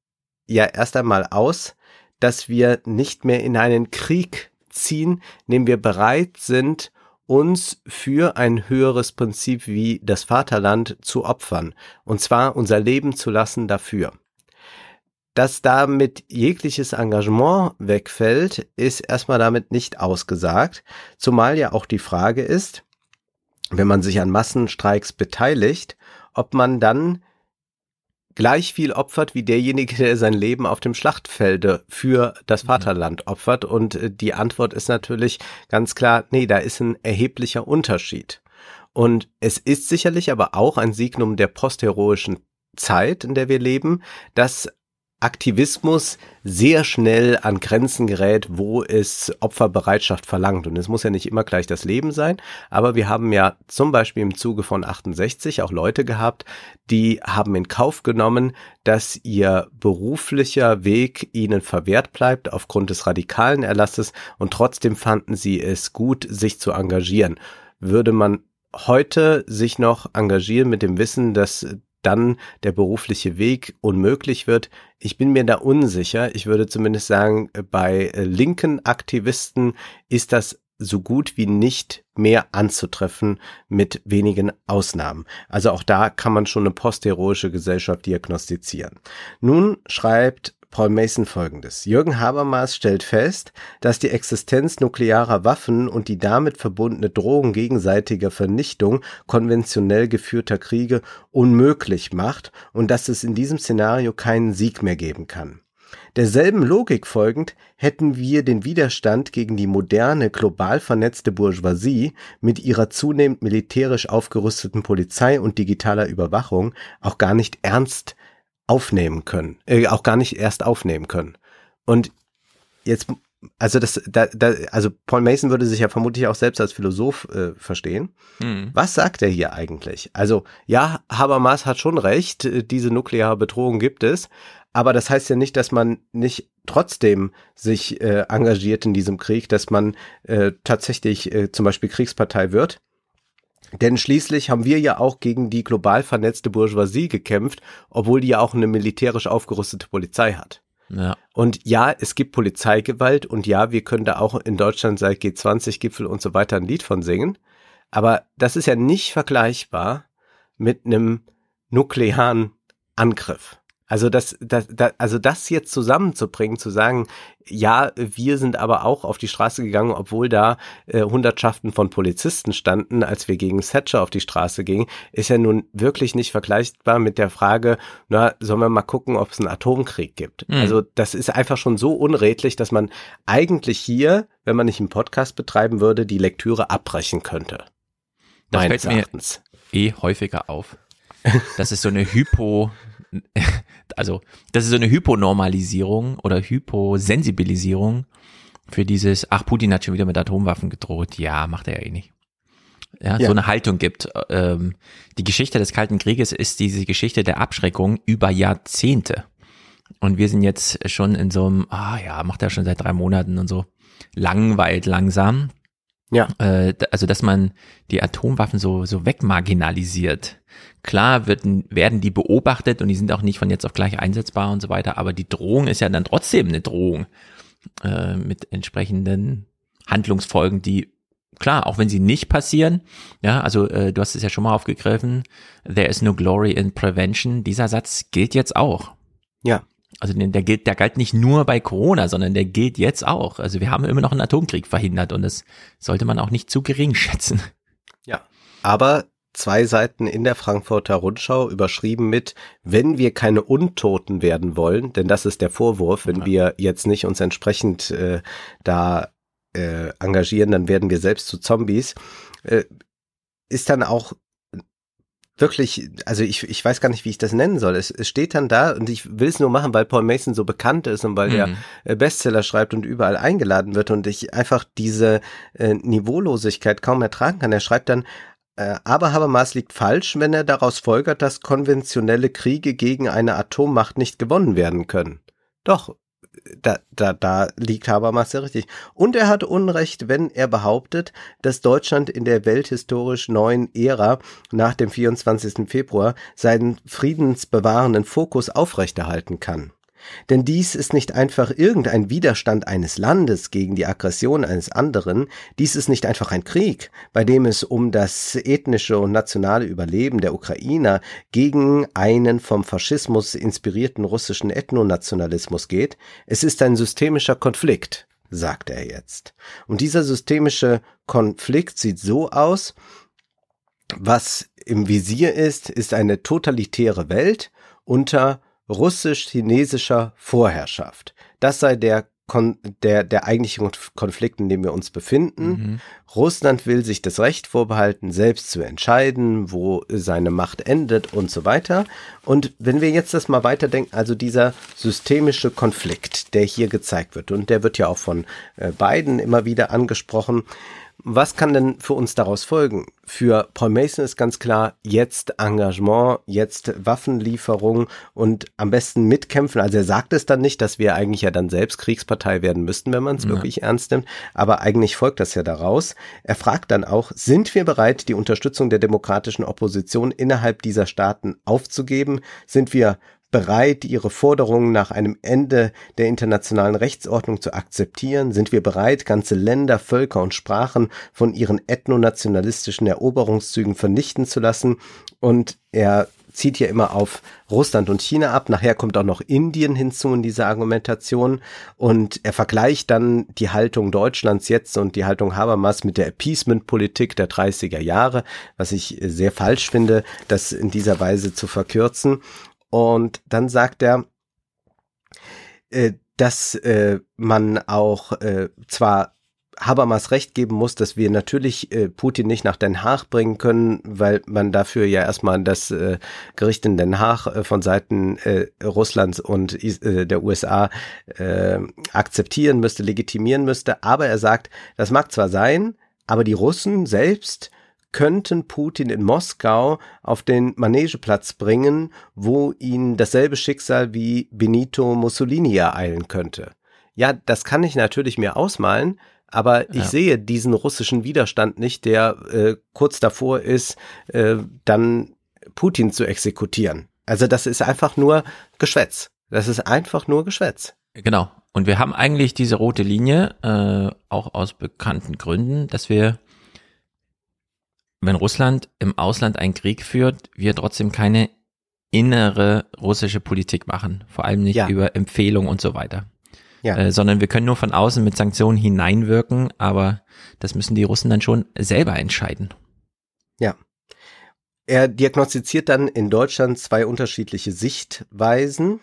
ja erst einmal aus, dass wir nicht mehr in einen Krieg ziehen, in dem wir bereit sind, uns für ein höheres Prinzip wie das Vaterland zu opfern, und zwar unser Leben zu lassen dafür. Dass damit jegliches Engagement wegfällt, ist erstmal damit nicht ausgesagt, zumal ja auch die Frage ist, wenn man sich an Massenstreiks beteiligt, ob man dann gleich viel opfert wie derjenige, der sein Leben auf dem Schlachtfelde für das mhm. Vaterland opfert. Und äh, die Antwort ist natürlich ganz klar, nee, da ist ein erheblicher Unterschied. Und es ist sicherlich aber auch ein Signum der postheroischen Zeit, in der wir leben, dass Aktivismus sehr schnell an Grenzen gerät, wo es Opferbereitschaft verlangt. Und es muss ja nicht immer gleich das Leben sein, aber wir haben ja zum Beispiel im Zuge von 68 auch Leute gehabt, die haben in Kauf genommen, dass ihr beruflicher Weg ihnen verwehrt bleibt aufgrund des radikalen Erlasses und trotzdem fanden sie es gut, sich zu engagieren. Würde man heute sich noch engagieren mit dem Wissen, dass dann der berufliche Weg unmöglich wird. Ich bin mir da unsicher. Ich würde zumindest sagen, bei äh, linken Aktivisten ist das so gut wie nicht mehr anzutreffen mit wenigen Ausnahmen. Also auch da kann man schon eine postheroische Gesellschaft diagnostizieren. Nun schreibt Paul Mason folgendes. Jürgen Habermas stellt fest, dass die Existenz nuklearer Waffen und die damit verbundene Drohung gegenseitiger Vernichtung konventionell geführter Kriege unmöglich macht und dass es in diesem Szenario keinen Sieg mehr geben kann. Derselben Logik folgend hätten wir den Widerstand gegen die moderne, global vernetzte Bourgeoisie mit ihrer zunehmend militärisch aufgerüsteten Polizei und digitaler Überwachung auch gar nicht ernst aufnehmen können, äh, auch gar nicht erst aufnehmen können. Und jetzt, also das, da, da, also Paul Mason würde sich ja vermutlich auch selbst als Philosoph äh, verstehen. Mhm. Was sagt er hier eigentlich? Also ja, Habermas hat schon recht, äh, diese nukleare Bedrohung gibt es, aber das heißt ja nicht, dass man nicht trotzdem sich äh, engagiert in diesem Krieg, dass man äh, tatsächlich äh, zum Beispiel Kriegspartei wird. Denn schließlich haben wir ja auch gegen die global vernetzte Bourgeoisie gekämpft, obwohl die ja auch eine militärisch aufgerüstete Polizei hat. Ja. Und ja, es gibt Polizeigewalt und ja, wir können da auch in Deutschland seit G20-Gipfel und so weiter ein Lied von singen. Aber das ist ja nicht vergleichbar mit einem nuklearen Angriff. Also das, das, das, also das jetzt zusammenzubringen, zu sagen, ja, wir sind aber auch auf die Straße gegangen, obwohl da äh, Hundertschaften von Polizisten standen, als wir gegen Thatcher auf die Straße gingen, ist ja nun wirklich nicht vergleichbar mit der Frage, na, sollen wir mal gucken, ob es einen Atomkrieg gibt. Mhm. Also das ist einfach schon so unredlich, dass man eigentlich hier, wenn man nicht einen Podcast betreiben würde, die Lektüre abbrechen könnte. Das fällt Erachtens. mir eh häufiger auf. Das ist so eine Hypo, also das ist so eine Hyponormalisierung oder Hyposensibilisierung für dieses, ach, Putin hat schon wieder mit Atomwaffen gedroht. Ja, macht er ja eh nicht. Ja, ja. so eine Haltung gibt. Ähm, die Geschichte des Kalten Krieges ist diese Geschichte der Abschreckung über Jahrzehnte. Und wir sind jetzt schon in so einem, ah ja, macht er schon seit drei Monaten und so, langweilt langsam. Ja. Äh, also, dass man die Atomwaffen so, so wegmarginalisiert. Klar wird, werden die beobachtet und die sind auch nicht von jetzt auf gleich einsetzbar und so weiter, aber die Drohung ist ja dann trotzdem eine Drohung äh, mit entsprechenden Handlungsfolgen, die klar, auch wenn sie nicht passieren, ja, also äh, du hast es ja schon mal aufgegriffen, there is no glory in prevention, dieser Satz gilt jetzt auch. Ja. Also der gilt, der galt nicht nur bei Corona, sondern der gilt jetzt auch. Also wir haben immer noch einen Atomkrieg verhindert und das sollte man auch nicht zu gering schätzen. Ja, aber zwei Seiten in der Frankfurter Rundschau überschrieben mit, wenn wir keine Untoten werden wollen, denn das ist der Vorwurf, wenn ja. wir jetzt nicht uns entsprechend äh, da äh, engagieren, dann werden wir selbst zu Zombies, äh, ist dann auch wirklich, also ich, ich weiß gar nicht, wie ich das nennen soll. Es, es steht dann da und ich will es nur machen, weil Paul Mason so bekannt ist und weil mhm. er äh, Bestseller schreibt und überall eingeladen wird und ich einfach diese äh, Niveaulosigkeit kaum ertragen kann. Er schreibt dann, aber Habermas liegt falsch, wenn er daraus folgert, dass konventionelle Kriege gegen eine Atommacht nicht gewonnen werden können. Doch, da, da, da liegt Habermas ja richtig. Und er hat Unrecht, wenn er behauptet, dass Deutschland in der welthistorisch neuen Ära nach dem 24. Februar seinen friedensbewahrenden Fokus aufrechterhalten kann. Denn dies ist nicht einfach irgendein Widerstand eines Landes gegen die Aggression eines anderen, dies ist nicht einfach ein Krieg, bei dem es um das ethnische und nationale Überleben der Ukrainer gegen einen vom Faschismus inspirierten russischen Ethnonationalismus geht, es ist ein systemischer Konflikt, sagt er jetzt. Und dieser systemische Konflikt sieht so aus, was im Visier ist, ist eine totalitäre Welt unter russisch-chinesischer Vorherrschaft. Das sei der der, der eigentliche Konflikt, in dem wir uns befinden. Mhm. Russland will sich das Recht vorbehalten, selbst zu entscheiden, wo seine Macht endet und so weiter. Und wenn wir jetzt das mal weiterdenken, also dieser systemische Konflikt, der hier gezeigt wird, und der wird ja auch von äh, beiden immer wieder angesprochen, was kann denn für uns daraus folgen? Für Paul Mason ist ganz klar, jetzt Engagement, jetzt Waffenlieferung und am besten mitkämpfen. Also er sagt es dann nicht, dass wir eigentlich ja dann selbst Kriegspartei werden müssten, wenn man es ja. wirklich ernst nimmt. Aber eigentlich folgt das ja daraus. Er fragt dann auch, sind wir bereit, die Unterstützung der demokratischen Opposition innerhalb dieser Staaten aufzugeben? Sind wir bereit, ihre Forderungen nach einem Ende der internationalen Rechtsordnung zu akzeptieren? Sind wir bereit, ganze Länder, Völker und Sprachen von ihren ethnonationalistischen Eroberungszügen vernichten zu lassen? Und er zieht hier immer auf Russland und China ab. Nachher kommt auch noch Indien hinzu in dieser Argumentation. Und er vergleicht dann die Haltung Deutschlands jetzt und die Haltung Habermas mit der Appeasement-Politik der 30er Jahre, was ich sehr falsch finde, das in dieser Weise zu verkürzen. Und dann sagt er, äh, dass äh, man auch äh, zwar Habermas recht geben muss, dass wir natürlich äh, Putin nicht nach Den Haag bringen können, weil man dafür ja erstmal das äh, Gericht in Den Haag äh, von Seiten äh, Russlands und äh, der USA äh, akzeptieren müsste, legitimieren müsste. Aber er sagt, das mag zwar sein, aber die Russen selbst könnten Putin in Moskau auf den Manegeplatz bringen, wo ihn dasselbe Schicksal wie Benito Mussolini ereilen könnte. Ja, das kann ich natürlich mir ausmalen, aber ich ja. sehe diesen russischen Widerstand nicht, der äh, kurz davor ist, äh, dann Putin zu exekutieren. Also das ist einfach nur Geschwätz. Das ist einfach nur Geschwätz. Genau. Und wir haben eigentlich diese rote Linie, äh, auch aus bekannten Gründen, dass wir wenn Russland im Ausland einen Krieg führt, wir trotzdem keine innere russische Politik machen, vor allem nicht Ja. über Empfehlungen und so weiter. Ja. Äh, sondern wir können nur von außen mit Sanktionen hineinwirken, aber das müssen die Russen dann schon selber entscheiden. Er diagnostiziert dann in Deutschland zwei unterschiedliche Sichtweisen.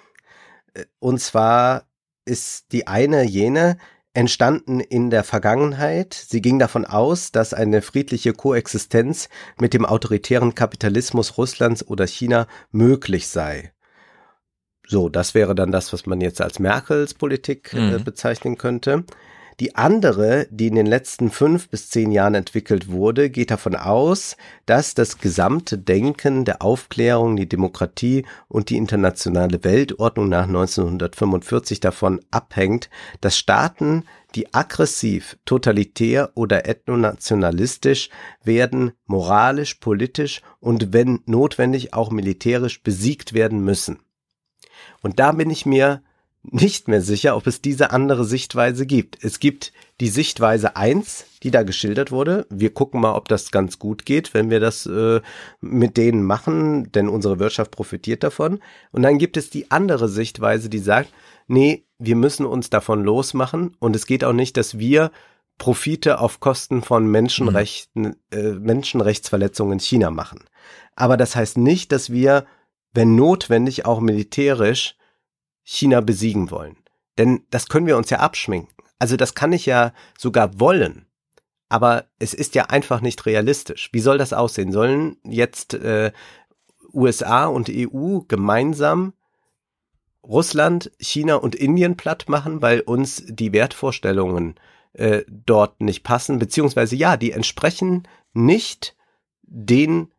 Äh, Und zwar ist die eine jene, entstanden in der Vergangenheit. Sie ging davon aus, dass eine friedliche Koexistenz mit dem autoritären Kapitalismus Russlands oder China möglich sei. So, das wäre dann das, was man jetzt als Merkels Politik äh, Mhm. bezeichnen könnte. Die andere, die in den letzten fünf bis zehn Jahren entwickelt wurde, geht davon aus, dass das gesamte Denken der Aufklärung, die Demokratie und die internationale Weltordnung nach 1945 davon abhängt, dass Staaten, die aggressiv, totalitär oder ethnonationalistisch werden, moralisch, politisch und wenn notwendig auch militärisch besiegt werden müssen. Und da bin ich mir nicht mehr sicher, ob es diese andere Sichtweise gibt. Es gibt die Sichtweise eins, die da geschildert wurde. Wir gucken mal, ob das ganz gut geht, wenn wir das äh, mit denen machen, denn unsere Wirtschaft profitiert davon. Und dann gibt es die andere Sichtweise, die sagt, nee, wir müssen uns davon losmachen und es geht auch nicht, dass wir Profite auf Kosten von Menschenrechten, äh, Menschenrechtsverletzungen in China machen. Aber das heißt nicht, dass wir, wenn notwendig, auch militärisch China besiegen wollen. Denn das können wir uns ja abschminken. Also das kann ich ja sogar wollen. Aber es ist ja einfach nicht realistisch. Wie soll das aussehen? Sollen jetzt äh, USA und EU gemeinsam Russland, China und Indien platt machen, weil uns die Wertvorstellungen äh, dort nicht passen, beziehungsweise ja, die entsprechen nicht den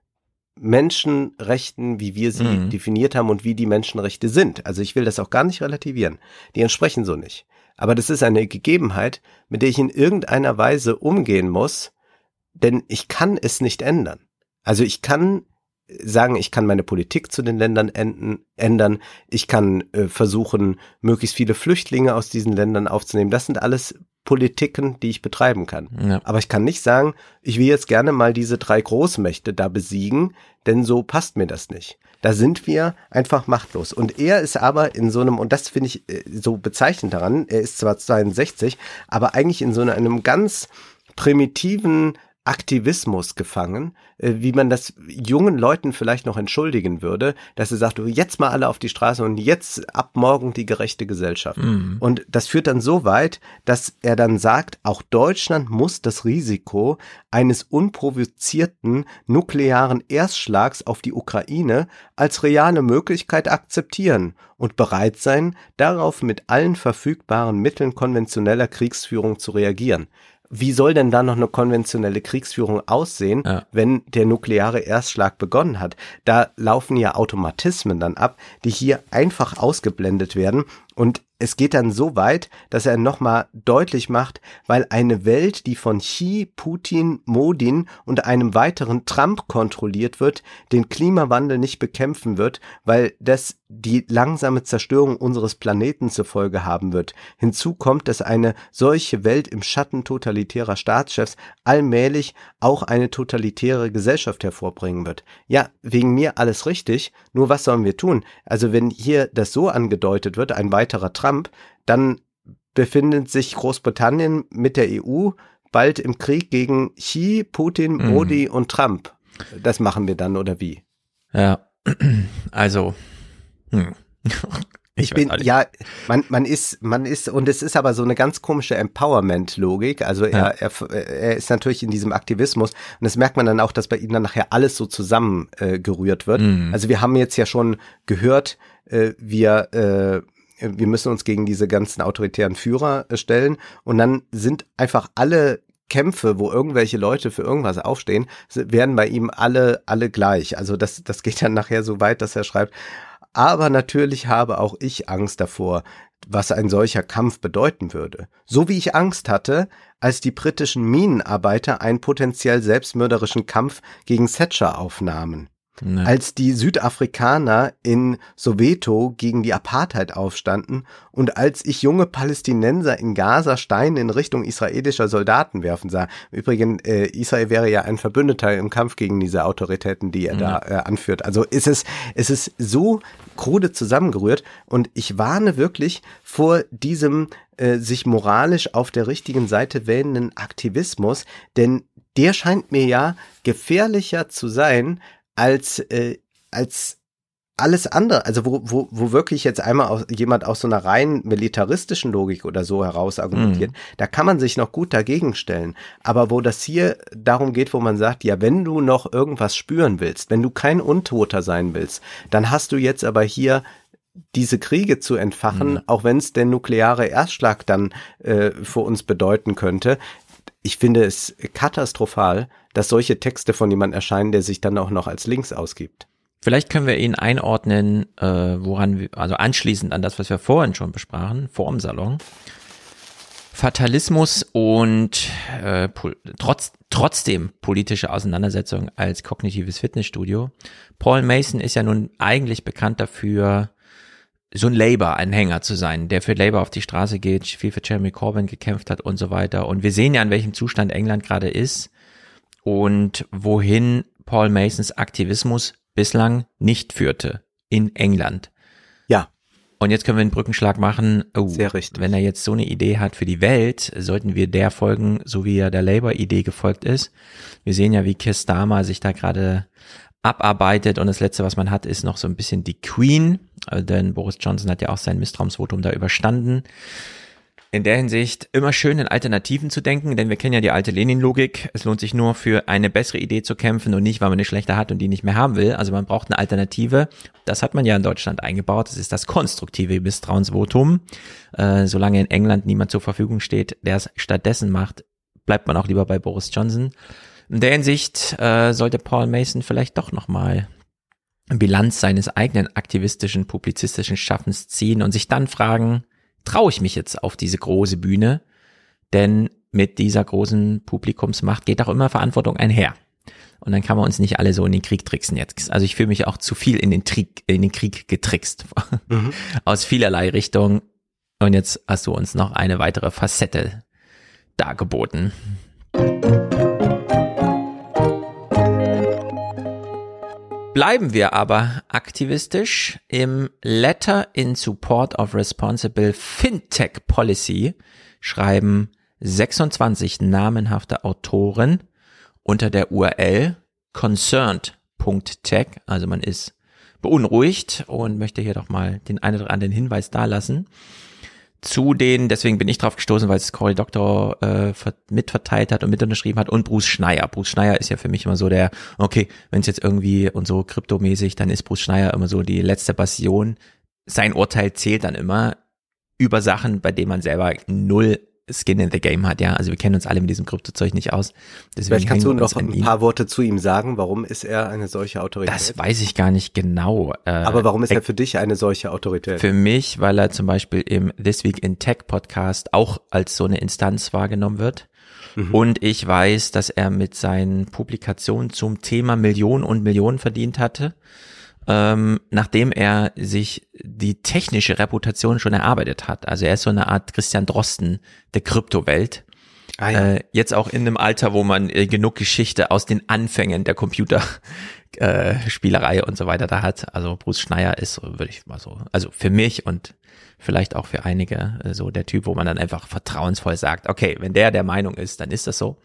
Menschenrechten, wie wir sie Mhm. definiert haben und wie die Menschenrechte sind. Also ich will das auch gar nicht relativieren. Die entsprechen so nicht. Aber das ist eine Gegebenheit, mit der ich in irgendeiner Weise umgehen muss, denn ich kann es nicht ändern. Also ich kann sagen, ich kann meine Politik zu den Ländern enden, ändern, ich kann äh, versuchen, möglichst viele Flüchtlinge aus diesen Ländern aufzunehmen. Das sind alles Politiken, die ich betreiben kann. Ja. Aber ich kann nicht sagen, ich will jetzt gerne mal diese drei Großmächte da besiegen, denn so passt mir das nicht. Da sind wir einfach machtlos. Und er ist aber in so einem, und das finde ich äh, so bezeichnend daran, er ist zwar 62, aber eigentlich in so einem ganz primitiven Aktivismus gefangen, äh, wie man das jungen Leuten vielleicht noch entschuldigen würde, dass er sagt, jetzt mal alle auf die Straße und jetzt ab morgen die gerechte Gesellschaft. Mhm. Und das führt dann so weit, dass er dann sagt, auch Deutschland muss das Risiko eines unprovozierten nuklearen Erstschlags auf die Ukraine als reale Möglichkeit akzeptieren und bereit sein, darauf mit allen verfügbaren Mitteln konventioneller Kriegsführung zu reagieren. Wie soll denn da noch eine konventionelle Kriegsführung aussehen, Ja. wenn der nukleare Erstschlag begonnen hat? Da laufen ja Automatismen dann ab, die hier einfach ausgeblendet werden. Und es geht dann so weit, dass er nochmal deutlich macht, weil eine Welt, die von Xi, Putin, Modin und einem weiteren Trump kontrolliert wird, den Klimawandel nicht bekämpfen wird, weil das die langsame Zerstörung unseres Planeten zur Folge haben wird. Hinzu kommt, dass eine solche Welt im Schatten totalitärer Staatschefs allmählich auch eine totalitäre Gesellschaft hervorbringen wird. Ja, wegen mir alles richtig, nur was sollen wir tun? Also wenn hier das so angedeutet wird, ein weiterer Trump, dann befindet sich Großbritannien mit der EU bald im Krieg gegen Xi, Putin, Mhm. Modi und Trump. Das machen wir dann oder wie? Ja, also, hm. Ich, weiß bin, ja, man, man ist, man ist, und es ist aber so eine ganz komische Empowerment-Logik. Also Ja. er, er, er ist natürlich in diesem Aktivismus und das merkt man dann auch, dass bei ihm dann nachher alles so zusammengerührt äh, wird. Mhm. Also wir haben jetzt ja schon gehört, äh, wir, äh, wir müssen uns gegen diese ganzen autoritären Führer äh, stellen und dann sind einfach alle Kämpfe, wo irgendwelche Leute für irgendwas aufstehen, werden bei ihm alle, alle gleich. Also das, das geht dann nachher so weit, dass er schreibt, aber natürlich habe auch ich Angst davor, was ein solcher Kampf bedeuten würde. So wie ich Angst hatte, als die britischen Minenarbeiter einen potenziell selbstmörderischen Kampf gegen Thatcher aufnahmen. Nee. Als die Südafrikaner in Soweto gegen die Apartheid aufstanden und als ich junge Palästinenser in Gaza Steine in Richtung israelischer Soldaten werfen sah. Übrigens, äh, Israel wäre ja ein Verbündeter im Kampf gegen diese Autoritäten, die er ja. da äh, anführt. Also ist es, es ist so krude zusammengerührt und ich warne wirklich vor diesem äh, sich moralisch auf der richtigen Seite wählenden Aktivismus, denn der scheint mir ja gefährlicher zu sein als, äh, als alles andere, also wo, wo, wo wirklich jetzt einmal aus, jemand aus so einer rein militaristischen Logik oder so heraus argumentiert, mhm. da kann man sich noch gut dagegen stellen. Aber wo das hier darum geht, wo man sagt, ja, wenn du noch irgendwas spüren willst, wenn du kein Untoter sein willst, dann hast du jetzt aber hier diese Kriege zu entfachen, mhm. auch wenn es der nukleare Erstschlag dann äh, für uns bedeuten könnte. Ich finde es katastrophal, dass solche Texte von jemandem erscheinen, der sich dann auch noch als links ausgibt. Vielleicht können wir ihn einordnen, äh, woran wir, also anschließend an das, was wir vorhin schon besprachen, vor dem Salon. Fatalismus und äh, trotz, trotzdem politische Auseinandersetzung als kognitives Fitnessstudio. Paul Mason ist ja nun eigentlich bekannt dafür, so ein Labour-Anhänger zu sein, der für Labour auf die Straße geht, viel für Jeremy Corbyn gekämpft hat und so weiter. Und wir sehen ja, in welchem Zustand England gerade ist und wohin Paul Masons Aktivismus bislang nicht führte in England. Ja. Und jetzt können wir einen Brückenschlag machen. Oh, Sehr richtig. Wenn er jetzt so eine Idee hat für die Welt, sollten wir der folgen, so wie er der Labour-Idee gefolgt ist. Wir sehen ja, wie Keir Starmer sich da gerade abarbeitet und das letzte, was man hat, ist noch so ein bisschen die Queen, denn Boris Johnson hat ja auch sein Misstrauensvotum da überstanden in der Hinsicht immer schön in Alternativen zu denken, denn wir kennen ja die alte Lenin-Logik. Es lohnt sich nur für eine bessere Idee zu kämpfen und nicht, weil man eine schlechte hat und die nicht mehr haben will. Also man braucht eine Alternative. Das hat man ja in Deutschland eingebaut. Das ist das konstruktive Misstrauensvotum. Äh, solange in England niemand zur Verfügung steht, der es stattdessen macht, bleibt man auch lieber bei Boris Johnson. In der Hinsicht äh, sollte Paul Mason vielleicht doch nochmal Bilanz seines eigenen aktivistischen, publizistischen Schaffens ziehen und sich dann fragen, traue ich mich jetzt auf diese große Bühne, denn mit dieser großen Publikumsmacht geht auch immer Verantwortung einher. Und dann kann man uns nicht alle so in den Krieg tricksen jetzt. Also ich fühle mich auch zu viel in den, Trick, in den Krieg getrickst. Mhm. Aus vielerlei Richtungen. Und jetzt hast du uns noch eine weitere Facette dargeboten. Bleiben wir aber aktivistisch. Im Letter in Support of Responsible Fintech Policy schreiben 26 namenhafte Autoren unter der URL concerned.tech. Also man ist beunruhigt und möchte hier doch mal den einen oder anderen Hinweis dalassen zu den, deswegen bin ich drauf gestoßen, weil es Cory Doctor äh, mitverteilt hat und mit unterschrieben hat und Bruce Schneier. Bruce Schneier ist ja für mich immer so der, okay, wenn es jetzt irgendwie und so kryptomäßig, dann ist Bruce Schneier immer so die letzte Passion. Sein Urteil zählt dann immer über Sachen, bei denen man selber null Skin in the Game hat, ja. Also wir kennen uns alle mit diesem Kryptozeug nicht aus. Deswegen Vielleicht kannst du noch ein paar Worte zu ihm sagen. Warum ist er eine solche Autorität? Das weiß ich gar nicht genau. Äh, Aber warum ist er für dich eine solche Autorität? Für mich, weil er zum Beispiel im This Week in Tech Podcast auch als so eine Instanz wahrgenommen wird. Mhm. Und ich weiß, dass er mit seinen Publikationen zum Thema Millionen und Millionen verdient hatte ähm, nachdem er sich die technische Reputation schon erarbeitet hat. Also er ist so eine Art Christian Drosten der Kryptowelt. Ah, ja. äh, jetzt auch in einem Alter, wo man äh, genug Geschichte aus den Anfängen der Computerspielerei äh, und so weiter da hat. Also Bruce Schneier ist, würde ich mal so, also für mich und vielleicht auch für einige äh, so der Typ, wo man dann einfach vertrauensvoll sagt, okay, wenn der der Meinung ist, dann ist das so.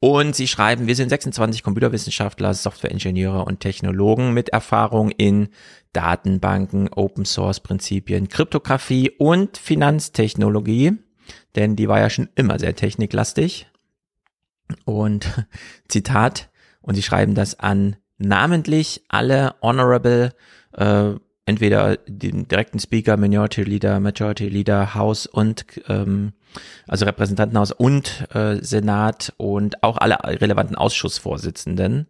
Und sie schreiben, wir sind 26 Computerwissenschaftler, Softwareingenieure und Technologen mit Erfahrung in Datenbanken, Open Source Prinzipien, Kryptographie und Finanztechnologie, denn die war ja schon immer sehr techniklastig. Und Zitat, und sie schreiben das an namentlich alle Honorable äh, entweder den direkten Speaker, Minority Leader, Majority Leader, House und ähm, also Repräsentantenhaus und äh, Senat und auch alle relevanten Ausschussvorsitzenden.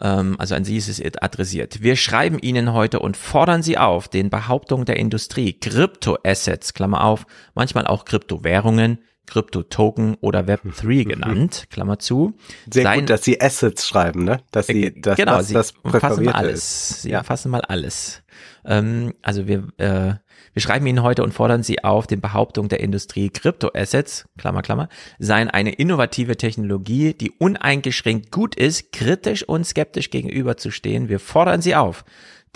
Ähm, also an Sie ist es adressiert. Wir schreiben Ihnen heute und fordern Sie auf, den Behauptungen der Industrie, Kryptoassets, Klammer auf, manchmal auch Kryptowährungen, Krypto-Token oder Web3 genannt, Klammer zu. Sehr Sein- gut, dass Sie Assets schreiben, ne? Dass Sie, dass genau, das, sie das umfassen mal alles. ist. Sie Ja. umfassen mal alles. Ähm, also wir, äh, wir schreiben Ihnen heute und fordern Sie auf, den Behauptungen der Industrie Kryptoassets, Klammer, Klammer, seien eine innovative Technologie, die uneingeschränkt gut ist, kritisch und skeptisch gegenüberzustehen. Wir fordern Sie auf,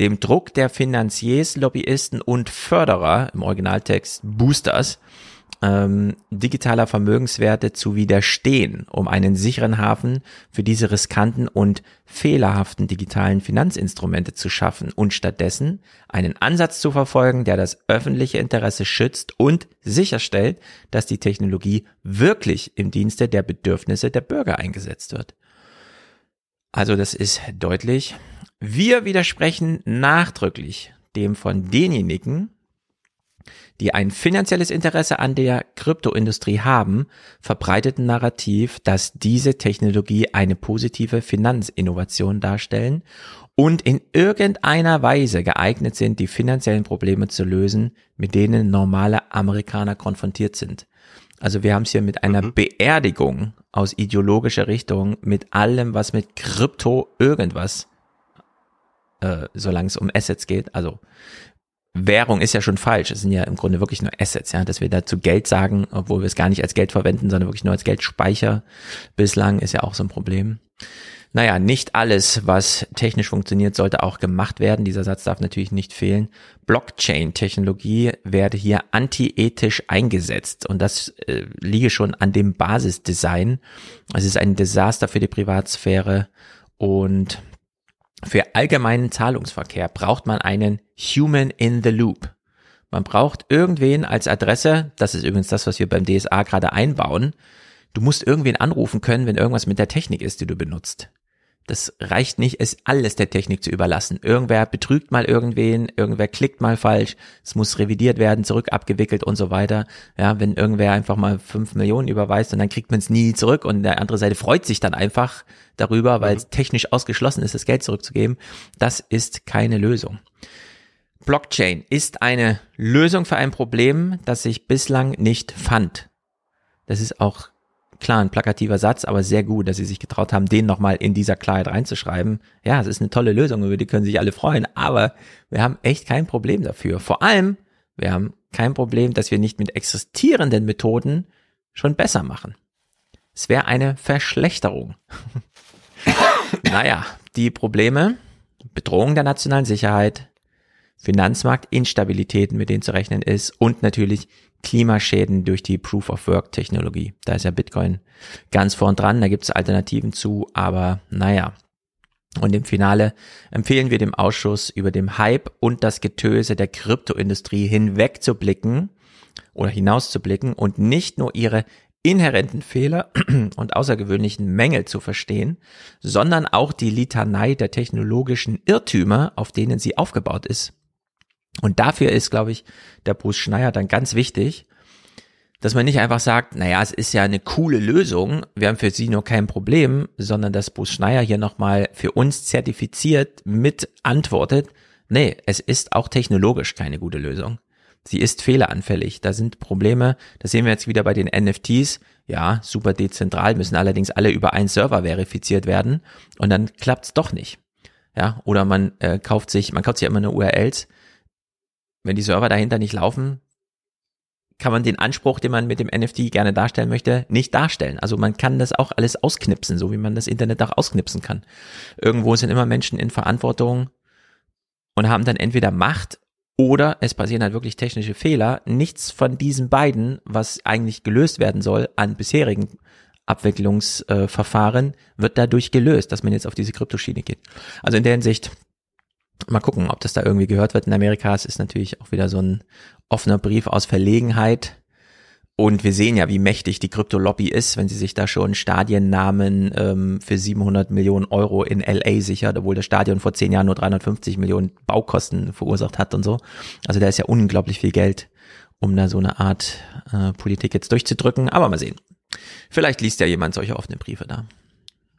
dem Druck der Finanziers, Lobbyisten und Förderer, im Originaltext Boosters, ähm, digitaler Vermögenswerte zu widerstehen, um einen sicheren Hafen für diese riskanten und fehlerhaften digitalen Finanzinstrumente zu schaffen und stattdessen einen Ansatz zu verfolgen, der das öffentliche Interesse schützt und sicherstellt, dass die Technologie wirklich im Dienste der Bedürfnisse der Bürger eingesetzt wird. Also das ist deutlich. Wir widersprechen nachdrücklich dem von denjenigen, die ein finanzielles Interesse an der Kryptoindustrie haben, verbreiteten Narrativ, dass diese Technologie eine positive Finanzinnovation darstellen und in irgendeiner Weise geeignet sind, die finanziellen Probleme zu lösen, mit denen normale Amerikaner konfrontiert sind. Also wir haben es hier mit einer Beerdigung aus ideologischer Richtung, mit allem, was mit Krypto irgendwas, äh, solange es um Assets geht, also Währung ist ja schon falsch. Es sind ja im Grunde wirklich nur Assets, ja, dass wir dazu Geld sagen, obwohl wir es gar nicht als Geld verwenden, sondern wirklich nur als Geldspeicher bislang ist ja auch so ein Problem. Naja, nicht alles, was technisch funktioniert, sollte auch gemacht werden. Dieser Satz darf natürlich nicht fehlen. Blockchain-Technologie werde hier antiethisch eingesetzt und das äh, liege schon an dem Basisdesign. Es ist ein Desaster für die Privatsphäre und für allgemeinen Zahlungsverkehr braucht man einen Human in the Loop. Man braucht irgendwen als Adresse, das ist übrigens das, was wir beim DSA gerade einbauen. Du musst irgendwen anrufen können, wenn irgendwas mit der Technik ist, die du benutzt. Das reicht nicht, es alles der Technik zu überlassen. Irgendwer betrügt mal irgendwen, irgendwer klickt mal falsch, es muss revidiert werden, zurück abgewickelt und so weiter. Ja, wenn irgendwer einfach mal fünf Millionen überweist und dann kriegt man es nie zurück und der andere Seite freut sich dann einfach darüber, weil es technisch ausgeschlossen ist, das Geld zurückzugeben. Das ist keine Lösung. Blockchain ist eine Lösung für ein Problem, das sich bislang nicht fand. Das ist auch klar ein plakativer Satz, aber sehr gut, dass sie sich getraut haben, den nochmal in dieser Klarheit reinzuschreiben. Ja, es ist eine tolle Lösung, über die können sich alle freuen, aber wir haben echt kein Problem dafür. Vor allem, wir haben kein Problem, dass wir nicht mit existierenden Methoden schon besser machen. Es wäre eine Verschlechterung. naja, die Probleme, Bedrohung der nationalen Sicherheit, Finanzmarktinstabilitäten, mit denen zu rechnen ist und natürlich Klimaschäden durch die Proof-of-Work-Technologie. Da ist ja Bitcoin ganz vorn dran, da gibt es Alternativen zu, aber naja. Und im Finale empfehlen wir dem Ausschuss über dem Hype und das Getöse der Kryptoindustrie hinwegzublicken oder hinauszublicken und nicht nur ihre inhärenten Fehler und außergewöhnlichen Mängel zu verstehen, sondern auch die Litanei der technologischen Irrtümer, auf denen sie aufgebaut ist. Und dafür ist, glaube ich, der Bruce Schneier dann ganz wichtig, dass man nicht einfach sagt, naja, es ist ja eine coole Lösung, wir haben für sie nur kein Problem, sondern dass Bruce Schneier hier nochmal für uns zertifiziert mit antwortet, nee, es ist auch technologisch keine gute Lösung. Sie ist fehleranfällig. Da sind Probleme. Das sehen wir jetzt wieder bei den NFTs. Ja, super dezentral, müssen allerdings alle über einen Server verifiziert werden. Und dann klappt's doch nicht. Ja, oder man äh, kauft sich, man kauft sich immer nur URLs. Wenn die Server dahinter nicht laufen, kann man den Anspruch, den man mit dem NFT gerne darstellen möchte, nicht darstellen. Also man kann das auch alles ausknipsen, so wie man das Internet auch ausknipsen kann. Irgendwo sind immer Menschen in Verantwortung und haben dann entweder Macht oder es passieren halt wirklich technische Fehler. Nichts von diesen beiden, was eigentlich gelöst werden soll an bisherigen Abwicklungsverfahren, wird dadurch gelöst, dass man jetzt auf diese Kryptoschiene geht. Also in der Hinsicht, mal gucken, ob das da irgendwie gehört wird in Amerika. Es ist natürlich auch wieder so ein offener Brief aus Verlegenheit. Und wir sehen ja, wie mächtig die Krypto-Lobby ist, wenn sie sich da schon Stadiennamen ähm, für 700 Millionen Euro in LA sichert, obwohl das Stadion vor zehn Jahren nur 350 Millionen Baukosten verursacht hat und so. Also da ist ja unglaublich viel Geld, um da so eine Art äh, Politik jetzt durchzudrücken. Aber mal sehen. Vielleicht liest ja jemand solche offenen Briefe da.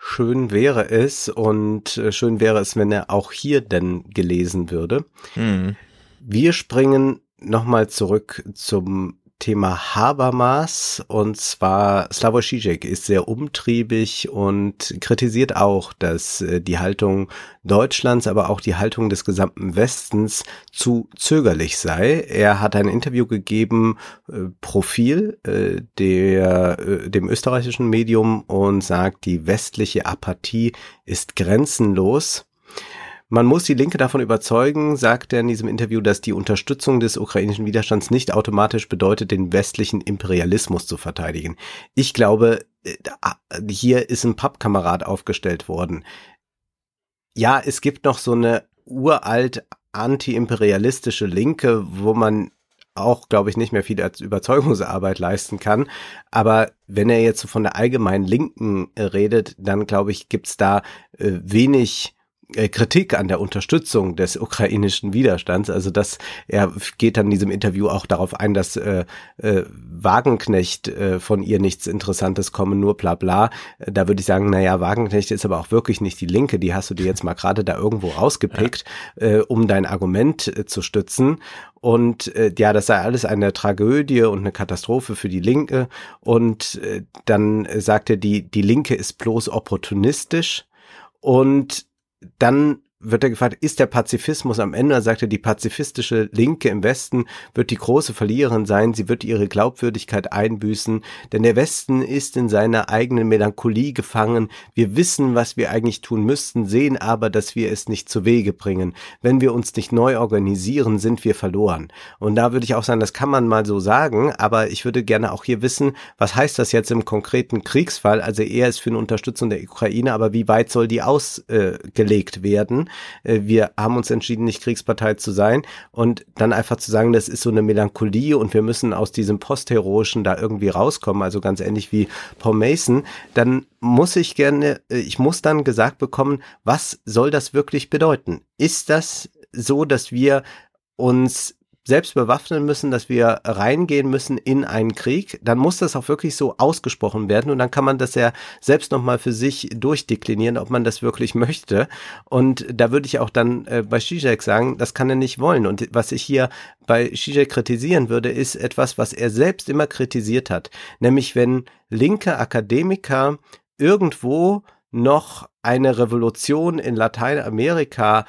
Schön wäre es und äh, schön wäre es, wenn er auch hier denn gelesen würde. Mhm. Wir springen nochmal zurück zum Thema Habermas und zwar Slavoj Žižek ist sehr umtriebig und kritisiert auch, dass äh, die Haltung Deutschlands, aber auch die Haltung des gesamten Westens zu zögerlich sei. Er hat ein Interview gegeben, äh, Profil, äh, der, äh, dem österreichischen Medium und sagt, die westliche Apathie ist grenzenlos. Man muss die Linke davon überzeugen, sagt er in diesem Interview, dass die Unterstützung des ukrainischen Widerstands nicht automatisch bedeutet, den westlichen Imperialismus zu verteidigen. Ich glaube, äh, hier ist ein Pappkamerad aufgestellt worden. Ja, es gibt noch so eine uralt anti-imperialistische Linke, wo man auch, glaube ich, nicht mehr viel als Überzeugungsarbeit leisten kann. Aber wenn er jetzt von der allgemeinen Linken redet, dann glaube ich, gibt's da äh, wenig Kritik an der Unterstützung des ukrainischen Widerstands. Also das, er geht dann in diesem Interview auch darauf ein, dass äh, äh, Wagenknecht äh, von ihr nichts Interessantes komme, nur bla bla. Da würde ich sagen, naja, Wagenknecht ist aber auch wirklich nicht die Linke, die hast du dir jetzt mal gerade da irgendwo rausgepickt, ja. äh, um dein Argument äh, zu stützen. Und äh, ja, das sei alles eine Tragödie und eine Katastrophe für die Linke. Und äh, dann sagt er, die, die Linke ist bloß opportunistisch. Und dann wird er gefragt, ist der Pazifismus am Ende, er, die pazifistische Linke im Westen wird die große Verliererin sein, sie wird ihre Glaubwürdigkeit einbüßen, denn der Westen ist in seiner eigenen Melancholie gefangen. Wir wissen, was wir eigentlich tun müssten, sehen aber, dass wir es nicht zu Wege bringen. Wenn wir uns nicht neu organisieren, sind wir verloren. Und da würde ich auch sagen, das kann man mal so sagen, aber ich würde gerne auch hier wissen, was heißt das jetzt im konkreten Kriegsfall? Also er ist für eine Unterstützung der Ukraine, aber wie weit soll die ausgelegt äh, werden? Äh, wir haben uns entschieden, nicht Kriegspartei zu sein und dann einfach zu sagen, das ist so eine Melancholie und wir müssen aus diesem Postheroischen da irgendwie rauskommen, also ganz ähnlich wie Paul Mason, dann muss ich gerne, äh, ich muss dann gesagt bekommen, was soll das wirklich bedeuten? Ist das so, dass wir uns selbst bewaffnen müssen, dass wir reingehen müssen in einen Krieg, dann muss das auch wirklich so ausgesprochen werden und dann kann man das ja selbst nochmal für sich durchdeklinieren, ob man das wirklich möchte. Und da würde ich auch dann äh, bei Zizek sagen, das kann er nicht wollen. Und was ich hier bei Zizek kritisieren würde, ist etwas, was er selbst immer kritisiert hat, nämlich wenn linke Akademiker irgendwo noch eine Revolution in Lateinamerika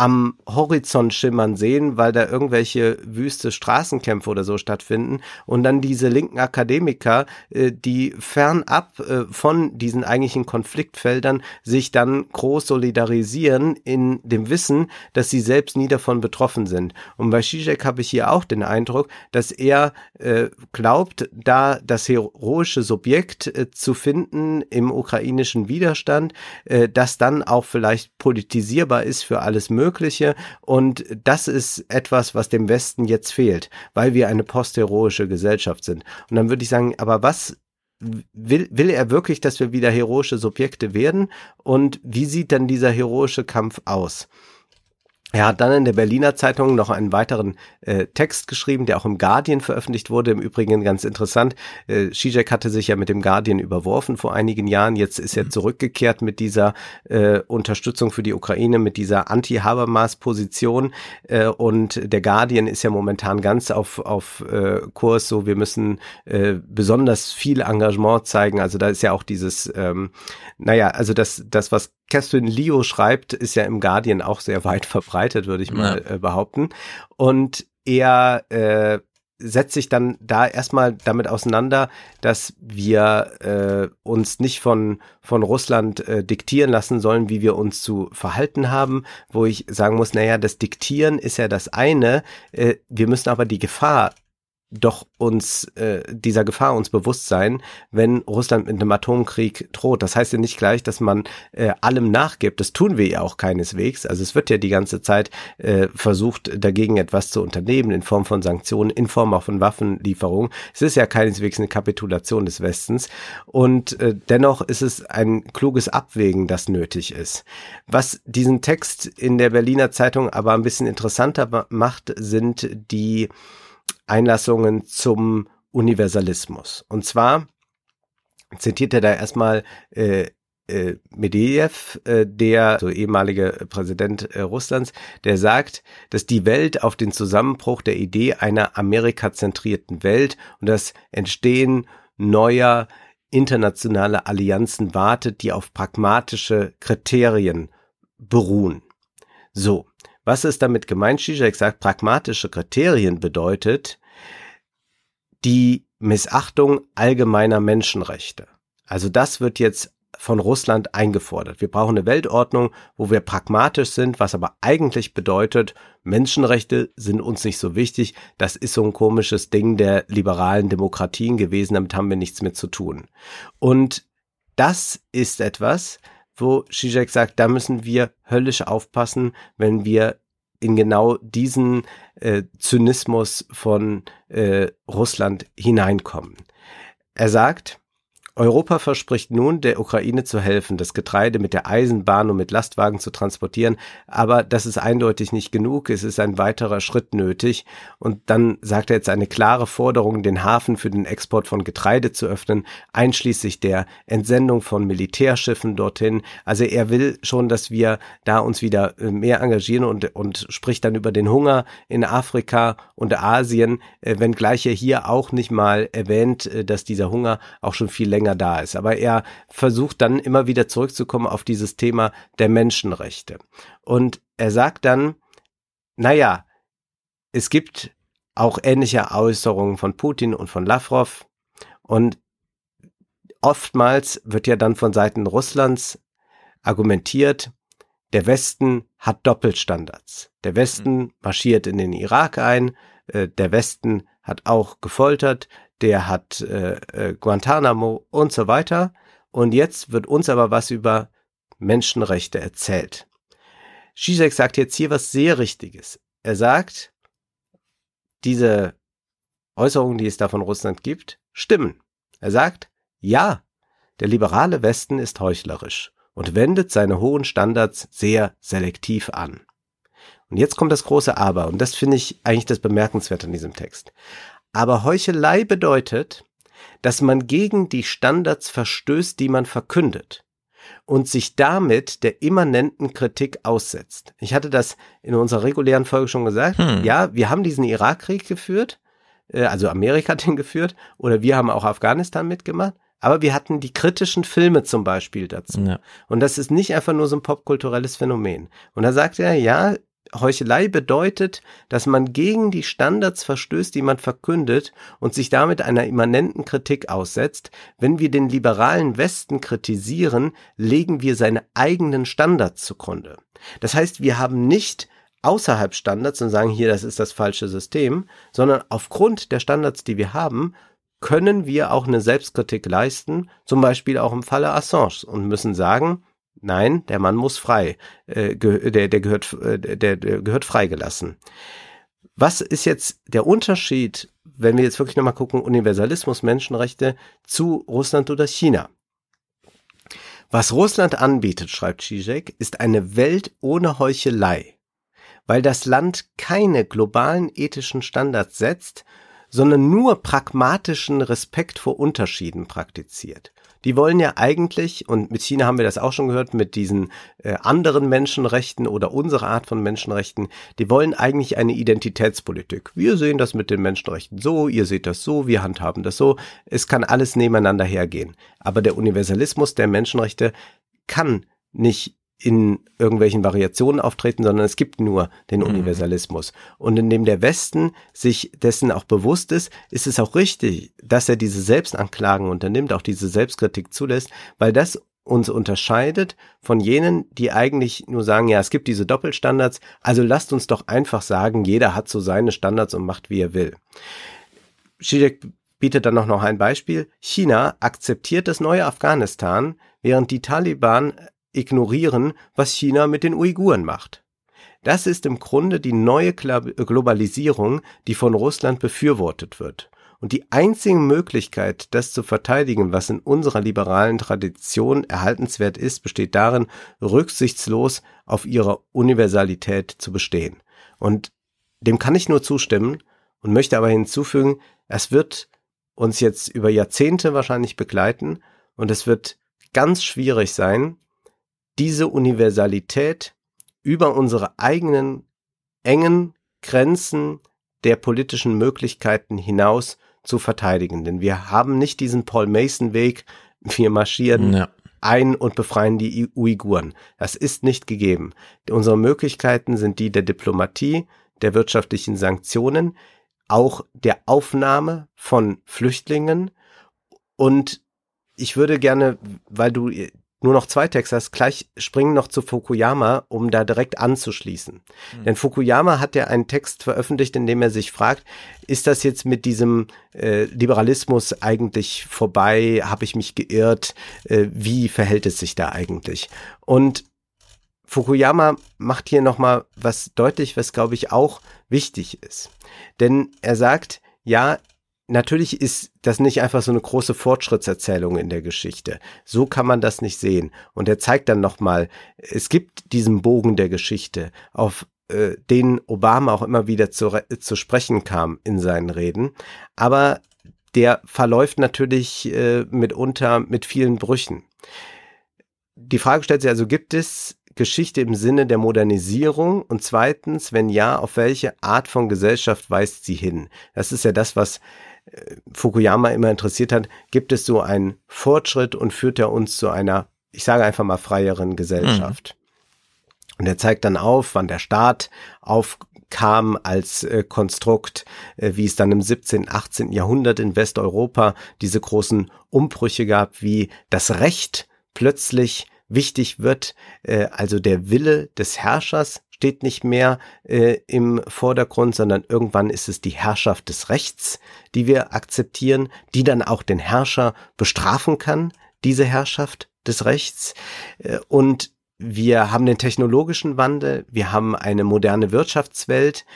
am Horizont schimmern sehen, weil da irgendwelche wüste Straßenkämpfe oder so stattfinden und dann diese linken Akademiker, äh, die fernab äh, von diesen eigentlichen Konfliktfeldern sich dann groß solidarisieren in dem Wissen, dass sie selbst nie davon betroffen sind. Und bei Zizek habe ich hier auch den Eindruck, dass er äh, glaubt, da das heroische Subjekt äh, zu finden im ukrainischen Widerstand, äh, das dann auch vielleicht politisierbar ist für alles Mögliche Mögliche. Und das ist etwas, was dem Westen jetzt fehlt, weil wir eine postheroische Gesellschaft sind. Und dann würde ich sagen, aber was will, will er wirklich, dass wir wieder heroische Subjekte werden? Und wie sieht dann dieser heroische Kampf aus? Er hat dann in der Berliner Zeitung noch einen weiteren äh, Text geschrieben, der auch im Guardian veröffentlicht wurde. Im Übrigen ganz interessant. Äh, Zizek hatte sich ja mit dem Guardian überworfen vor einigen Jahren. Jetzt ist er mhm. zurückgekehrt mit dieser äh, Unterstützung für die Ukraine, mit dieser Anti-Habermas-Position. Äh, und der Guardian ist ja momentan ganz auf, auf äh, Kurs. So, wir müssen äh, besonders viel Engagement zeigen. Also da ist ja auch dieses, ähm, naja, also das, das, was Catherine Leo schreibt, ist ja im Guardian auch sehr weit verbreitet, würde ich mal ja. äh, behaupten. Und er äh, setzt sich dann da erstmal damit auseinander, dass wir äh, uns nicht von, von Russland äh, diktieren lassen sollen, wie wir uns zu verhalten haben, wo ich sagen muss, naja, das Diktieren ist ja das eine, äh, wir müssen aber die Gefahr doch uns äh, dieser Gefahr uns bewusst sein, wenn Russland mit einem Atomkrieg droht. Das heißt ja nicht gleich, dass man äh, allem nachgibt. Das tun wir ja auch keineswegs. Also es wird ja die ganze Zeit äh, versucht, dagegen etwas zu unternehmen in Form von Sanktionen, in Form auch von Waffenlieferungen. Es ist ja keineswegs eine Kapitulation des Westens. Und äh, dennoch ist es ein kluges Abwägen, das nötig ist. Was diesen Text in der Berliner Zeitung aber ein bisschen interessanter macht, sind die Einlassungen zum Universalismus. Und zwar zitiert er da erstmal äh, äh, Medvedev, äh, der so ehemalige Präsident äh, Russlands, der sagt, dass die Welt auf den Zusammenbruch der Idee einer amerikazentrierten Welt und das Entstehen neuer internationaler Allianzen wartet, die auf pragmatische Kriterien beruhen. So, was ist damit gemeint? Zizek sagt, pragmatische Kriterien bedeutet die Missachtung allgemeiner Menschenrechte. Also das wird jetzt von Russland eingefordert. Wir brauchen eine Weltordnung, wo wir pragmatisch sind, was aber eigentlich bedeutet, Menschenrechte sind uns nicht so wichtig. Das ist so ein komisches Ding der liberalen Demokratien gewesen, damit haben wir nichts mehr zu tun. Und das ist etwas, wo Zizek sagt, da müssen wir höllisch aufpassen, wenn wir in genau diesen äh, Zynismus von äh, Russland hineinkommen. Er sagt, Europa verspricht nun, der Ukraine zu helfen, das Getreide mit der Eisenbahn und mit Lastwagen zu transportieren, aber das ist eindeutig nicht genug, es ist ein weiterer Schritt nötig. Und dann sagt er jetzt eine klare Forderung, den Hafen für den Export von Getreide zu öffnen, einschließlich der Entsendung von Militärschiffen dorthin. Also er will schon, dass wir da uns wieder äh, mehr engagieren und, und spricht dann über den Hunger in Afrika und Asien, äh, wenngleich er hier auch nicht mal erwähnt, äh, dass dieser Hunger auch schon viel länger länger da ist. Aber er versucht dann immer wieder zurückzukommen auf dieses Thema der Menschenrechte. Und er sagt dann, naja, es gibt auch ähnliche Äußerungen von Putin und von Lavrov. Und oftmals wird ja dann von Seiten Russlands argumentiert, der Westen hat Doppelstandards. Der Westen mhm. marschiert in den Irak ein, äh, der Westen hat auch gefoltert, der hat äh, äh, Guantanamo und so weiter. Und jetzt wird uns aber was über Menschenrechte erzählt. Zizek sagt jetzt hier was sehr Richtiges. Er sagt, diese Äußerungen, die es da von Russland gibt, stimmen. Er sagt, ja, der liberale Westen ist heuchlerisch und wendet seine hohen Standards sehr selektiv an. Und jetzt kommt das große Aber, und das finde ich eigentlich das Bemerkenswerte an diesem Text. Aber Heuchelei bedeutet, dass man gegen die Standards verstößt, die man verkündet und sich damit der immanenten Kritik aussetzt. Ich hatte das in unserer regulären Folge schon gesagt. Hm. Ja, wir haben diesen Irakkrieg geführt, äh, also Amerika hat den geführt, oder wir haben auch Afghanistan mitgemacht. Aber wir hatten die kritischen Filme zum Beispiel dazu. Ja. Und das ist nicht einfach nur so ein popkulturelles Phänomen. Und da sagt er, ja, Heuchelei bedeutet, dass man gegen die Standards verstößt, die man verkündet und sich damit einer immanenten Kritik aussetzt. Wenn wir den liberalen Westen kritisieren, legen wir seine eigenen Standards zugrunde. Das heißt, wir haben nicht außerhalb Standards und sagen hier, das ist das falsche System, sondern aufgrund der Standards, die wir haben, können wir auch eine Selbstkritik leisten, zum Beispiel auch im Falle Assange und müssen sagen, Nein, der Mann muss frei, äh, der, der, gehört, äh, der, der gehört freigelassen. Was ist jetzt der Unterschied, wenn wir jetzt wirklich nochmal gucken, Universalismus, Menschenrechte zu Russland oder China? Was Russland anbietet, schreibt Zizek, ist eine Welt ohne Heuchelei, weil das Land keine globalen ethischen Standards setzt, sondern nur pragmatischen Respekt vor Unterschieden praktiziert die wollen ja eigentlich, und mit China haben wir das auch schon gehört, mit diesen äh, anderen Menschenrechten oder unserer Art von Menschenrechten, die wollen eigentlich eine Identitätspolitik. Wir sehen das mit den Menschenrechten so, ihr seht das so, wir handhaben das so. Es kann alles nebeneinander hergehen. Aber der Universalismus der Menschenrechte kann nicht in irgendwelchen Variationen auftreten, sondern es gibt nur den mhm. Universalismus. Und indem der Westen sich dessen auch bewusst ist, ist es auch richtig, dass er diese Selbstanklagen unternimmt, auch diese Selbstkritik zulässt, weil das uns unterscheidet von jenen, die eigentlich nur sagen, ja, es gibt diese Doppelstandards, also lasst uns doch einfach sagen, jeder hat so seine Standards und macht, wie er will. Zizek bietet dann noch ein Beispiel. China akzeptiert das neue Afghanistan, während die Taliban ignorieren, was China mit den Uiguren macht. Das ist im Grunde die neue Globalisierung, die von Russland befürwortet wird. Und die einzige Möglichkeit, das zu verteidigen, was in unserer liberalen Tradition erhaltenswert ist, besteht darin, rücksichtslos auf ihrer Universalität zu bestehen. Und dem kann ich nur zustimmen und möchte aber hinzufügen, es wird uns jetzt über Jahrzehnte wahrscheinlich begleiten und es wird ganz schwierig sein, diese Universalität über unsere eigenen engen Grenzen der politischen Möglichkeiten hinaus zu verteidigen. Denn wir haben nicht diesen Paul Mason Weg, wir marschieren ja. ein und befreien die Uiguren. Das ist nicht gegeben. Unsere Möglichkeiten sind die der Diplomatie, der wirtschaftlichen Sanktionen, auch der Aufnahme von Flüchtlingen und ich würde gerne, weil du nur noch zwei Texte hast, gleich springen noch zu Fukuyama, um da direkt anzuschließen. Mhm. Denn Fukuyama hat ja einen Text veröffentlicht, in dem er sich fragt, ist das jetzt mit diesem äh, Liberalismus eigentlich vorbei? Habe ich mich geirrt? Äh, wie verhält es sich da eigentlich? Und Fukuyama macht hier nochmal was deutlich, was glaube ich auch wichtig ist. Denn er sagt, ja, natürlich ist das nicht einfach so eine große Fortschrittserzählung in der Geschichte. So kann man das nicht sehen. Und er zeigt dann nochmal, es gibt diesen Bogen der Geschichte, auf äh, den Obama auch immer wieder zu, zu sprechen kam in seinen Reden. Aber der verläuft natürlich äh, mitunter mit vielen Brüchen. Die Frage stellt sich also, gibt es Geschichte im Sinne der Modernisierung? Und zweitens, wenn ja, auf welche Art von Gesellschaft weist sie hin? Das ist ja das, was Fukuyama immer interessiert hat. Gibt es so einen Fortschritt und führt er uns zu einer, ich sage einfach mal, freieren Gesellschaft? Mhm. Und er zeigt dann auf, wann der Staat aufkam als äh, Konstrukt, äh, wie es dann im 17., 18. Jahrhundert in Westeuropa diese großen Umbrüche gab, wie das Recht plötzlich wichtig wird, äh, also der Wille des Herrschers steht nicht mehr äh, im Vordergrund, sondern irgendwann ist es die Herrschaft des Rechts, die wir akzeptieren, die dann auch den Herrscher bestrafen kann, diese Herrschaft des Rechts. Äh, und wir haben den technologischen Wandel, wir haben eine moderne Wirtschaftswelt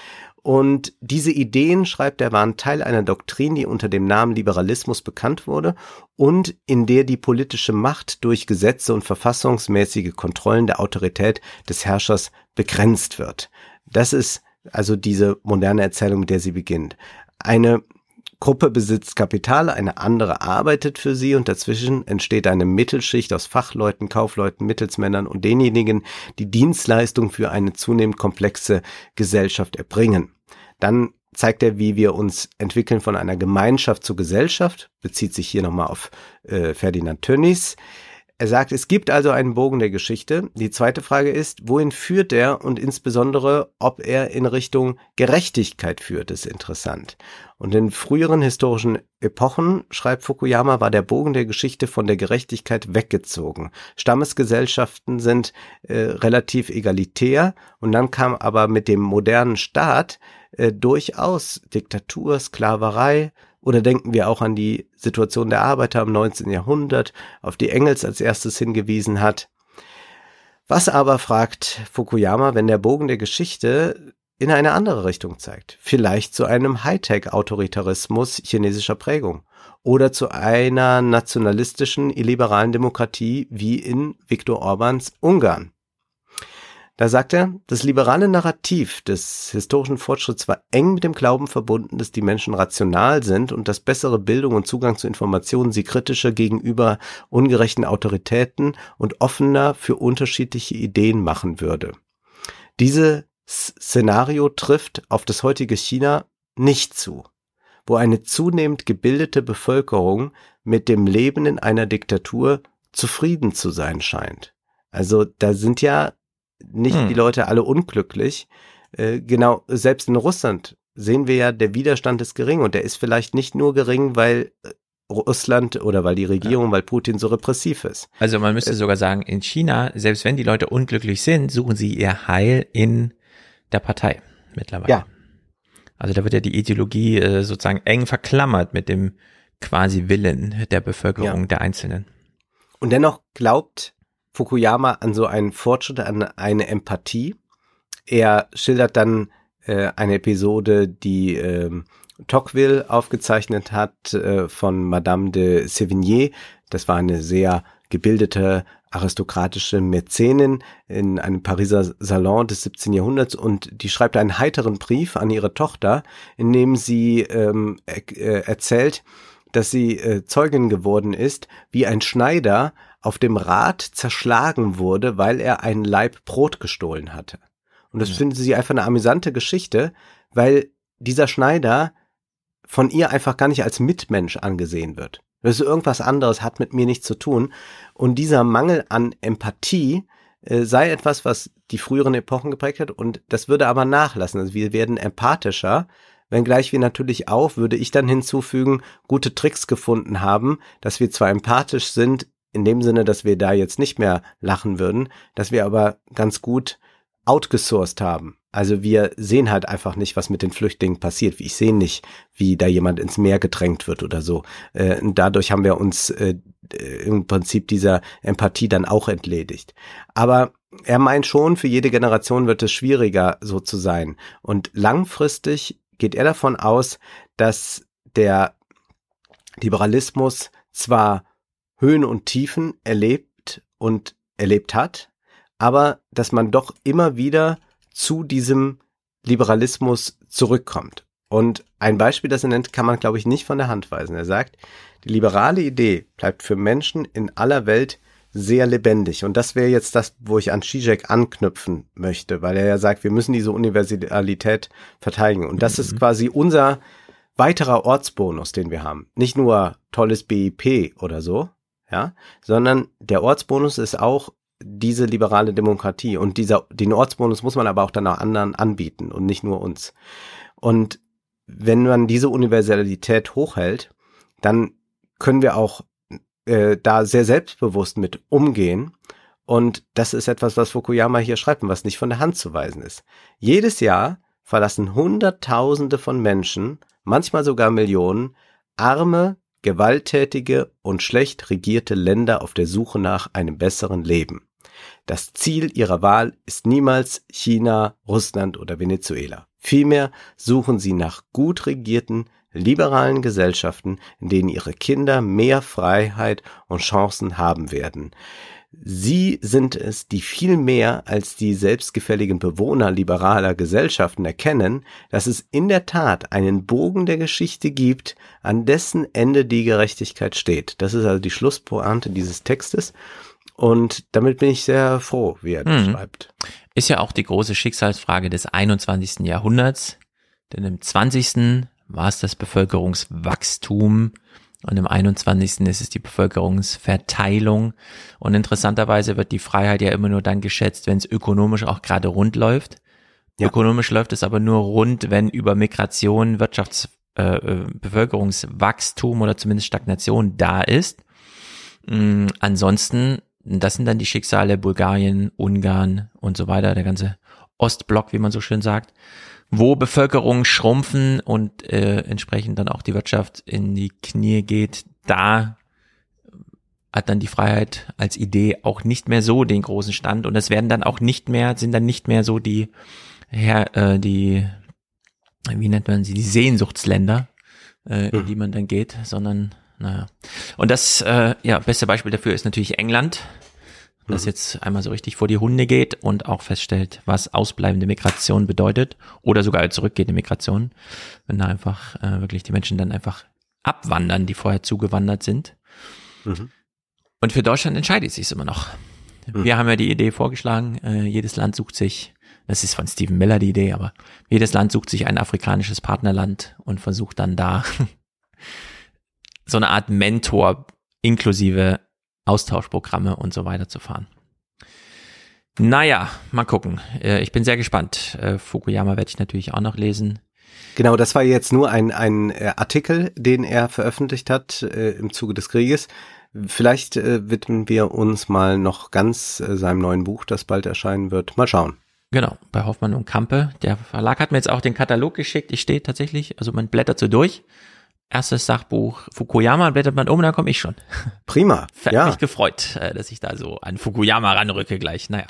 und diese Ideen, schreibt er, waren Teil einer Doktrin, die unter dem Namen Liberalismus bekannt wurde und in der die politische Macht durch Gesetze und verfassungsmäßige Kontrollen der Autorität des Herrschers begrenzt wird. Das ist also diese moderne Erzählung, mit der sie beginnt. Eine Gruppe besitzt Kapital, eine andere arbeitet für sie und dazwischen entsteht eine Mittelschicht aus Fachleuten, Kaufleuten, Mittelsmännern und denjenigen, die Dienstleistung für eine zunehmend komplexe Gesellschaft erbringen. Dann zeigt er, wie wir uns entwickeln von einer Gemeinschaft zur Gesellschaft, bezieht sich hier nochmal auf äh, Ferdinand Tönnies. Er sagt, es gibt also einen Bogen der Geschichte. Die zweite Frage ist, wohin führt er und insbesondere, ob er in Richtung Gerechtigkeit führt, ist interessant. Und in früheren historischen Epochen, schreibt Fukuyama, war der Bogen der Geschichte von der Gerechtigkeit weggezogen. Stammesgesellschaften sind äh, relativ egalitär und dann kam aber mit dem modernen Staat äh, durchaus Diktatur, Sklaverei, oder denken wir auch an die Situation der Arbeiter im 19. Jahrhundert, auf die Engels als erstes hingewiesen hat. Was aber, fragt Fukuyama, wenn der Bogen der Geschichte in eine andere Richtung zeigt? Vielleicht zu einem Hightech-Autoritarismus chinesischer Prägung oder zu einer nationalistischen, illiberalen Demokratie wie in Viktor Orbans Ungarn. Da sagt er, das liberale Narrativ des historischen Fortschritts war eng mit dem Glauben verbunden, dass die Menschen rational sind und dass bessere Bildung und Zugang zu Informationen sie kritischer gegenüber ungerechten Autoritäten und offener für unterschiedliche Ideen machen würde. Dieses Szenario trifft auf das heutige China nicht zu, wo eine zunehmend gebildete Bevölkerung mit dem Leben in einer Diktatur zufrieden zu sein scheint. Also da sind ja nicht hm. die Leute alle unglücklich. Äh, genau, selbst in Russland sehen wir ja, der Widerstand ist gering und der ist vielleicht nicht nur gering, weil äh, Russland oder weil die Regierung, ja. weil Putin so repressiv ist. Also man müsste äh, sogar sagen, in China, selbst wenn die Leute unglücklich sind, suchen sie ihr Heil in der Partei mittlerweile. Ja. Also da wird ja die Ideologie äh, sozusagen eng verklammert mit dem quasi Willen der Bevölkerung ja. der Einzelnen. Und dennoch glaubt Fukuyama an so einen Fortschritt, an eine Empathie. Er schildert dann äh, eine Episode, die äh, Tocqueville aufgezeichnet hat äh, von Madame de Sévigné. Das war eine sehr gebildete aristokratische Mäzenin in einem Pariser Salon des 17. Jahrhunderts und die schreibt einen heiteren Brief an ihre Tochter, in dem sie ähm, er, äh, erzählt, dass sie äh, Zeugin geworden ist, wie ein Schneider auf dem Rad zerschlagen wurde, weil er einen Laib Brot gestohlen hatte. Und das Ja. finden sie einfach eine amüsante Geschichte, weil dieser Schneider von ihr einfach gar nicht als Mitmensch angesehen wird. Das ist irgendwas anderes, hat mit mir nichts zu tun. Und dieser Mangel an Empathie äh, sei etwas, was die früheren Epochen geprägt hat und das würde aber nachlassen. Also wir werden empathischer, wenngleich wir natürlich auch, würde ich dann hinzufügen, gute Tricks gefunden haben, dass wir zwar empathisch sind, in dem Sinne, dass wir da jetzt nicht mehr lachen würden, dass wir aber ganz gut outgesourced haben. Also wir sehen halt einfach nicht, was mit den Flüchtlingen passiert. Ich sehe nicht, wie da jemand ins Meer gedrängt wird oder so. Äh, dadurch haben wir uns äh, im Prinzip dieser Empathie dann auch entledigt. Aber er meint schon, für jede Generation wird es schwieriger, so zu sein. Und langfristig geht er davon aus, dass der Liberalismus zwar Höhen und Tiefen erlebt und erlebt hat, aber dass man doch immer wieder zu diesem Liberalismus zurückkommt. Und ein Beispiel, das er nennt, kann man, glaube ich, nicht von der Hand weisen. Er sagt, die liberale Idee bleibt für Menschen in aller Welt sehr lebendig. Und das wäre jetzt das, wo ich an Zizek anknüpfen möchte, weil er ja sagt, wir müssen diese Universalität verteidigen. Und das ist quasi unser weiterer Ortsbonus, den wir haben. Nicht nur tolles BIP oder so, ja, sondern der Ortsbonus ist auch diese liberale Demokratie und dieser, den Ortsbonus muss man aber auch dann auch anderen anbieten und nicht nur uns. Und wenn man diese Universalität hochhält, dann können wir auch äh, da sehr selbstbewusst mit umgehen. Und das ist etwas, was Fukuyama hier schreibt und was nicht von der Hand zu weisen ist. Jedes Jahr verlassen Hunderttausende von Menschen, manchmal sogar Millionen, arme, gewalttätige und schlecht regierte Länder auf der Suche nach einem besseren Leben. Das Ziel ihrer Wahl ist niemals China, Russland oder Venezuela. Vielmehr suchen sie nach gut regierten, liberalen Gesellschaften, in denen ihre Kinder mehr Freiheit und Chancen haben werden. Sie sind es, die viel mehr als die selbstgefälligen Bewohner liberaler Gesellschaften erkennen, dass es in der Tat einen Bogen der Geschichte gibt, an dessen Ende die Gerechtigkeit steht. Das ist also die Schlusspointe dieses Textes. Und damit bin ich sehr froh, wie er das Mhm. schreibt. Ist ja auch die große Schicksalsfrage des 21. Jahrhunderts. Denn im 20. war es das Bevölkerungswachstum und im 21. ist es die Bevölkerungsverteilung. Und interessanterweise wird die Freiheit ja immer nur dann geschätzt, wenn es ökonomisch auch gerade rund läuft. Ja. Ökonomisch läuft es aber nur rund, wenn über Migration, Wirtschafts, äh, äh, Bevölkerungswachstum oder zumindest Stagnation da ist. Mm, ansonsten, das sind dann die Schicksale Bulgarien, Ungarn und so weiter, der ganze Ostblock, wie man so schön sagt, wo Bevölkerungen schrumpfen und äh, entsprechend dann auch die Wirtschaft in die Knie geht, da hat dann die Freiheit als Idee auch nicht mehr so den großen Stand und es werden dann auch nicht mehr, sind dann nicht mehr so die, her, äh, die, wie nennt man sie, die Sehnsuchtsländer, äh, in Mhm. die man dann geht, sondern naja. Und das, äh, ja, beste Beispiel dafür ist natürlich England, das Mhm. jetzt einmal so richtig vor die Hunde geht und auch feststellt, was ausbleibende Migration bedeutet oder sogar zurückgehende Migration, wenn da einfach äh, wirklich die Menschen dann einfach abwandern, die vorher zugewandert sind. Mhm. Und für Deutschland entscheidet es sich immer noch. Wir haben ja die Idee vorgeschlagen, äh, jedes Land sucht sich, das ist von Stephen Miller die Idee, aber jedes Land sucht sich ein afrikanisches Partnerland und versucht dann da so eine Art Mentor inklusive Austauschprogramme und so weiter zu fahren. Naja, mal gucken. Äh, Ich bin sehr gespannt. Äh, Fukuyama werde ich natürlich auch noch lesen. Genau, das war jetzt nur ein, ein äh, Artikel, den er veröffentlicht hat äh, im Zuge des Krieges. Vielleicht äh, widmen wir uns mal noch ganz äh, seinem neuen Buch, das bald erscheinen wird. Mal schauen. Genau, bei Hoffmann und Kampe. Der Verlag hat mir jetzt auch den Katalog geschickt. Ich stehe tatsächlich, also man blättert so durch. Erstes Sachbuch Fukuyama, blättert man um, dann komme ich schon. Prima. Hat Ja, mich gefreut, äh, dass ich da so an Fukuyama ranrücke gleich. Naja.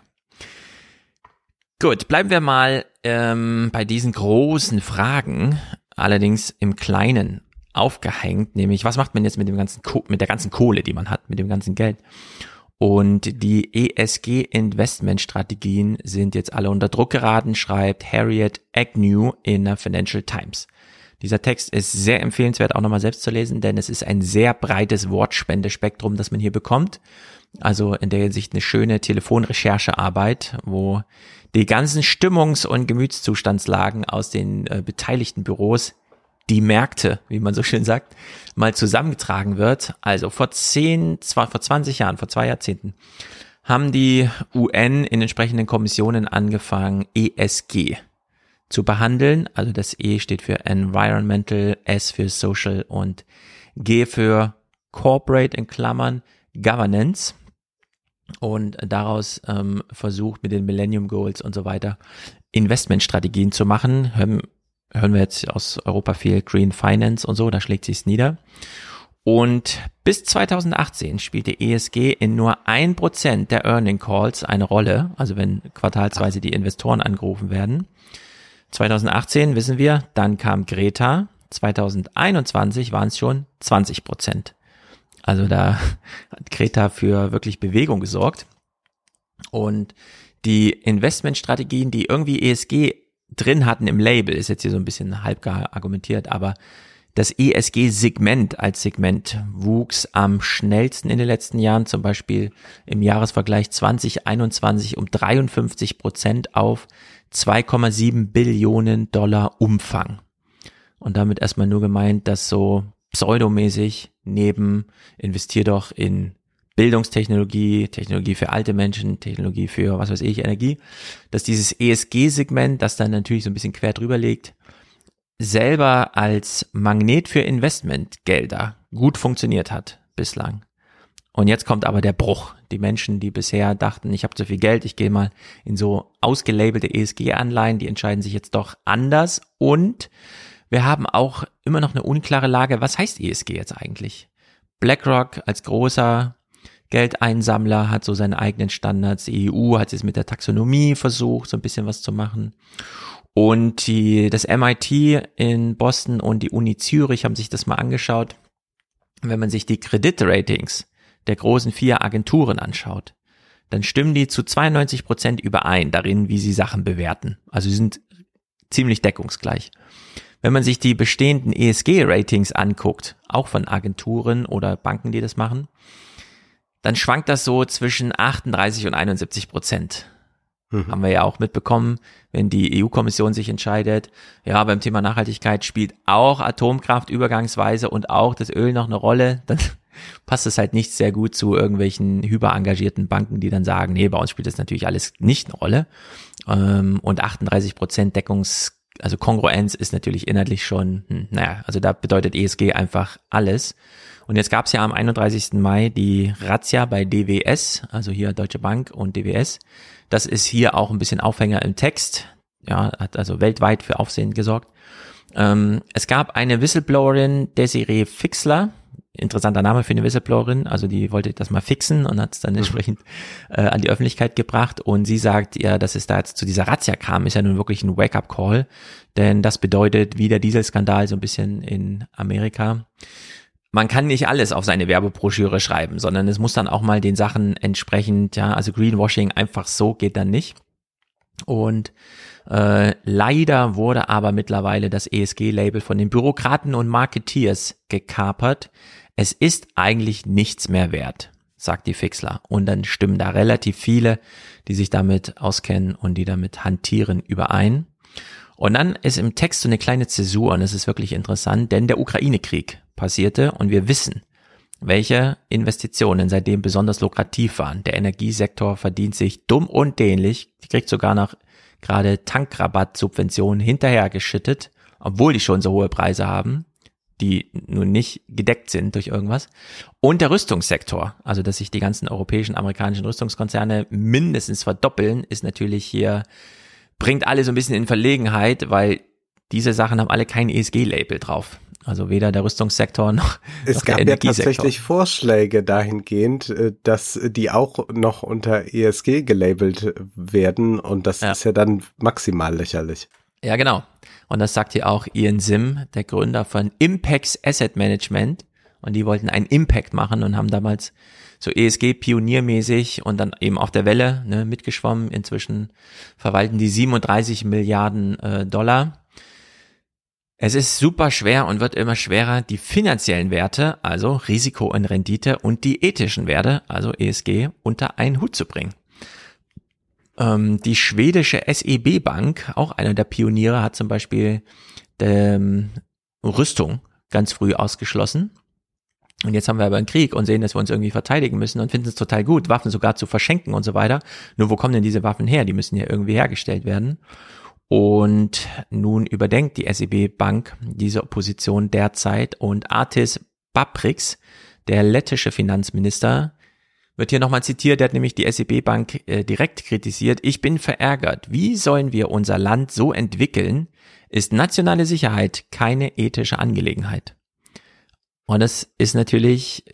Gut, bleiben wir mal ähm, bei diesen großen Fragen, allerdings im Kleinen aufgehängt, nämlich was macht man jetzt mit dem ganzen Ko mit der ganzen Kohle, die man hat, mit dem ganzen Geld? Und die ESG-Investmentstrategien sind jetzt alle unter Druck geraten, schreibt Harriet Agnew in der Financial Times. Dieser Text ist sehr empfehlenswert, auch nochmal selbst zu lesen, denn es ist ein sehr breites Wortspendespektrum, das man hier bekommt. Also in der Hinsicht eine schöne Telefonrecherchearbeit, wo die ganzen Stimmungs- und Gemütszustandslagen aus den äh, beteiligten Büros, die Märkte, wie man so schön sagt, mal zusammengetragen wird. Also vor zehn, zwar vor 20 Jahren, vor zwei Jahrzehnten, haben die UN in entsprechenden Kommissionen angefangen, ESG zu behandeln. Also das E steht für Environmental, S für Social und G für Corporate in Klammern Governance und daraus ähm, versucht mit den Millennium Goals und so weiter Investmentstrategien zu machen. Hören, hören wir jetzt aus Europa viel Green Finance und so, da schlägt sich's nieder. Und bis 2018 spielte ESG in nur ein Prozent der Earning Calls eine Rolle, also wenn quartalsweise die Investoren angerufen werden. 2018 wissen wir, dann kam Greta, 2021 waren es schon 20 Prozent. Also da hat Greta für wirklich Bewegung gesorgt. Und die Investmentstrategien, die irgendwie ESG drin hatten im Label, ist jetzt hier so ein bisschen halb argumentiert, aber das ESG-Segment als Segment wuchs am schnellsten in den letzten Jahren, zum Beispiel im Jahresvergleich 2021 um 53 Prozent auf 2,7 Billionen Dollar Umfang. Und damit erstmal nur gemeint, dass so pseudomäßig neben investier doch in Bildungstechnologie, Technologie für alte Menschen, Technologie für was weiß ich, Energie, dass dieses ESG-Segment, das dann natürlich so ein bisschen quer drüber liegt, selber als Magnet für Investmentgelder gut funktioniert hat bislang. Und jetzt kommt aber der Bruch. Die Menschen, die bisher dachten, ich habe zu viel Geld, ich gehe mal in so ausgelabelte ESG-Anleihen, die entscheiden sich jetzt doch anders und wir haben auch immer noch eine unklare Lage, was heißt ESG jetzt eigentlich? BlackRock als großer Geldeinsammler hat so seine eigenen Standards. Die EU hat jetzt mit der Taxonomie versucht, so ein bisschen was zu machen. Und die, das MIT in Boston und die Uni Zürich haben sich das mal angeschaut. Wenn man sich die Kreditratings der großen vier Agenturen anschaut, dann stimmen die zu 92 Prozent überein darin, wie sie Sachen bewerten. Also sie sind ziemlich deckungsgleich. Wenn man sich die bestehenden ESG-Ratings anguckt, auch von Agenturen oder Banken, die das machen, dann schwankt das so zwischen 38 und 71 Prozent. Mhm. Haben wir ja auch mitbekommen, wenn die EU-Kommission sich entscheidet, ja, beim Thema Nachhaltigkeit spielt auch Atomkraft übergangsweise und auch das Öl noch eine Rolle, dann passt es halt nicht sehr gut zu irgendwelchen hyperengagierten Banken, die dann sagen, nee, bei uns spielt das natürlich alles nicht eine Rolle. Ähm, und 38 Prozent Deckungs also Kongruenz ist natürlich inhaltlich schon, hm, naja, also da bedeutet ESG einfach alles. Und jetzt gab es ja am 31. Mai die Razzia bei DWS, also hier Deutsche Bank und DWS. Das ist hier auch ein bisschen Aufhänger im Text. Ja, hat also weltweit für Aufsehen gesorgt. Ähm, es gab eine Whistleblowerin, Desiree Fixler, interessanter Name für eine Whistleblowerin, also die wollte das mal fixen und hat es dann mhm. entsprechend äh, an die Öffentlichkeit gebracht und sie sagt ja, dass es da jetzt zu dieser Razzia kam, ist ja nun wirklich ein Wake-up-Call, denn das bedeutet, wie der Dieselskandal so ein bisschen in Amerika, man kann nicht alles auf seine Werbebroschüre schreiben, sondern es muss dann auch mal den Sachen entsprechend, ja, also Greenwashing einfach so geht dann nicht. Und äh, leider wurde aber mittlerweile das ESG-Label von den Bürokraten und Marketeers gekapert, es ist eigentlich nichts mehr wert, sagt die Fixler. Und dann stimmen da relativ viele, die sich damit auskennen und die damit hantieren, überein. Und dann ist im Text so eine kleine Zäsur und es ist wirklich interessant, denn der Ukraine-Krieg passierte und wir wissen, welche Investitionen seitdem besonders lukrativ waren. Der Energiesektor verdient sich dumm und dämlich, die kriegt sogar noch gerade Tankrabattsubventionen hinterhergeschüttet, obwohl die schon so hohe Preise haben die nun nicht gedeckt sind durch irgendwas. Und der Rüstungssektor, also dass sich die ganzen europäischen, amerikanischen Rüstungskonzerne mindestens verdoppeln, ist natürlich hier, bringt alle so ein bisschen in Verlegenheit, weil diese Sachen haben alle kein ESG-Label drauf. Also weder der Rüstungssektor noch, es noch gab ja tatsächlich Vorschläge dahingehend, äh, dass die auch noch unter ESG gelabelt werden und das ja. ist ja dann maximal lächerlich. Ja, genau. Und das sagt hier auch Ian Sim, der Gründer von Impex Asset Management. Und die wollten einen Impact machen und haben damals so ESG pioniermäßig und dann eben auf der Welle ne, mitgeschwommen. Inzwischen verwalten die 37 Milliarden äh, Dollar. Es ist super schwer und wird immer schwerer, die finanziellen Werte, also Risiko und Rendite und die ethischen Werte, also ESG, unter einen Hut zu bringen. Ähm, die schwedische SEB Bank, auch einer der Pioniere, hat zum Beispiel ähm, Rüstung ganz früh ausgeschlossen. Und jetzt haben wir aber einen Krieg und sehen, dass wir uns irgendwie verteidigen müssen und finden es total gut, Waffen sogar zu verschenken und so weiter. Nur wo kommen denn diese Waffen her? Die müssen ja irgendwie hergestellt werden. Und nun überdenkt die SEB Bank diese Position derzeit und Artis Baprix, der lettische Finanzminister, wird hier nochmal zitiert, der hat nämlich die SEB Bank äh, direkt kritisiert. Ich bin verärgert. Wie sollen wir unser Land so entwickeln? Ist nationale Sicherheit keine ethische Angelegenheit? Und das ist natürlich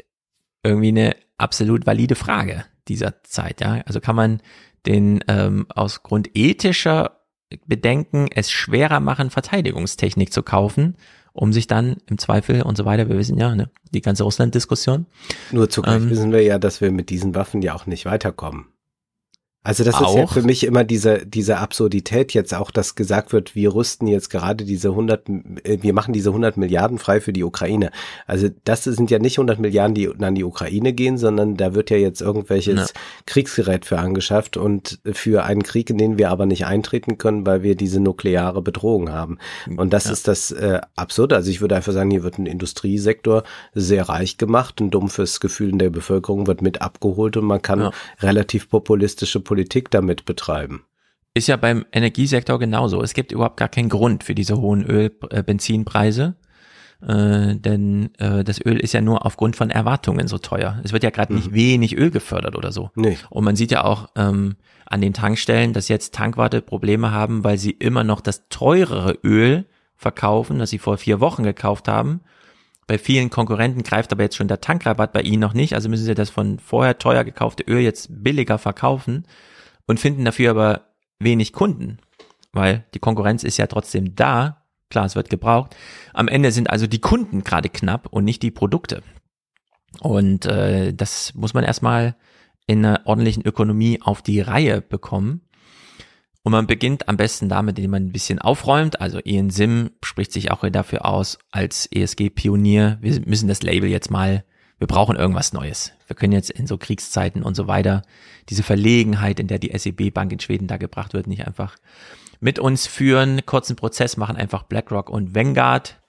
irgendwie eine absolut valide Frage dieser Zeit. Ja? Also kann man den ähm, aus Grund ethischer Bedenken es schwerer machen, Verteidigungstechnik zu kaufen, um sich dann im Zweifel und so weiter, wir wissen ja, ne, die ganze Russland-Diskussion. Nur zugleich ähm, wissen wir ja, dass wir mit diesen Waffen ja auch nicht weiterkommen. Also das auch. ist ja für mich immer diese, diese Absurdität jetzt auch, dass gesagt wird, wir rüsten jetzt gerade diese 100, äh, wir machen diese 100 Milliarden frei für die Ukraine. Also das sind ja nicht 100 Milliarden, die an die Ukraine gehen, sondern da wird ja jetzt irgendwelches ja. Kriegsgerät für angeschafft und für einen Krieg, in den wir aber nicht eintreten können, weil wir diese nukleare Bedrohung haben. Und das ja. ist das äh, Absurde. Also ich würde einfach sagen, hier wird ein Industriesektor sehr reich gemacht, ein dumpfes Gefühl in der Bevölkerung wird mit abgeholt und man kann ja. relativ populistische Politik damit betreiben. Ist ja beim Energiesektor genauso. Es gibt überhaupt gar keinen Grund für diese hohen Öl, äh, Benzinpreise. Äh, denn äh, das Öl ist ja nur aufgrund von Erwartungen so teuer. Es wird ja gerade mhm. nicht wenig Öl gefördert oder so. Nee. Und man sieht ja auch ähm, an den Tankstellen, dass jetzt Tankwarte Probleme haben, weil sie immer noch das teurere Öl verkaufen, das sie vor vier Wochen gekauft haben. Bei vielen Konkurrenten greift aber jetzt schon der Tankrabatt bei ihnen noch nicht, also müssen sie das von vorher teuer gekaufte Öl jetzt billiger verkaufen und finden dafür aber wenig Kunden, weil die Konkurrenz ist ja trotzdem da. Klar, es wird gebraucht. Am Ende sind also die Kunden gerade knapp und nicht die Produkte. Und äh, das muss man erstmal in einer ordentlichen Ökonomie auf die Reihe bekommen. Und man beginnt am besten damit, indem man ein bisschen aufräumt. Also Ian Sim spricht sich auch dafür aus als ESG-Pionier. Wir müssen das Label jetzt mal, wir brauchen irgendwas Neues. Wir können jetzt in so Kriegszeiten und so weiter diese Verlegenheit, in der die SEB-Bank in Schweden da gebracht wird, nicht einfach mit uns führen. Kurzen Prozess machen einfach BlackRock und Vanguard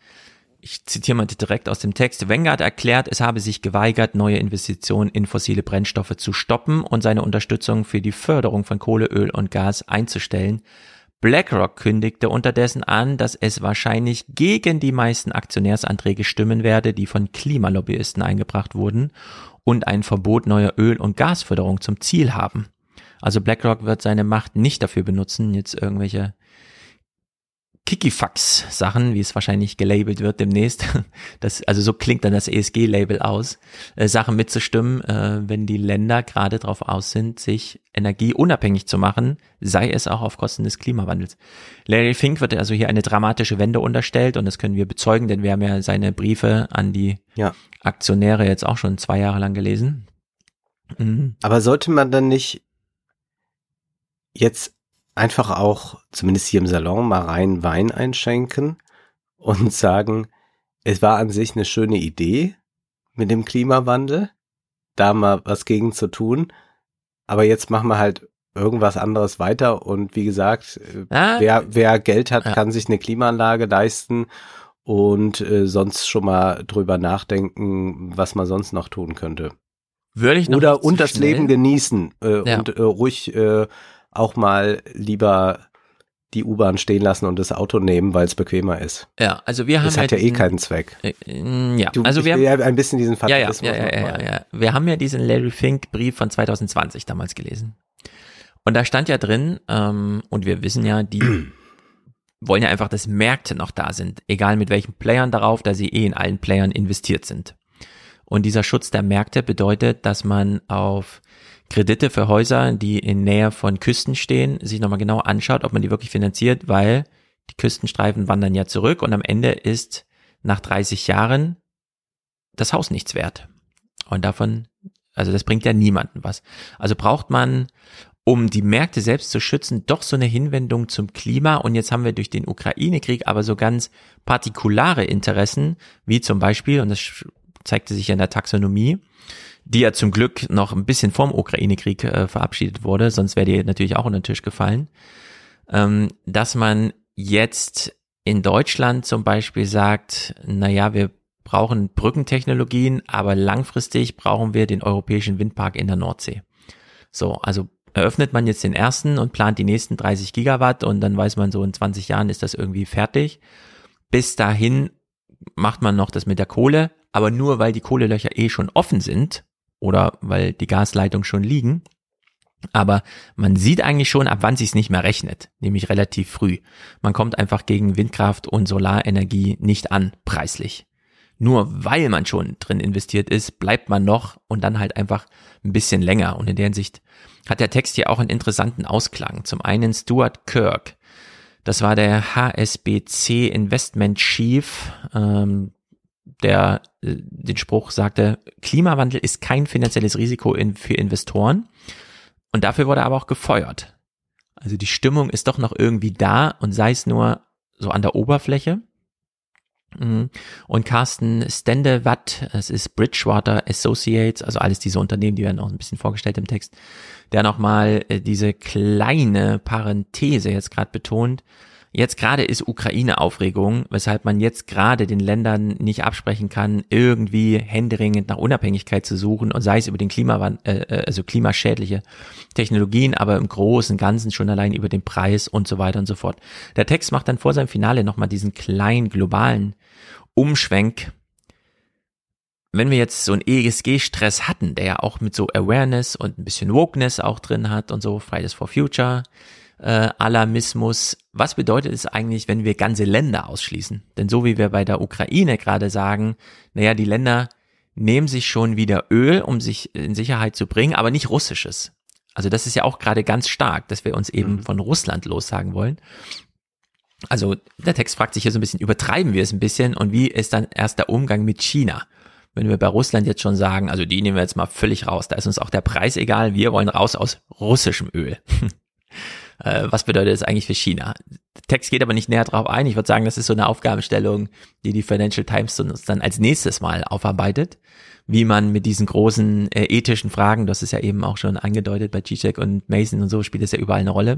ich zitiere mal direkt aus dem Text, Vanguard erklärt, es habe sich geweigert, neue Investitionen in fossile Brennstoffe zu stoppen und seine Unterstützung für die Förderung von Kohle, Öl und Gas einzustellen. BlackRock kündigte unterdessen an, dass es wahrscheinlich gegen die meisten Aktionärsanträge stimmen werde, die von Klimalobbyisten eingebracht wurden und ein Verbot neuer Öl- und Gasförderung zum Ziel haben. Also BlackRock wird seine Macht nicht dafür benutzen, jetzt irgendwelche Kikifax-Sachen, wie es wahrscheinlich gelabelt wird demnächst. Das, also so klingt dann das ESG-Label aus, äh, Sachen mitzustimmen, äh, wenn die Länder gerade darauf aus sind, sich energieunabhängig zu machen, sei es auch auf Kosten des Klimawandels. Larry Fink wird also hier eine dramatische Wende unterstellt und das können wir bezeugen, denn wir haben ja seine Briefe an die ja. Aktionäre jetzt auch schon zwei Jahre lang gelesen. Mhm. Aber sollte man dann nicht jetzt einfach auch, zumindest hier im Salon, mal rein Wein einschenken und sagen, es war an sich eine schöne Idee mit dem Klimawandel, da mal was gegen zu tun. Aber jetzt machen wir halt irgendwas anderes weiter und wie gesagt, ah, wer, wer Geld hat, ja. kann sich eine Klimaanlage leisten und äh, sonst schon mal drüber nachdenken, was man sonst noch tun könnte. Würde ich noch Oder und das Leben genießen äh, ja. und äh, ruhig äh, auch mal lieber die U-Bahn stehen lassen und das Auto nehmen, weil es bequemer ist. Ja, also wir haben das hat ja, eh keinen Zweck. Äh, ja, du, also wir haben ja ein bisschen diesen Fatalismus. Ja, ja, ja, ja, ja, ja. Wir haben ja diesen Larry Fink Brief von 2020 damals gelesen. Und da stand ja drin, ähm, und wir wissen ja, die wollen ja einfach, dass Märkte noch da sind, egal mit welchen Playern darauf, da sie eh in allen Playern investiert sind. Und dieser Schutz der Märkte bedeutet, dass man auf Kredite für Häuser, die in Nähe von Küsten stehen, sich nochmal genau anschaut, ob man die wirklich finanziert, weil die Küstenstreifen wandern ja zurück und am Ende ist nach 30 Jahren das Haus nichts wert. Und davon, also das bringt ja niemanden was. Also braucht man um die Märkte selbst zu schützen, doch so eine Hinwendung zum Klima. Und jetzt haben wir durch den Ukraine-Krieg aber so ganz partikulare Interessen, wie zum Beispiel, und das zeigte sich ja in der Taxonomie, die ja zum Glück noch ein bisschen vorm Ukraine-Krieg äh, verabschiedet wurde, sonst wäre die natürlich auch unter den Tisch gefallen, ähm, dass man jetzt in Deutschland zum Beispiel sagt, na ja, wir brauchen Brückentechnologien, aber langfristig brauchen wir den europäischen Windpark in der Nordsee. So, also eröffnet man jetzt den ersten und plant die nächsten 30 Gigawatt und dann weiß man so in 20 Jahren ist das irgendwie fertig. Bis dahin macht man noch das mit der Kohle, aber nur weil die Kohlelöcher eh schon offen sind oder weil die Gasleitungen schon liegen. Aber man sieht eigentlich schon, ab wann sich's nicht mehr rechnet, nämlich relativ früh. Man kommt einfach gegen Windkraft und Solarenergie nicht an, preislich. Nur weil man schon drin investiert ist, bleibt man noch und dann halt einfach ein bisschen länger. Und in der Hinsicht hat der Text hier auch einen interessanten Ausklang. Zum einen Stuart Kirk, das war der HSBC Investment Chief, ähm, der äh, den Spruch sagte, Klimawandel ist kein finanzielles Risiko in, für Investoren. Und dafür wurde er aber auch gefeuert. Also die Stimmung ist doch noch irgendwie da und sei es nur so an der Oberfläche. Mhm. Und Carsten Stendewatt, es ist Bridgewater Associates, also alles diese Unternehmen, die werden auch ein bisschen vorgestellt im Text, der nochmal äh, diese kleine Parenthese jetzt gerade betont. Jetzt gerade ist Ukraine-Aufregung, weshalb man jetzt gerade den Ländern nicht absprechen kann, irgendwie händeringend nach Unabhängigkeit zu suchen und sei es über den Klimawandel, äh, äh, also klimaschädliche Technologien, aber im Großen und Ganzen schon allein über den Preis und so weiter und so fort. Der Text macht dann vor seinem Finale nochmal diesen kleinen globalen Umschwenk. Wenn wir jetzt so einen ESG-Stress hatten, der ja auch mit so Awareness und ein bisschen Wokeness auch drin hat und so, Fridays for Future, äh, Alarmismus. Was bedeutet es eigentlich, wenn wir ganze Länder ausschließen? Denn so wie wir bei der Ukraine gerade sagen, naja, die Länder nehmen sich schon wieder Öl, um sich in Sicherheit zu bringen, aber nicht russisches. Also das ist ja auch gerade ganz stark, dass wir uns eben mhm. von Russland lossagen wollen. Also der Text fragt sich hier so ein bisschen, übertreiben wir es ein bisschen und wie ist dann erst der Umgang mit China? Wenn wir bei Russland jetzt schon sagen, also die nehmen wir jetzt mal völlig raus, da ist uns auch der Preis egal, wir wollen raus aus russischem Öl. Äh, was bedeutet das eigentlich für China? Der Text geht aber nicht näher drauf ein. Ich würde sagen, das ist so eine Aufgabenstellung, die die Financial Times uns dann als nächstes Mal aufarbeitet, wie man mit diesen großen äh, ethischen Fragen, das ist ja eben auch schon angedeutet bei Zizek und Mason und so, spielt das ja überall eine Rolle.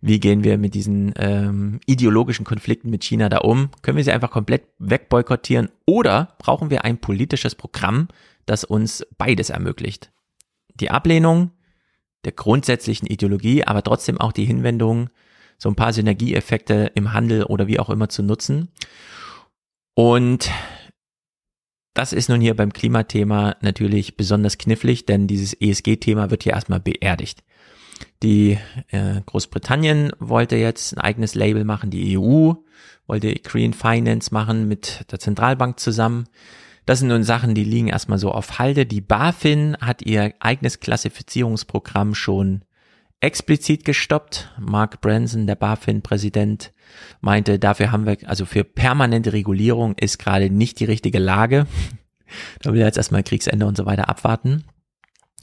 Wie gehen wir mit diesen ähm, ideologischen Konflikten mit China da um? Können wir sie einfach komplett wegboykottieren oder brauchen wir ein politisches Programm, das uns beides ermöglicht? Die Ablehnung der grundsätzlichen Ideologie, aber trotzdem auch die Hinwendung, so ein paar Synergieeffekte im Handel oder wie auch immer zu nutzen. Und das ist nun hier beim Klimathema natürlich besonders knifflig, denn dieses ESG-Thema wird hier erstmal beerdigt. Die äh, Großbritannien wollte jetzt ein eigenes Label machen, die EU wollte Green Finance machen mit der Zentralbank zusammen. Das sind nun Sachen, die liegen erstmal so auf Halde. Die BaFin hat ihr eigenes Klassifizierungsprogramm schon explizit gestoppt. Mark Branson, der BaFin-Präsident, meinte, dafür haben wir, also für permanente Regulierung ist gerade nicht die richtige Lage. Da will er jetzt erstmal Kriegsende und so weiter abwarten.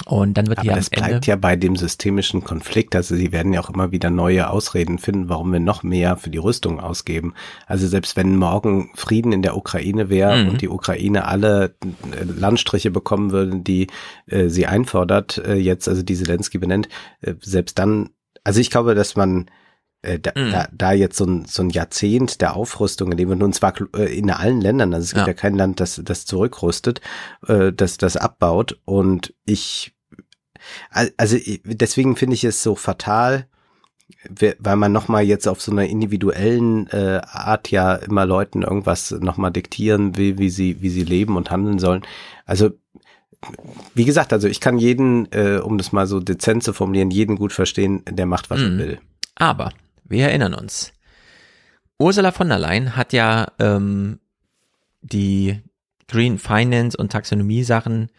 Und dann wird Aber das bleibt Ende ja bei dem systemischen Konflikt. Also sie werden ja auch immer wieder neue Ausreden finden, warum wir noch mehr für die Rüstung ausgeben. Also selbst wenn morgen Frieden in der Ukraine wäre mhm. und die Ukraine alle äh, Landstriche bekommen würde, die äh, sie einfordert, äh, jetzt also die Zelensky benennt, äh, selbst dann, also ich glaube, dass man äh, da, mhm. da, da jetzt so ein, so ein Jahrzehnt der Aufrüstung, in dem wir und zwar äh, in allen Ländern, also es gibt ja, ja kein Land, das das zurückrüstet, äh, das das abbaut und ich also deswegen finde ich es so fatal, weil man nochmal jetzt auf so einer individuellen äh, Art ja immer Leuten irgendwas nochmal diktieren will, wie sie, wie sie leben und handeln sollen. Also, wie gesagt, also ich kann jeden, äh, um das mal so dezent zu formulieren, jeden gut verstehen, der macht, was mhm. er will. Aber wir erinnern uns. Ursula von der Leyen hat ja ähm, die Green Finance und Taxonomie Sachen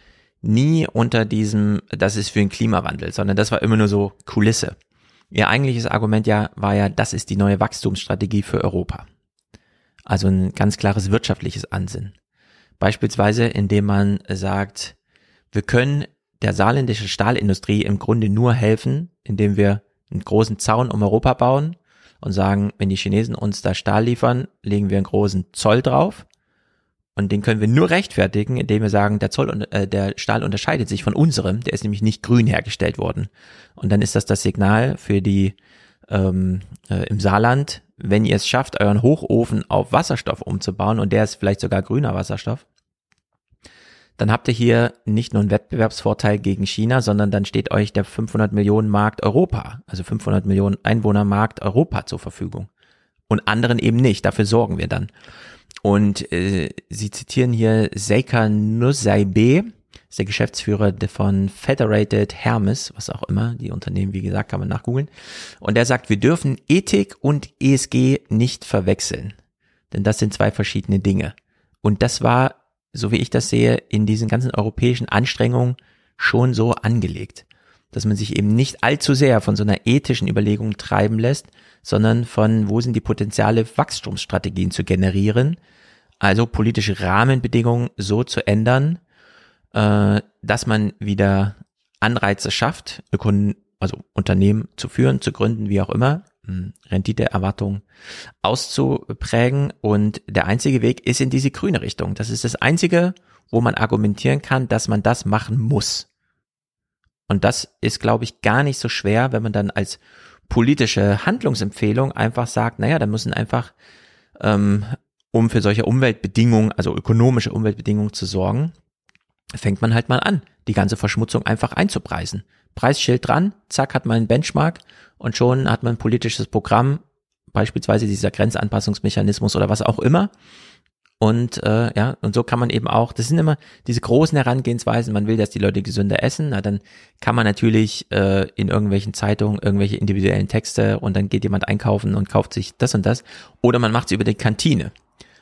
nie unter diesem, das ist für den Klimawandel, sondern das war immer nur so Kulisse. Ihr eigentliches Argument ja war ja, das ist die neue Wachstumsstrategie für Europa. Also ein ganz klares wirtschaftliches Ansinnen. Beispielsweise, indem man sagt, wir können der saarländischen Stahlindustrie im Grunde nur helfen, indem wir einen großen Zaun um Europa bauen und sagen, wenn die Chinesen uns da Stahl liefern, legen wir einen großen Zoll drauf. Und den können wir nur rechtfertigen, indem wir sagen, der Zoll äh, der Stahl unterscheidet sich von unserem, der ist nämlich nicht grün hergestellt worden. Und dann ist das das Signal für die ähm, äh, im Saarland, wenn ihr es schafft, euren Hochofen auf Wasserstoff umzubauen und der ist vielleicht sogar grüner Wasserstoff, dann habt ihr hier nicht nur einen Wettbewerbsvorteil gegen China, sondern dann steht euch der 500 Millionen Markt Europa, also 500 Millionen Einwohner Markt Europa zur Verfügung. Und anderen eben nicht, dafür sorgen wir dann. Und äh, sie zitieren hier Seika Nusaibe, ist der Geschäftsführer von Federated Hermes, was auch immer, die Unternehmen, wie gesagt, kann man nachgoogeln. Und er sagt, wir dürfen Ethik und ESG nicht verwechseln. Denn das sind zwei verschiedene Dinge. Und das war so wie ich das sehe, in diesen ganzen europäischen Anstrengungen schon so angelegt, dass man sich eben nicht allzu sehr von so einer ethischen Überlegung treiben lässt, sondern von, wo sind die Potenziale, Wachstumsstrategien zu generieren, also politische Rahmenbedingungen so zu ändern, äh, dass man wieder Anreize schafft, also Unternehmen zu führen, zu gründen, wie auch immer, hm, Renditeerwartungen auszuprägen. Und der einzige Weg ist in diese grüne Richtung. Das ist das einzige, wo man argumentieren kann, dass man das machen muss. Und das ist, glaube ich, gar nicht so schwer, wenn man dann als politische Handlungsempfehlung einfach sagt, naja, da müssen einfach, ähm, um für solche Umweltbedingungen, also ökonomische Umweltbedingungen zu sorgen, fängt man halt mal an, die ganze Verschmutzung einfach einzupreisen. Preisschild dran, zack, hat man einen Benchmark und schon hat man ein politisches Programm, beispielsweise dieser Grenzanpassungsmechanismus oder was auch immer. Und äh, ja, und so kann man eben auch, das sind immer diese großen Herangehensweisen, man will, dass die Leute gesünder essen, na, dann kann man natürlich äh, in irgendwelchen Zeitungen irgendwelche individuellen Texte und dann geht jemand einkaufen und kauft sich das und das. Oder man macht es über die Kantine.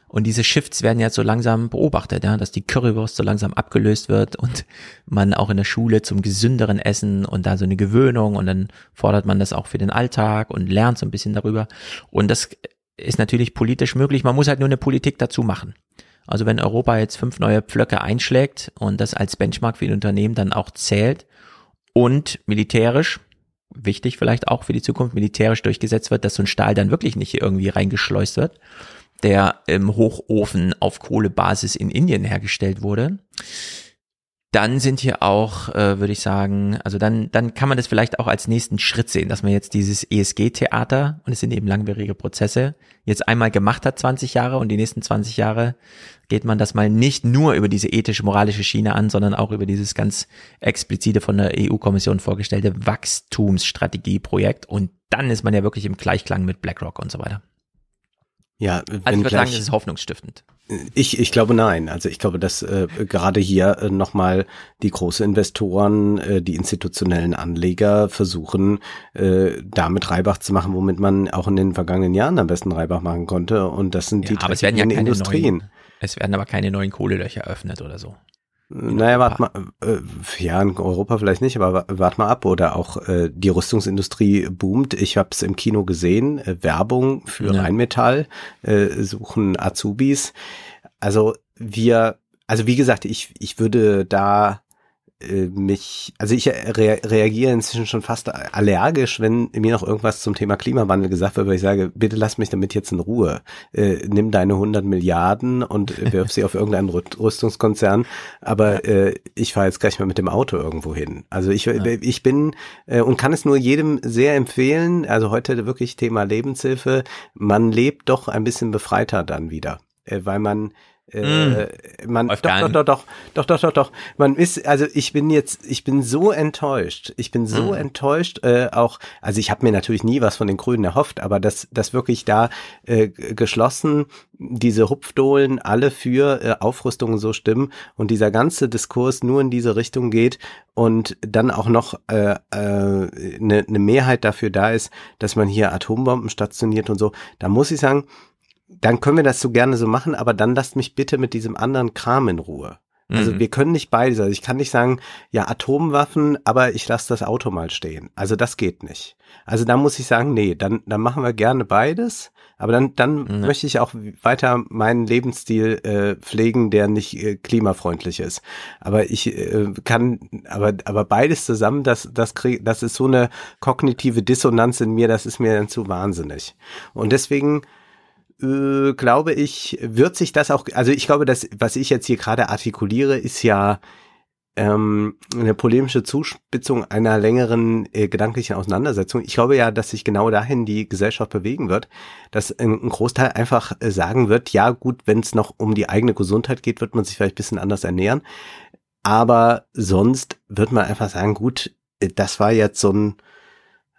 Und diese Shifts werden jetzt so langsam beobachtet, ja, dass die Currywurst so langsam abgelöst wird und man auch in der Schule zum gesünderen Essen und da so eine Gewöhnung und dann fordert man das auch für den Alltag und lernt so ein bisschen darüber. Und das ist natürlich politisch möglich. Man muss halt nur eine Politik dazu machen. Also wenn Europa jetzt fünf neue Pflöcke einschlägt und das als Benchmark für die Unternehmen dann auch zählt und militärisch, wichtig vielleicht auch für die Zukunft, militärisch durchgesetzt wird, dass so ein Stahl dann wirklich nicht irgendwie reingeschleust wird, der im Hochofen auf Kohlebasis in Indien hergestellt wurde. Dann sind hier auch, äh, würde ich sagen, also dann, dann kann man das vielleicht auch als nächsten Schritt sehen, dass man jetzt dieses ESG-Theater, und es sind eben langwierige Prozesse, jetzt einmal gemacht hat, 20 Jahre, und die nächsten 20 Jahre geht man das mal nicht nur über diese ethische, moralische Schiene an, sondern auch über dieses ganz explizite von der EU-Kommission vorgestellte Wachstumsstrategieprojekt. Und dann ist man ja wirklich im Gleichklang mit BlackRock und so weiter. Ja, also ich würde sagen, das ist hoffnungsstiftend. Ich, ich glaube nein. Also ich glaube, dass äh, gerade hier äh, nochmal die großen Investoren, äh, die institutionellen Anleger versuchen, äh, damit Reibach zu machen, womit man auch in den vergangenen Jahren am besten Reibach machen konnte. Und das sind ja, die aber es werden ja keine Industrien. Neuen, es werden aber keine neuen Kohlelöcher eröffnet oder so. Naja, warte mal, äh, ja, in Europa vielleicht nicht, aber warte mal ab. Oder auch äh, die Rüstungsindustrie boomt. Ich habe es im Kino gesehen, äh, Werbung für ja. Rheinmetall, äh, suchen Azubis. Also wir, also wie gesagt, ich, ich würde da äh, mich, also ich rea reagiere inzwischen schon fast allergisch, wenn mir noch irgendwas zum Thema Klimawandel gesagt wird, weil ich sage, bitte lass mich damit jetzt in Ruhe. Äh, nimm deine 100 Milliarden und wirf sie auf irgendeinen Rüstungskonzern, aber äh, ich fahre jetzt gleich mal mit dem Auto irgendwo hin. Also ich, ja. ich bin äh, und kann es nur jedem sehr empfehlen, also heute wirklich Thema Lebenshilfe, man lebt doch ein bisschen befreiter dann wieder, äh, weil man äh, mm. man doch, doch, doch, doch, doch, doch, doch, doch. Man ist, also ich bin jetzt, ich bin so enttäuscht. Ich bin so mm. enttäuscht, äh, auch, also ich habe mir natürlich nie was von den Grünen erhofft, aber dass, dass wirklich da äh, geschlossen diese Hupfdohlen alle für äh, Aufrüstungen so stimmen und dieser ganze Diskurs nur in diese Richtung geht und dann auch noch eine äh, äh, ne, ne Mehrheit dafür da ist, dass man hier Atombomben stationiert und so, da muss ich sagen, dann können wir das so gerne so machen, aber dann lasst mich bitte mit diesem anderen Kram in Ruhe. Also Mhm. wir können nicht beides. Also ich kann nicht sagen, ja, Atomwaffen, aber ich lasse das Auto mal stehen. Also das geht nicht. Also da muss ich sagen, nee, dann, dann machen wir gerne beides. Aber dann, dann Ja. möchte ich auch weiter meinen Lebensstil äh, pflegen, der nicht äh, klimafreundlich ist. Aber ich äh, kann, aber, aber beides zusammen, das, das krieg, das ist so eine kognitive Dissonanz in mir, das ist mir dann zu wahnsinnig. Und deswegen äh, glaube ich, wird sich das auch, also ich glaube, dass, was ich jetzt hier gerade artikuliere, ist ja ähm, eine polemische Zuspitzung einer längeren äh, gedanklichen Auseinandersetzung. Ich glaube ja, dass sich genau dahin die Gesellschaft bewegen wird, dass ein, ein Großteil einfach äh, sagen wird, ja gut, wenn es noch um die eigene Gesundheit geht, wird man sich vielleicht ein bisschen anders ernähren. Aber sonst wird man einfach sagen, gut, äh, das war jetzt so ein,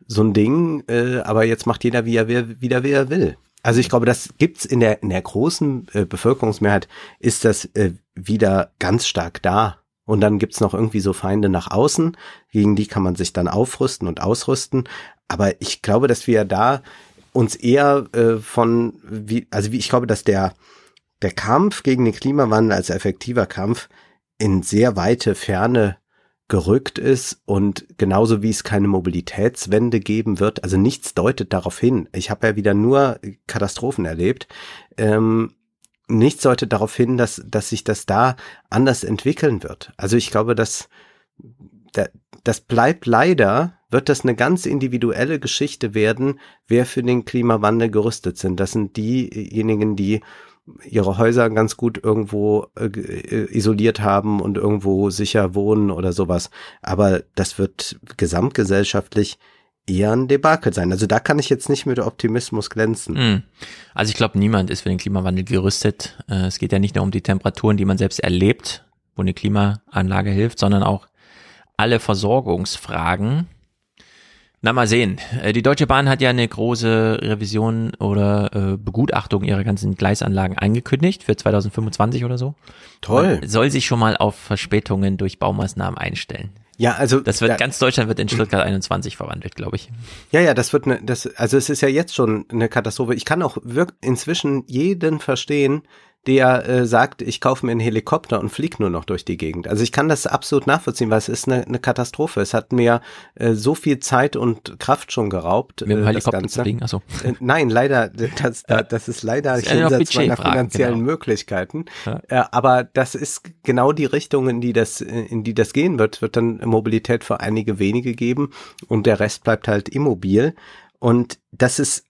so ein Ding, äh, aber jetzt macht jeder, wie er will, wieder wie er will. Also ich glaube, das gibt's in der in der großen äh, Bevölkerungsmehrheit ist das äh, wieder ganz stark da. Und dann gibt's noch irgendwie so Feinde nach außen, gegen die kann man sich dann aufrüsten und ausrüsten. Aber ich glaube, dass wir da uns eher äh, von wie also wie ich glaube, dass der der Kampf gegen den Klimawandel als effektiver Kampf in sehr weite Ferne gerückt ist und genauso wie es keine Mobilitätswende geben wird, also nichts deutet darauf hin. Ich habe ja wieder nur Katastrophen erlebt. Ähm, nichts deutet darauf hin, dass, dass sich das da anders entwickeln wird. Also ich glaube, dass da, das bleibt leider, wird das eine ganz individuelle Geschichte werden, wer für den Klimawandel gerüstet sind. Das sind diejenigen, die ihre Häuser ganz gut irgendwo äh, äh, isoliert haben und irgendwo sicher wohnen oder sowas. Aber das wird gesamtgesellschaftlich eher ein Debakel sein. Also da kann ich jetzt nicht mit Optimismus glänzen. Mhm. Also ich glaube, niemand ist für den Klimawandel gerüstet. Äh, Es geht ja nicht nur um die Temperaturen, die man selbst erlebt, wo eine Klimaanlage hilft, sondern auch alle Versorgungsfragen. Na, mal sehen. Äh, Die Deutsche Bahn hat ja eine große Revision oder äh, Begutachtung ihrer ganzen Gleisanlagen angekündigt für 2025 oder so. Toll. Man soll sich schon mal auf Verspätungen durch Baumaßnahmen einstellen. Ja, also Das wird da, ganz Deutschland wird in Stuttgart 21 verwandelt, glaube ich. ja, ja, das wird eine, das, also es ist ja jetzt schon eine Katastrophe. Ich kann auch wirklich inzwischen jeden verstehen, der äh, sagt, ich kaufe mir einen Helikopter und fliege nur noch durch die Gegend. Also ich kann das absolut nachvollziehen, weil es ist eine, eine Katastrophe. Es hat mir äh, so viel Zeit und Kraft schon geraubt. Mit dem äh, Helikopter zu fliegen. Achso. Äh, Nein, leider, das, da- das ist leider Das ist noch jenseits meiner finanziellen genau. Möglichkeiten. Ja. Äh, aber das ist genau die Richtung, in die das, in die das gehen wird. Wird dann Mobilität für einige wenige geben und der Rest bleibt halt immobil. Und das ist,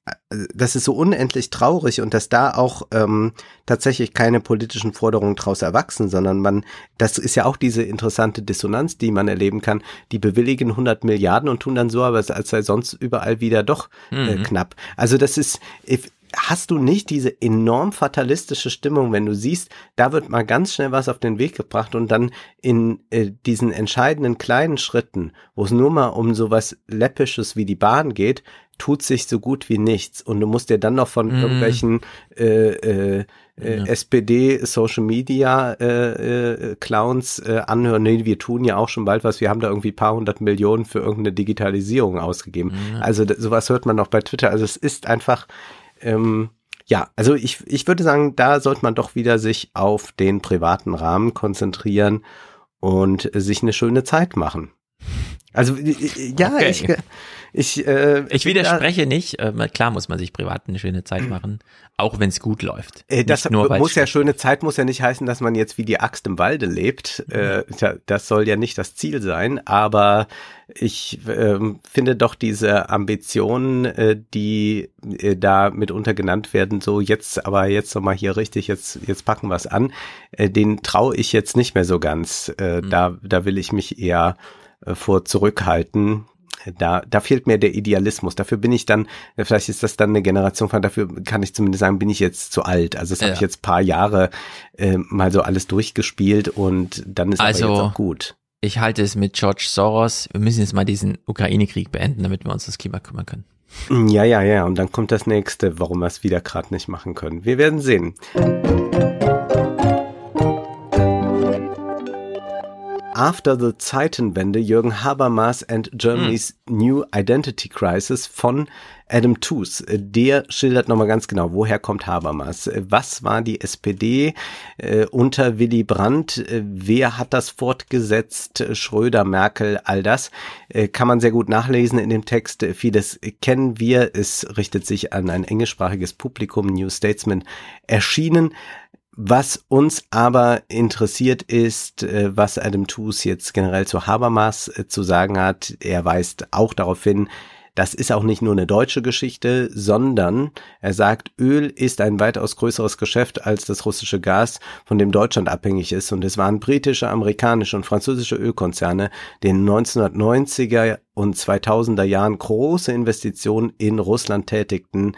das ist so unendlich traurig und dass da auch ähm, tatsächlich keine politischen Forderungen draus erwachsen, sondern man, das ist ja auch diese interessante Dissonanz, die man erleben kann. Die bewilligen 100 Milliarden und tun dann so, aber es als sei sonst überall wieder doch äh, Mhm. knapp. Also das ist, if, hast du nicht diese enorm fatalistische Stimmung, wenn du siehst, da wird mal ganz schnell was auf den Weg gebracht und dann in äh, diesen entscheidenden kleinen Schritten, wo es nur mal um sowas Läppisches wie die Bahn geht, tut sich so gut wie nichts. Und du musst dir dann noch von Mhm. irgendwelchen äh, äh, äh, Ja. SPD Social Media äh, äh, Clowns äh, anhören, nee, wir tun ja auch schon bald was, wir haben da irgendwie paar hundert Millionen für irgendeine Digitalisierung ausgegeben. Ja. Also sowas hört man noch bei Twitter. Also es ist einfach, ähm, ja, also ich, ich würde sagen, da sollte man doch wieder sich auf den privaten Rahmen konzentrieren und äh, sich eine schöne Zeit machen. Also äh, äh, ja, Okay. ich, ich, äh, Ich bin da- widerspreche nicht. Äh, klar muss man sich privat eine schöne Zeit machen, auch wenn es gut läuft. Äh, das nicht nur, muss ja schöne Zeit muss ja nicht heißen, dass man jetzt wie die Axt im Walde lebt. Äh, ja, das soll ja nicht das Ziel sein, aber ich ähm, finde doch diese Ambitionen, äh, die äh, da mitunter genannt werden, so jetzt, aber jetzt noch mal hier richtig, jetzt jetzt packen wir es an, äh, den traue ich jetzt nicht mehr so ganz. Äh, Mhm. Da da will ich mich eher äh, vor zurückhalten. Da, da fehlt mir der Idealismus. Dafür bin ich dann, äh, vielleicht ist das dann eine Generation von, dafür kann ich zumindest sagen, bin ich jetzt zu alt. Also das habe Ja. ich jetzt paar Jahre äh, mal so alles durchgespielt und dann ist Also- aber jetzt auch gut. Ich halte es mit George Soros. Wir müssen jetzt mal diesen Ukraine-Krieg beenden, damit wir uns das Klima kümmern können. Ja, ja, ja. Und dann kommt das nächste, warum wir es wieder gerade nicht machen können. Wir werden sehen. After the Zeitenwende, Jürgen Habermas and Germany's hm. New Identity Crisis von Adam Tooze. Der schildert nochmal ganz genau, woher kommt Habermas? Was war die SPD äh, unter Willy Brandt? Wer hat das fortgesetzt? Schröder, Merkel, all das äh, kann man sehr gut nachlesen in dem Text. Vieles kennen wir. Es richtet sich an ein englischsprachiges Publikum. New Statesman erschienen. Was uns aber interessiert ist, äh, was Adam Tooze jetzt generell zu Habermas äh, zu sagen hat. Er weist auch darauf hin, das ist auch nicht nur eine deutsche Geschichte, sondern er sagt, Öl ist ein weitaus größeres Geschäft als das russische Gas, von dem Deutschland abhängig ist. Und es waren britische, amerikanische und französische Ölkonzerne, die in 1990er und 2000er Jahren große Investitionen in Russland tätigten,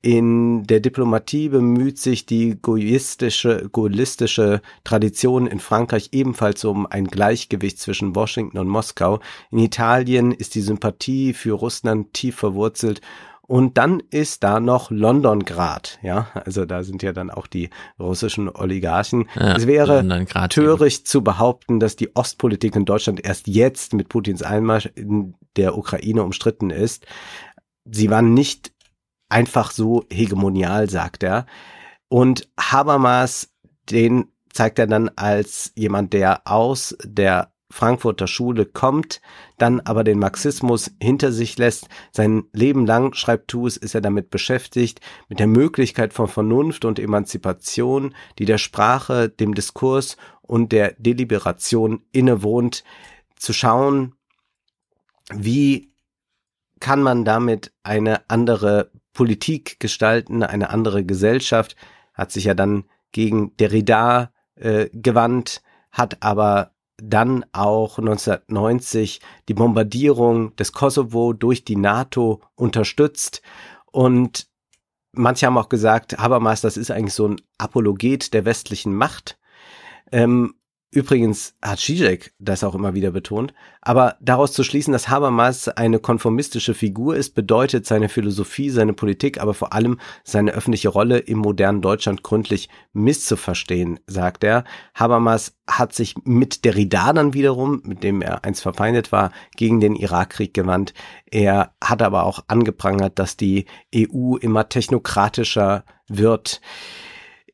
in der Diplomatie bemüht sich die gaullistische, gaullistische Tradition in Frankreich ebenfalls um ein Gleichgewicht zwischen Washington und Moskau. In Italien ist die Sympathie für Russland tief verwurzelt und dann ist da noch Londongrad, ja, also da sind ja dann auch die russischen Oligarchen. Ja, es wäre töricht eben. zu behaupten, dass die Ostpolitik in Deutschland erst jetzt mit Putins Einmarsch in der Ukraine umstritten ist. Sie war nicht einfach so hegemonial, sagt er. Und Habermas, den zeigt er dann als jemand, der aus der Frankfurter Schule kommt, dann aber den Marxismus hinter sich lässt. Sein Leben lang, schreibt Tus, ist er damit beschäftigt, mit der Möglichkeit von Vernunft und Emanzipation, die der Sprache, dem Diskurs und der Deliberation innewohnt, zu schauen, wie kann man damit eine andere Politik gestalten, eine andere Gesellschaft, hat sich ja dann gegen Derrida äh, gewandt, hat aber dann auch 1990 die Bombardierung des Kosovo durch die NATO unterstützt und manche haben auch gesagt, Habermas, das ist eigentlich so ein Apologet der westlichen Macht. Ähm, Übrigens hat Zizek das auch immer wieder betont. Aber daraus zu schließen, dass Habermas eine konformistische Figur ist, bedeutet seine Philosophie, seine Politik, aber vor allem seine öffentliche Rolle im modernen Deutschland gründlich misszuverstehen, sagt er. Habermas hat sich mit Derrida dann wiederum, mit dem er einst verfeindet war, gegen den Irakkrieg gewandt. Er hat aber auch angeprangert, dass die EU immer technokratischer wird.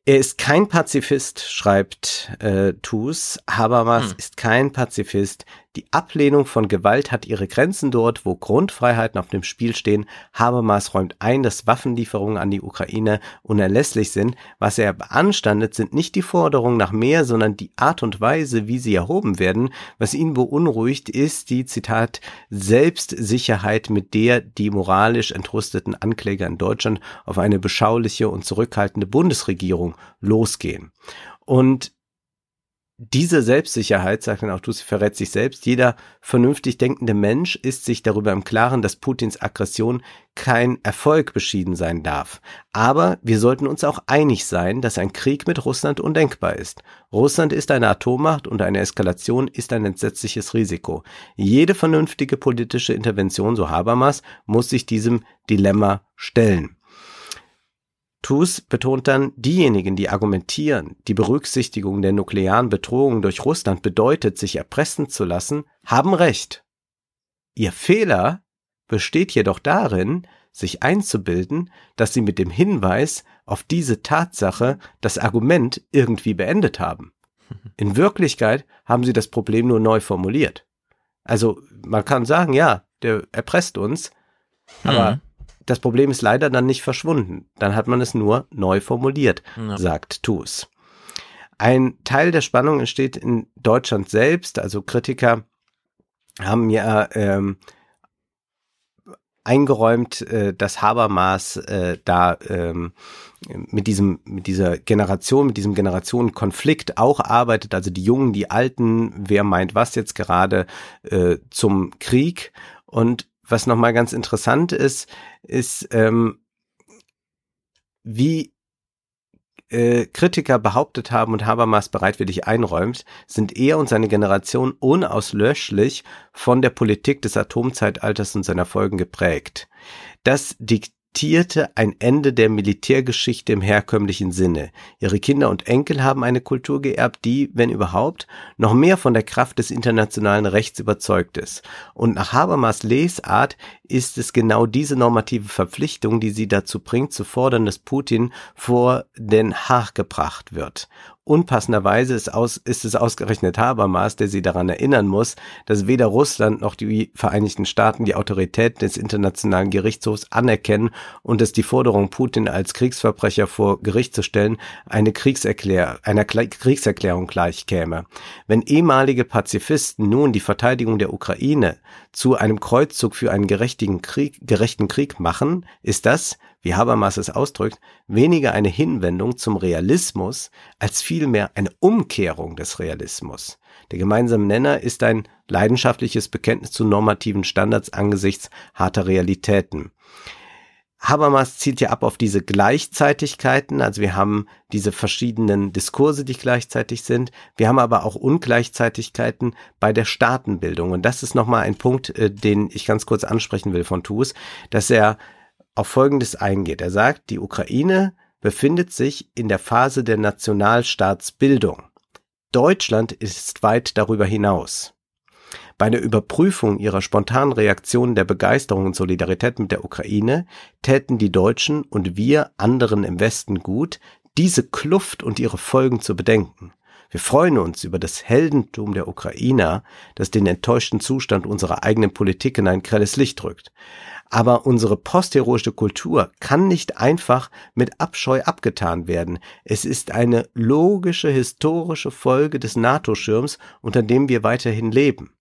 Er ist kein Pazifist, schreibt äh, Tus. Habermas hm. ist kein Pazifist. Die Ablehnung von Gewalt hat ihre Grenzen dort, wo Grundfreiheiten auf dem Spiel stehen. Habermas räumt ein, dass Waffenlieferungen an die Ukraine unerlässlich sind. Was er beanstandet, sind nicht die Forderungen nach mehr, sondern die Art und Weise, wie sie erhoben werden. Was ihn beunruhigt, ist die, Zitat, Selbstsicherheit, mit der die moralisch entrüsteten Ankläger in Deutschland auf eine beschauliche und zurückhaltende Bundesregierung losgehen. Und diese Selbstsicherheit, sagt dann auch Tussi, verrät sich selbst. Jeder vernünftig denkende Mensch ist sich darüber im Klaren, dass Putins Aggression kein Erfolg beschieden sein darf. Aber wir sollten uns auch einig sein, dass ein Krieg mit Russland undenkbar ist. Russland ist eine Atommacht und eine Eskalation ist ein entsetzliches Risiko. Jede vernünftige politische Intervention, so Habermas, muss sich diesem Dilemma stellen. TUS betont dann, diejenigen, die argumentieren, die Berücksichtigung der nuklearen Bedrohung durch Russland bedeutet, sich erpressen zu lassen, haben recht. Ihr Fehler besteht jedoch darin, sich einzubilden, dass sie mit dem Hinweis auf diese Tatsache das Argument irgendwie beendet haben. In Wirklichkeit haben sie das Problem nur neu formuliert. Also man kann sagen, ja, der erpresst uns, aber mhm das Problem ist leider dann nicht verschwunden. Dann hat man es nur neu formuliert, ja. sagt Tus. Ein Teil der Spannung entsteht in Deutschland selbst. Also Kritiker haben ja ähm, eingeräumt, äh, dass Habermas äh, da ähm, mit diesem mit dieser Generation, mit diesem Generationenkonflikt auch arbeitet. Also die Jungen, die Alten, wer meint was jetzt gerade äh, zum Krieg und was nochmal ganz interessant ist, ist, ähm, wie äh, Kritiker behauptet haben und Habermas bereitwillig einräumt, sind er und seine Generation unauslöschlich von der Politik des Atomzeitalters und seiner Folgen geprägt. Das diktierte ein Ende der Militärgeschichte im herkömmlichen Sinne. Ihre Kinder und Enkel haben eine Kultur geerbt, die, wenn überhaupt, noch mehr von der Kraft des internationalen Rechts überzeugt ist. Und nach Habermas Lesart ist es genau diese normative Verpflichtung, die sie dazu bringt, zu fordern, dass Putin vor Den Haag gebracht wird unpassenderweise ist, aus, ist es ausgerechnet Habermas, der sie daran erinnern muss, dass weder Russland noch die Vereinigten Staaten die Autorität des Internationalen Gerichtshofs anerkennen und dass die Forderung, Putin als Kriegsverbrecher vor Gericht zu stellen, eine Kriegserklär einer Kriegserklärung gleichkäme. Wenn ehemalige Pazifisten nun die Verteidigung der Ukraine zu einem Kreuzzug für einen gerechten Krieg, gerechten Krieg machen, ist das, wie Habermas es ausdrückt, weniger eine Hinwendung zum Realismus als vielmehr eine Umkehrung des Realismus. Der gemeinsame Nenner ist ein leidenschaftliches Bekenntnis zu normativen Standards angesichts harter Realitäten. Habermas zielt ja ab auf diese Gleichzeitigkeiten, also wir haben diese verschiedenen Diskurse, die gleichzeitig sind. Wir haben aber auch Ungleichzeitigkeiten bei der Staatenbildung. Und das ist nochmal ein Punkt, äh, den ich ganz kurz ansprechen will von Tus, dass er auf Folgendes eingeht. Er sagt, die Ukraine befindet sich in der Phase der Nationalstaatsbildung. Deutschland ist weit darüber hinaus. Bei der Überprüfung ihrer spontanen Reaktionen der Begeisterung und Solidarität mit der Ukraine täten die Deutschen und wir anderen im Westen gut, diese Kluft und ihre Folgen zu bedenken. Wir freuen uns über das Heldentum der Ukrainer, das den enttäuschten Zustand unserer eigenen Politik in ein grelles Licht rückt. Aber unsere postheroische Kultur kann nicht einfach mit Abscheu abgetan werden. Es ist eine logische historische Folge des NATO-Schirms, unter dem wir weiterhin leben.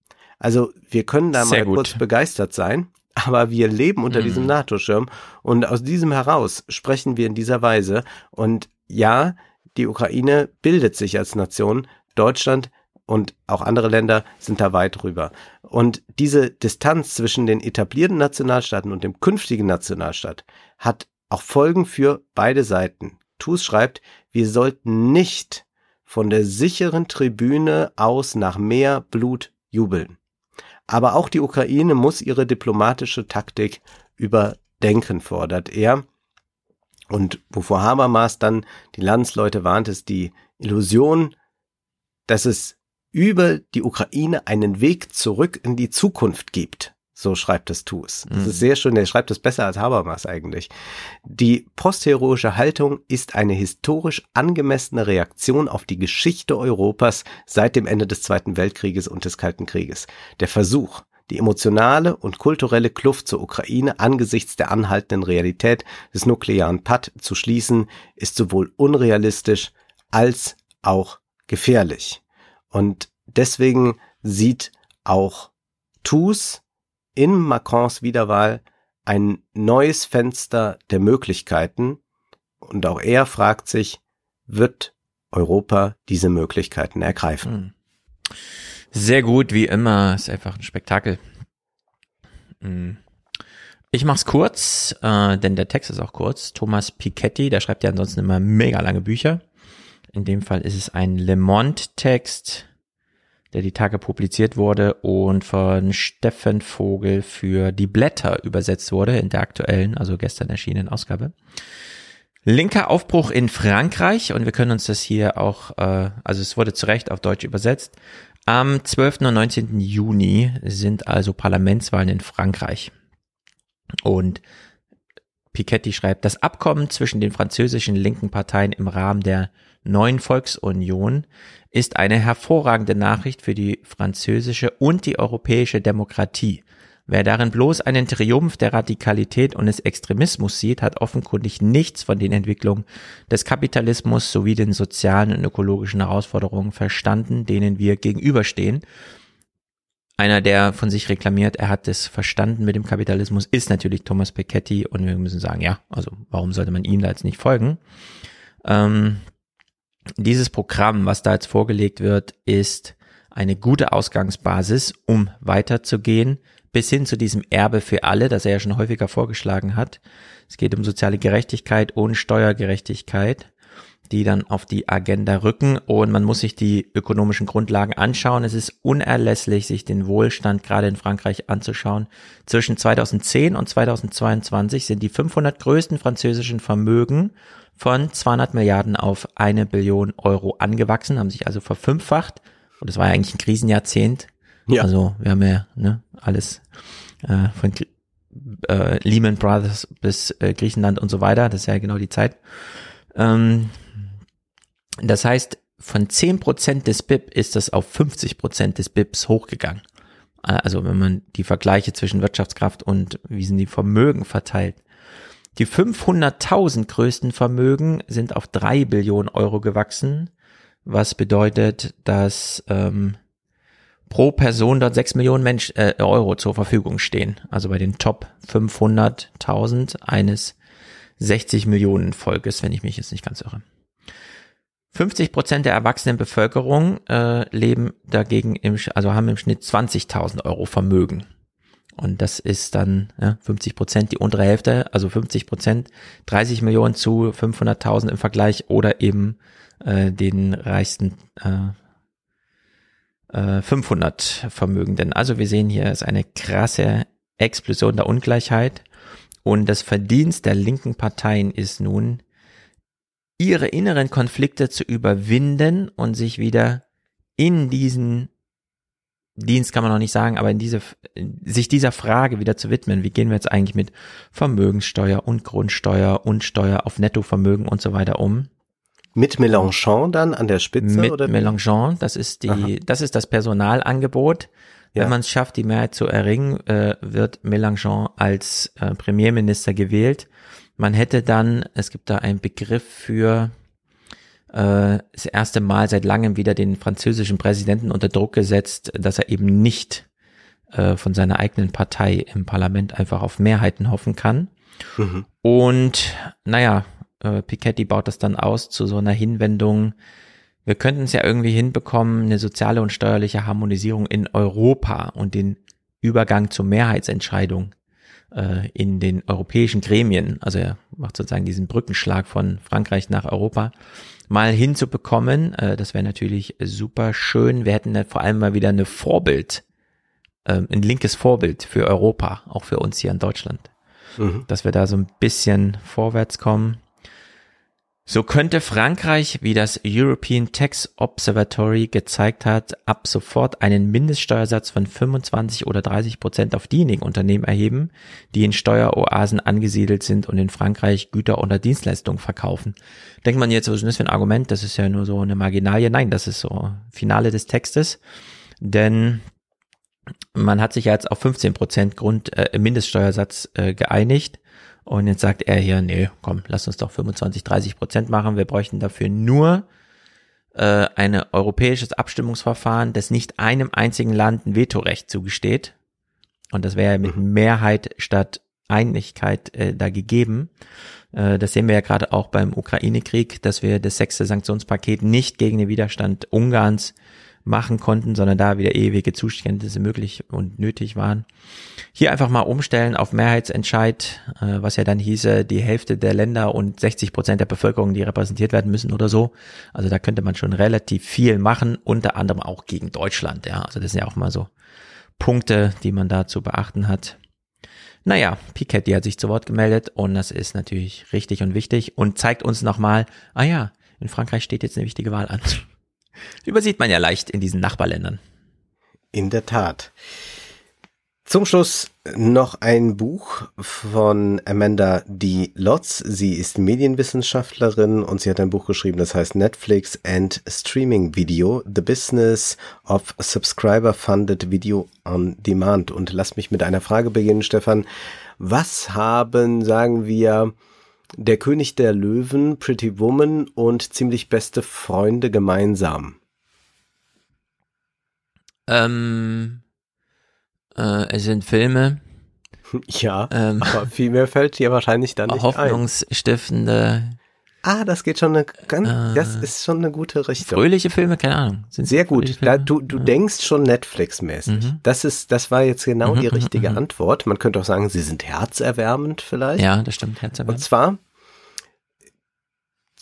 Also wir können da Sehr mal gut. kurz begeistert sein, aber wir leben unter mm. diesem NATO-Schirm und aus diesem heraus sprechen wir in dieser Weise. Und ja, die Ukraine bildet sich als Nation, Deutschland und auch andere Länder sind da weit drüber. Und diese Distanz zwischen den etablierten Nationalstaaten und dem künftigen Nationalstaat hat auch Folgen für beide Seiten. TUS schreibt, wir sollten nicht von der sicheren Tribüne aus nach mehr Blut jubeln. Aber auch die Ukraine muss ihre diplomatische Taktik überdenken, fordert er. Und wovor Habermas dann die Landsleute warnt, ist die Illusion, dass es über die Ukraine einen Weg zurück in die Zukunft gibt. So schreibt es Tus. Das mhm. ist sehr schön. Er schreibt es besser als Habermas eigentlich. Die postheroische Haltung ist eine historisch angemessene Reaktion auf die Geschichte Europas seit dem Ende des Zweiten Weltkrieges und des Kalten Krieges. Der Versuch, die emotionale und kulturelle Kluft zur Ukraine angesichts der anhaltenden Realität des nuklearen Patt zu schließen, ist sowohl unrealistisch als auch gefährlich. Und deswegen sieht auch TUS in Macrons Wiederwahl ein neues Fenster der Möglichkeiten. Und auch er fragt sich, wird Europa diese Möglichkeiten ergreifen? Hm. Sehr gut, wie immer. Ist einfach ein Spektakel. Hm. Ich mach's kurz, äh, denn der Text ist auch kurz. Thomas Piketty, der schreibt ja ansonsten immer mega lange Bücher. In dem Fall ist es ein Le Monde-Text, der die Tage publiziert wurde und von Steffen Vogel für die Blätter übersetzt wurde in der aktuellen, also gestern erschienenen Ausgabe. Linker Aufbruch in Frankreich und wir können uns das hier auch, äh, also es wurde zu Recht auf Deutsch übersetzt. Am 12. und 19. Juni sind also Parlamentswahlen in Frankreich. Und Piketty schreibt, das Abkommen zwischen den französischen linken Parteien im Rahmen der neuen Volksunion ist eine hervorragende Nachricht für die französische und die europäische Demokratie. Wer darin bloß einen Triumph der Radikalität und des Extremismus sieht, hat offenkundig nichts von den Entwicklungen des Kapitalismus sowie den sozialen und ökologischen Herausforderungen verstanden, denen wir gegenüberstehen. Einer, der von sich reklamiert, er hat es verstanden mit dem Kapitalismus, ist natürlich Thomas Piketty und wir müssen sagen, ja, also warum sollte man ihm da jetzt nicht folgen? Ähm, dieses Programm, was da jetzt vorgelegt wird, ist eine gute Ausgangsbasis, um weiterzugehen, bis hin zu diesem Erbe für alle, das er ja schon häufiger vorgeschlagen hat. Es geht um soziale Gerechtigkeit und Steuergerechtigkeit. Die dann auf die Agenda rücken und man muss sich die ökonomischen Grundlagen anschauen. Es ist unerlässlich, sich den Wohlstand gerade in Frankreich anzuschauen. Zwischen 2010 und 2022 sind die 500 größten französischen Vermögen von 200 Milliarden auf eine Billion Euro angewachsen, haben sich also verfünffacht. Und das war ja eigentlich ein Krisenjahrzehnt. Ja. Also wir haben ja ne, alles äh, von äh, Lehman Brothers bis äh, Griechenland und so weiter. Das ist ja genau die Zeit. Ähm, das heißt, von 10% des BIP ist das auf 50% des BIPs hochgegangen. Also wenn man die Vergleiche zwischen Wirtschaftskraft und wie sind die Vermögen verteilt. Die 500.000 größten Vermögen sind auf drei Billionen Euro gewachsen, was bedeutet, dass ähm, pro Person dort sechs Millionen Mensch, äh, Euro zur Verfügung stehen. Also bei den Top 500.000 eines 60 Millionen Volkes, wenn ich mich jetzt nicht ganz irre. 50 Prozent der erwachsenen Bevölkerung äh, leben dagegen im, also haben im Schnitt 20.000 Euro Vermögen. Und das ist dann ja, 50 Prozent die untere Hälfte, also 50 Prozent, 30 Millionen zu 500.000 im Vergleich oder eben äh, den reichsten äh, äh, 500 Vermögenden. Also wir sehen hier ist eine krasse Explosion der Ungleichheit und das Verdienst der linken Parteien ist nun ihre inneren Konflikte zu überwinden und sich wieder in diesen Dienst kann man noch nicht sagen, aber in diese, sich dieser Frage wieder zu widmen, wie gehen wir jetzt eigentlich mit Vermögenssteuer und Grundsteuer und Steuer auf Nettovermögen und so weiter um? Mit Mélenchon dann an der Spitze? Mit oder Mélenchon, das ist die, Aha. das ist das Personalangebot. Ja. Wenn man es schafft, die Mehrheit zu erringen, äh, wird Mélenchon als äh, Premierminister gewählt. Man hätte dann, es gibt da einen Begriff für äh, das erste Mal seit langem wieder den französischen Präsidenten unter Druck gesetzt, dass er eben nicht äh, von seiner eigenen Partei im Parlament einfach auf Mehrheiten hoffen kann. Mhm. Und naja, äh, Piketty baut das dann aus zu so einer Hinwendung. Wir könnten es ja irgendwie hinbekommen, eine soziale und steuerliche Harmonisierung in Europa und den Übergang zur Mehrheitsentscheidung äh, in den europäischen Gremien, also er macht sozusagen diesen Brückenschlag von Frankreich nach Europa, mal hinzubekommen. Äh, das wäre natürlich super schön. Wir hätten vor allem mal wieder eine Vorbild, äh, ein linkes Vorbild für Europa, auch für uns hier in Deutschland. Mhm. Dass wir da so ein bisschen vorwärts kommen. So könnte Frankreich, wie das European Tax Observatory gezeigt hat, ab sofort einen Mindeststeuersatz von 25 oder 30 Prozent auf diejenigen Unternehmen erheben, die in Steueroasen angesiedelt sind und in Frankreich Güter oder Dienstleistungen verkaufen. Denkt man jetzt, was ist das für ein Argument? Das ist ja nur so eine Marginalie. Nein, das ist so Finale des Textes. Denn man hat sich ja jetzt auf 15 Prozent Grund, äh, Mindeststeuersatz äh, geeinigt und jetzt sagt er hier, nee, komm, lass uns doch 25, 30 Prozent machen. Wir bräuchten dafür nur äh, ein europäisches Abstimmungsverfahren, das nicht einem einzigen Land ein Vetorecht zugesteht. Und das wäre mit mhm. Mehrheit statt Einigkeit äh, da gegeben. Äh, das sehen wir ja gerade auch beim Ukraine-Krieg, dass wir das sechste Sanktionspaket nicht gegen den Widerstand Ungarns machen konnten, sondern da wieder ewige Zuständnisse möglich und nötig waren. Hier einfach mal umstellen auf Mehrheitsentscheid, äh, was ja dann hieße, die Hälfte der Länder und 60 Prozent der Bevölkerung, die repräsentiert werden müssen oder so. Also da könnte man schon relativ viel machen, unter anderem auch gegen Deutschland. Ja, also das sind ja auch mal so Punkte, die man da zu beachten hat. Naja, Piketty hat sich zu Wort gemeldet und das ist natürlich richtig und wichtig und zeigt uns nochmal, ah ja, in Frankreich steht jetzt eine wichtige Wahl an. Übersieht man ja leicht in diesen Nachbarländern. In der Tat. Zum Schluss noch ein Buch von Amanda D. Lotz. Sie ist Medienwissenschaftlerin und sie hat ein Buch geschrieben, das heißt Netflix and Streaming Video, The Business of Subscriber Funded Video on Demand. Und lass mich mit einer Frage beginnen, Stefan. Was haben, sagen wir, der König der Löwen, Pretty Woman und ziemlich beste Freunde gemeinsam. Ähm, äh, es sind Filme. Ja, ähm, aber viel mehr fällt dir wahrscheinlich dann nicht Hoffnungsstiftende. Ein. Ah, das geht schon eine ganz, äh, das ist schon eine gute Richtung. Fröhliche Filme, keine Ahnung. Sind Sehr gut. Da, du du ja. denkst schon Netflix-mäßig. Mhm. Das ist, das war jetzt genau mhm, die mhm, richtige mhm. Antwort. Man könnte auch sagen, sie sind herzerwärmend vielleicht. Ja, das stimmt, herzerwärmend. Und zwar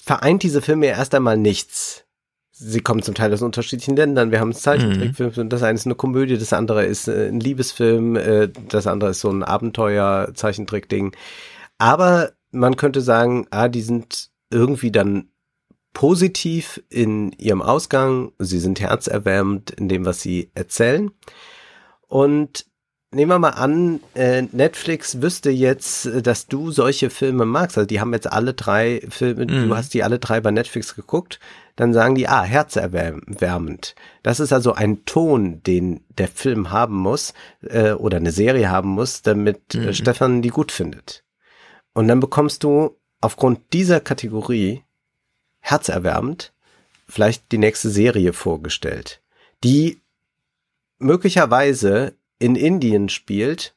vereint diese Filme ja erst einmal nichts. Sie kommen zum Teil aus unterschiedlichen Ländern. Wir haben einen Zeichentrickfilm, mhm. das eine ist eine Komödie, das andere ist äh, ein Liebesfilm, äh, das andere ist so ein Abenteuer-Zeichentrick-Ding. Aber man könnte sagen, ah, die sind irgendwie dann positiv in ihrem Ausgang, sie sind herzerwärmend in dem, was sie erzählen. Und nehmen wir mal an, äh, Netflix wüsste jetzt, äh, dass du solche Filme magst. Also die haben jetzt alle drei Filme, mhm. du hast die alle drei bei Netflix geguckt. Dann sagen die, ah, herzerwärmend. Das ist also ein Ton, den der Film haben muss äh, oder eine Serie haben muss, damit äh, mhm. Stefan die gut findet. Und dann bekommst du aufgrund dieser Kategorie herzerwärmend vielleicht die nächste Serie vorgestellt, die möglicherweise in Indien spielt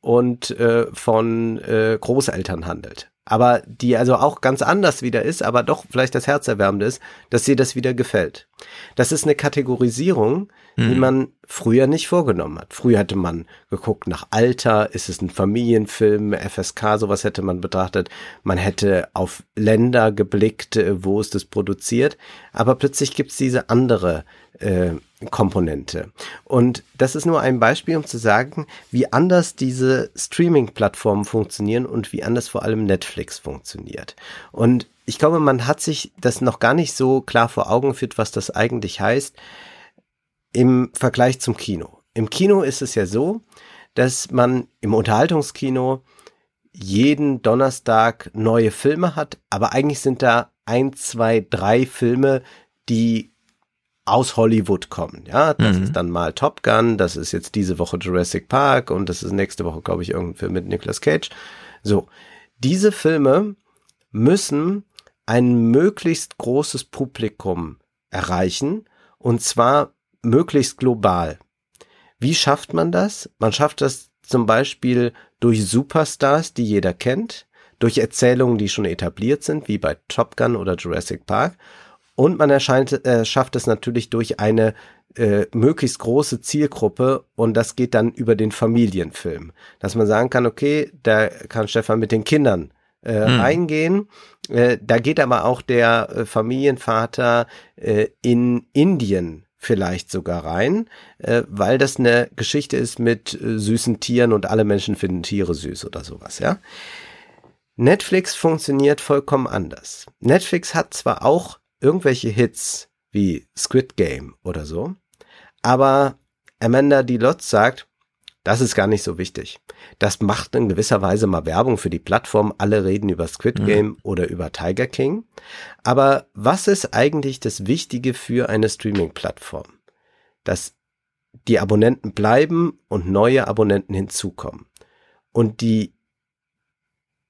und äh, von äh, Großeltern handelt. Aber die also auch ganz anders wieder ist, aber doch vielleicht das Herzerwärmende ist, dass dir das wieder gefällt. Das ist eine Kategorisierung, mhm. die man früher nicht vorgenommen hat. Früher hatte man geguckt nach Alter, ist es ein Familienfilm, FSK, sowas hätte man betrachtet. Man hätte auf Länder geblickt, äh, wo ist es produziert. Aber plötzlich gibt's diese andere äh, Komponente. Und das ist nur ein Beispiel, um zu sagen, wie anders diese Streaming-Plattformen funktionieren und wie anders vor allem Netflix funktioniert. Und ich glaube, man hat sich das noch gar nicht so klar vor Augen geführt, was das eigentlich heißt im Vergleich zum Kino. Im Kino ist es ja so, dass man im Unterhaltungskino jeden Donnerstag neue Filme hat, aber eigentlich sind da ein, zwei, drei Filme, die aus Hollywood kommen. Ja, das mhm. ist dann mal Top Gun, das ist jetzt diese Woche Jurassic Park und das ist nächste Woche, glaube ich, irgendein Film mit Nicolas Cage. So, diese Filme müssen ein möglichst großes Publikum erreichen und zwar möglichst global. Wie schafft man das? Man schafft das zum Beispiel durch Superstars, die jeder kennt, durch Erzählungen, die schon etabliert sind, wie bei Top Gun oder Jurassic Park und man erscheint, äh, schafft es natürlich durch eine äh, möglichst große Zielgruppe und das geht dann über den Familienfilm. Dass man sagen kann, okay, da kann Stefan mit den Kindern äh, mhm. reingehen. Äh, da geht aber auch der äh, Familienvater äh, in Indien vielleicht sogar rein, äh, weil das eine Geschichte ist mit äh, süßen Tieren und alle Menschen finden Tiere süß oder sowas, ja. Netflix funktioniert vollkommen anders. Netflix hat zwar auch irgendwelche Hits wie Squid Game oder so. Aber Amanda Dilotz sagt, das ist gar nicht so wichtig. Das macht in gewisser Weise mal Werbung für die Plattform. Alle reden über Squid mhm. Game mhm. oder über Tiger King. Aber was ist eigentlich das Wichtige für eine Streaming-Plattform? Dass die Abonnenten bleiben und neue Abonnenten hinzukommen. Und die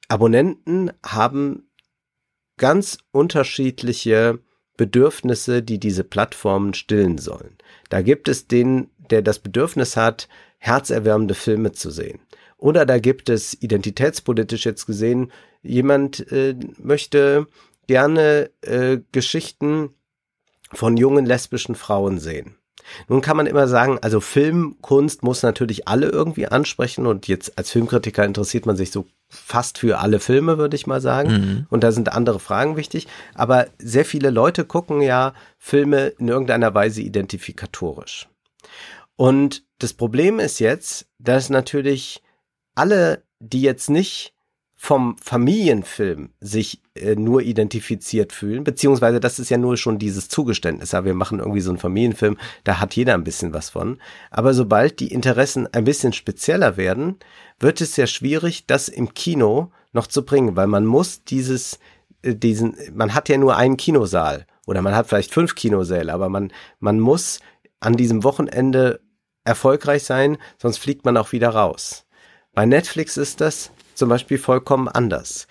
Abonnenten haben ganz unterschiedliche Bedürfnisse, die diese Plattformen stillen sollen. Da gibt es den, der das Bedürfnis hat, herzerwärmende Filme zu sehen. Oder da gibt es identitätspolitisch jetzt gesehen, jemand äh, möchte gerne äh, Geschichten von jungen lesbischen Frauen sehen. Nun kann man immer sagen, also Filmkunst muss natürlich alle irgendwie ansprechen und jetzt als Filmkritiker interessiert man sich so fast für alle Filme, würde ich mal sagen. Mhm. Und da sind andere Fragen wichtig. Aber sehr viele Leute gucken ja Filme in irgendeiner Weise identifikatorisch. Und das Problem ist jetzt, dass natürlich alle, die jetzt nicht vom Familienfilm sich äh, nur identifiziert fühlen, beziehungsweise das ist ja nur schon dieses Zugeständnis, ja, wir machen irgendwie so einen Familienfilm, da hat jeder ein bisschen was von. Aber sobald die Interessen ein bisschen spezieller werden, wird es ja schwierig, das im Kino noch zu bringen, weil man muss dieses, äh, diesen, man hat ja nur einen Kinosaal oder man hat vielleicht fünf Kinosäle, aber man, man muss an diesem Wochenende erfolgreich sein, sonst fliegt man auch wieder raus. Bei Netflix ist das zum Beispiel vollkommen anders.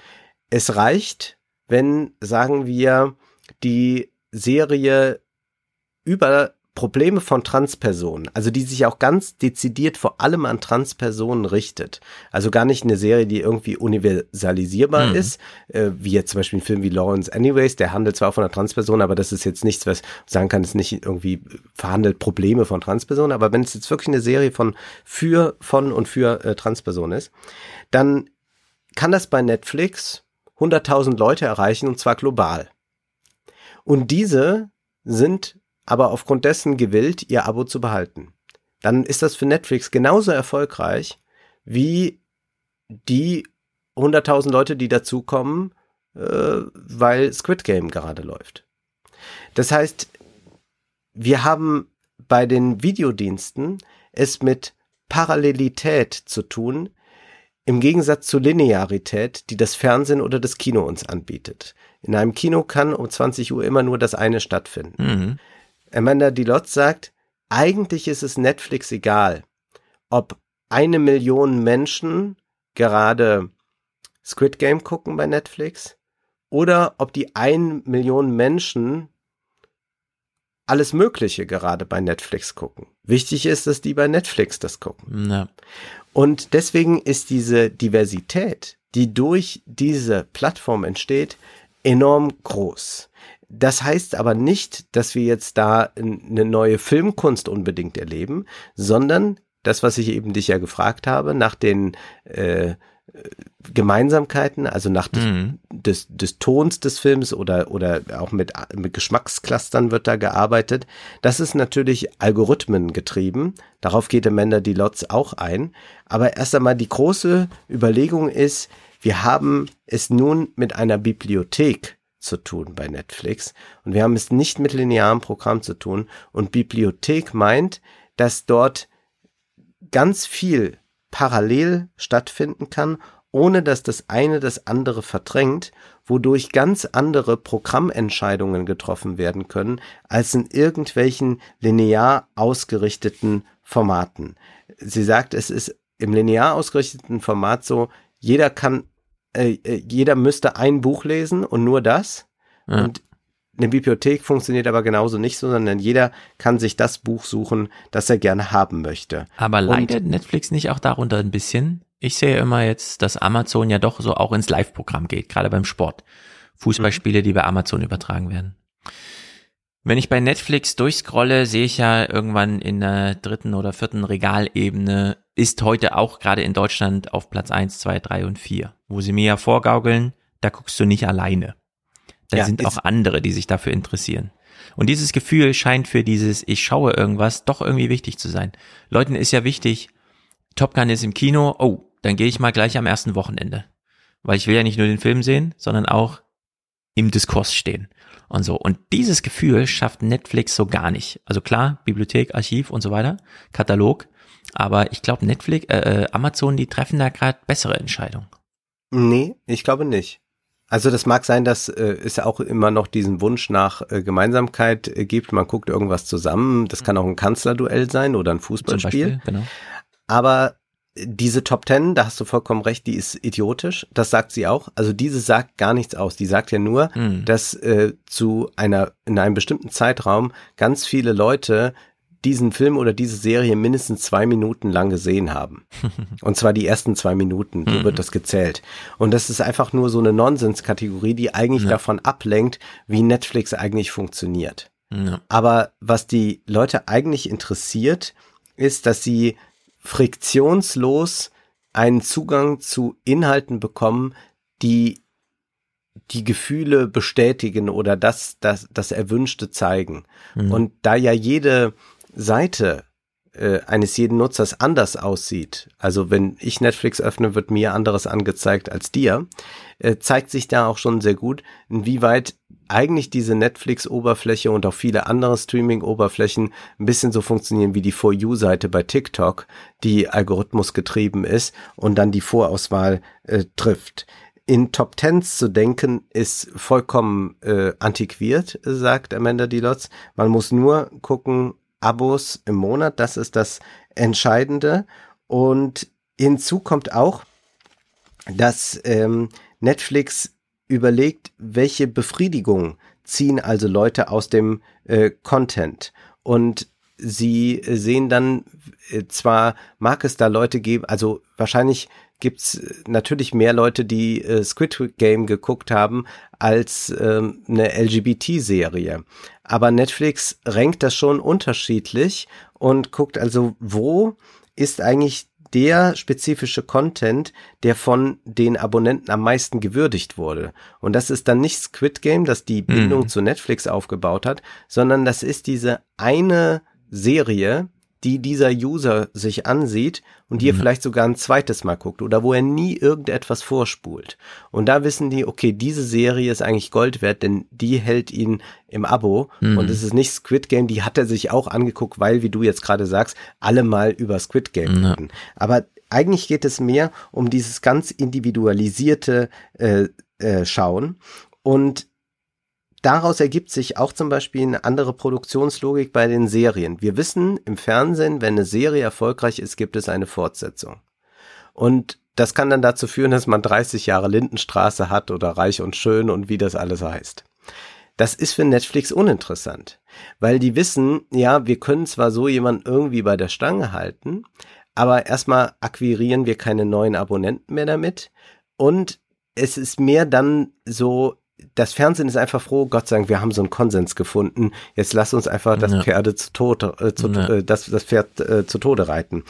Es reicht, wenn, sagen wir, die Serie über Probleme von Transpersonen, also die sich auch ganz dezidiert vor allem an Transpersonen richtet. Also gar nicht eine Serie, die irgendwie universalisierbar mhm. ist, äh, wie jetzt zum Beispiel ein Film wie Lawrence Anyways, der handelt zwar von einer Transperson, aber das ist jetzt nichts, was sagen kann, es nicht irgendwie verhandelt Probleme von Transpersonen, aber wenn es jetzt wirklich eine Serie von für, von und für äh, Transpersonen ist, dann kann das bei Netflix 100.000 Leute erreichen und zwar global. Und diese sind aber aufgrund dessen gewillt, ihr Abo zu behalten. Dann ist das für Netflix genauso erfolgreich wie die 100.000 Leute, die dazukommen, äh, weil Squid Game gerade läuft. Das heißt, wir haben bei den Videodiensten es mit Parallelität zu tun, im Gegensatz zur Linearität, die das Fernsehen oder das Kino uns anbietet. In einem Kino kann um 20 Uhr immer nur das eine stattfinden. Mhm. Amanda Dilot sagt, eigentlich ist es Netflix egal, ob eine Million Menschen gerade Squid Game gucken bei Netflix oder ob die ein Million Menschen alles Mögliche gerade bei Netflix gucken. Wichtig ist, dass die bei Netflix das gucken. Ja. Und deswegen ist diese Diversität, die durch diese Plattform entsteht, enorm groß. Das heißt aber nicht, dass wir jetzt da eine neue Filmkunst unbedingt erleben, sondern das, was ich eben dich ja gefragt habe, nach den äh, Gemeinsamkeiten, also nach des, Mhm. des, des Tons des Films oder, oder auch mit, mit Geschmacksclustern wird da gearbeitet. Das ist natürlich Algorithmen getrieben. Darauf geht Amanda Dilotz auch ein. Aber erst einmal die große Überlegung ist, wir haben es nun mit einer Bibliothek zu tun bei Netflix und wir haben es nicht mit linearem Programm zu tun und Bibliothek meint, dass dort ganz viel parallel stattfinden kann, ohne dass das eine das andere verdrängt, wodurch ganz andere Programmentscheidungen getroffen werden können, als in irgendwelchen linear ausgerichteten Formaten. Sie sagt, es ist im linear ausgerichteten Format so, jeder kann, äh, äh, jeder müsste ein Buch lesen und nur das. Ja. Und eine Bibliothek funktioniert aber genauso nicht so, sondern jeder kann sich das Buch suchen, das er gerne haben möchte. Aber leidet Netflix nicht auch darunter ein bisschen? Ich sehe immer jetzt, dass Amazon ja doch so auch ins Live-Programm geht, gerade beim Sport. Fußballspiele, die bei Amazon übertragen werden. Wenn ich bei Netflix durchscrolle, sehe ich ja irgendwann in der dritten oder vierten Regalebene, ist heute auch gerade in Deutschland auf Platz eins, zwei, drei und vier, wo sie mir ja vorgaukeln, da guckst du nicht alleine. Da Ja, sind auch andere, die sich dafür interessieren. Und dieses Gefühl scheint für dieses Ich schaue irgendwas doch irgendwie wichtig zu sein. Leuten ist ja wichtig, Top Gun ist im Kino, oh, dann gehe ich mal gleich am ersten Wochenende. Weil ich will ja nicht nur den Film sehen, sondern auch im Diskurs stehen und so. Und dieses Gefühl schafft Netflix so gar nicht. Also klar, Bibliothek, Archiv und so weiter, Katalog. Aber ich glaube, Netflix, äh, äh, Amazon, die treffen da gerade bessere Entscheidungen. Nee, ich glaube nicht. Also das mag sein, dass äh, es auch immer noch diesen Wunsch nach äh, Gemeinsamkeit äh, gibt. Man guckt irgendwas zusammen. Das kann auch ein Kanzlerduell sein oder ein Zum Fußballspiel. Beispiel, genau. Aber diese Top Ten, da hast du vollkommen recht, die ist idiotisch. Das sagt sie auch. Also diese sagt gar nichts aus. Die sagt ja nur, Hm. dass äh, zu einer in einem bestimmten Zeitraum ganz viele Leute diesen Film oder diese Serie mindestens zwei Minuten lang gesehen haben. Und zwar die ersten zwei Minuten, so wird das gezählt. Und das ist einfach nur so eine Nonsenskategorie, die eigentlich Ja. davon ablenkt, wie Netflix eigentlich funktioniert. Ja. Aber was die Leute eigentlich interessiert, ist, dass sie friktionslos einen Zugang zu Inhalten bekommen, die die Gefühle bestätigen oder das, das, das Erwünschte zeigen. Mhm. Und da ja jede Seite äh, eines jeden Nutzers anders aussieht, also wenn ich Netflix öffne, wird mir anderes angezeigt als dir, äh, zeigt sich da auch schon sehr gut, inwieweit eigentlich diese Netflix-Oberfläche und auch viele andere Streaming-Oberflächen ein bisschen so funktionieren wie die For You-Seite bei TikTok, die algorithmusgetrieben ist und dann die Vorauswahl äh, trifft. In Top Tens zu denken ist vollkommen äh, antiquiert, sagt Amanda Dilotz. Man muss nur gucken, Abos im Monat, das ist das Entscheidende. Und hinzu kommt auch, dass ähm, Netflix überlegt, welche Befriedigung ziehen also Leute aus dem äh, Content. Und sie äh, sehen dann, äh, zwar mag es da Leute geben, also wahrscheinlich gibt's äh, natürlich mehr Leute, die äh, Squid Game geguckt haben, als ähm, eine LGBT-Serie. Aber Netflix rankt das schon unterschiedlich und guckt also, wo ist eigentlich der spezifische Content, der von den Abonnenten am meisten gewürdigt wurde. Und das ist dann nicht Squid Game, das die Bindung Mhm. zu Netflix aufgebaut hat, sondern das ist diese eine Serie, die dieser User sich ansieht und die er vielleicht sogar ein zweites Mal guckt oder wo er nie irgendetwas vorspult. Und da wissen die, okay, diese Serie ist eigentlich Gold wert, denn die hält ihn im Abo und es ist nicht Squid Game, die hat er sich auch angeguckt, weil, wie du jetzt gerade sagst, alle mal über Squid Game Ja. reden. Aber eigentlich geht es mehr um dieses ganz individualisierte äh, äh, Schauen und Daraus ergibt sich auch zum Beispiel eine andere Produktionslogik bei den Serien. Wir wissen im Fernsehen, wenn eine Serie erfolgreich ist, gibt es eine Fortsetzung. Und das kann dann dazu führen, dass man 30 Jahre Lindenstraße hat oder Reich und Schön und wie das alles heißt. Das ist für Netflix uninteressant, weil die wissen, ja, wir können zwar so jemanden irgendwie bei der Stange halten, aber erstmal akquirieren wir keine neuen Abonnenten mehr damit und es ist mehr dann so, das Fernsehen ist einfach froh, Gott sei Dank, wir haben so einen Konsens gefunden. Jetzt lass uns einfach das Ja. Pferde zu Tode, äh, zu, Ja. äh, das, das Pferd äh, zu Tode reiten.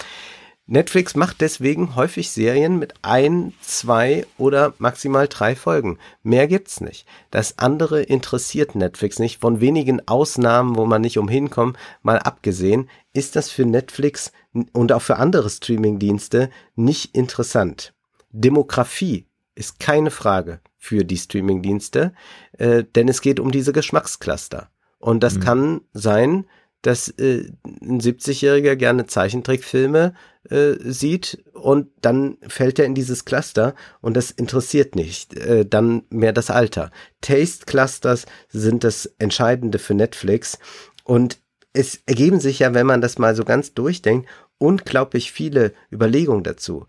Netflix macht deswegen häufig Serien mit ein, zwei oder maximal drei Folgen. Mehr gibt's nicht. Das andere interessiert Netflix nicht. Von wenigen Ausnahmen, wo man nicht umhin kommt, mal abgesehen, ist das für Netflix und auch für andere Streamingdienste nicht interessant. Demografie ist keine Frage für die Streamingdienste, äh, denn es geht um diese Geschmackscluster. Und das kann sein, dass äh, ein 70-Jähriger gerne Zeichentrickfilme äh, sieht und dann fällt er in dieses Cluster und das interessiert nicht äh, dann mehr das Alter. Taste Clusters sind das Entscheidende für Netflix und es ergeben sich ja, wenn man das mal so ganz durchdenkt, unglaublich viele Überlegungen dazu.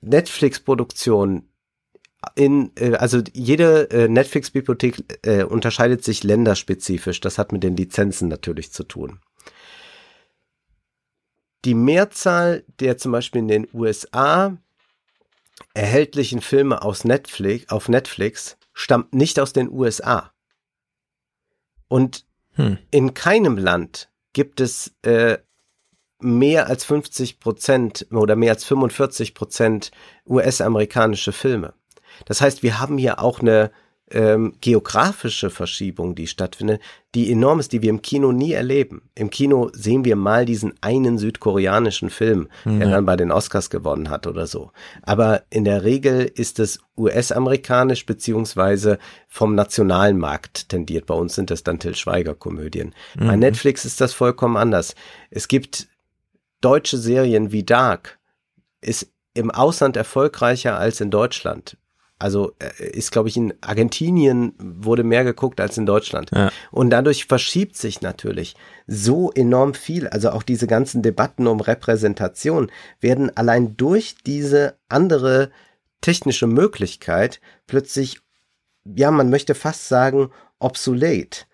Netflix-Produktion in, äh, also jede äh, Netflix-Bibliothek äh, unterscheidet sich länderspezifisch. Das hat mit den Lizenzen natürlich zu tun. Die Mehrzahl der zum Beispiel in den USA erhältlichen Filme aus Netflix, auf Netflix stammt nicht aus den USA. Und Hm. in keinem Land gibt es äh, mehr als 50 Prozent oder mehr als 45 Prozent US-amerikanische Filme. Das heißt, wir haben hier auch eine ähm, geografische Verschiebung, die stattfindet, die enorm ist, die wir im Kino nie erleben. Im Kino sehen wir mal diesen einen südkoreanischen Film, der dann bei den Oscars gewonnen hat oder so. Aber in der Regel ist es US-amerikanisch beziehungsweise vom nationalen Markt tendiert. Bei uns sind das dann Till Schweiger-Komödien. Bei Netflix ist das vollkommen anders. Es gibt deutsche Serien wie Dark, ist im Ausland erfolgreicher als in Deutschland. Also äh, ist, glaube ich, in Argentinien wurde mehr geguckt als in Deutschland. Ja. Und dadurch verschiebt sich natürlich so enorm viel. Also auch diese ganzen Debatten um Repräsentation werden allein durch diese andere technische Möglichkeit plötzlich, ja, man möchte fast sagen, obsolete.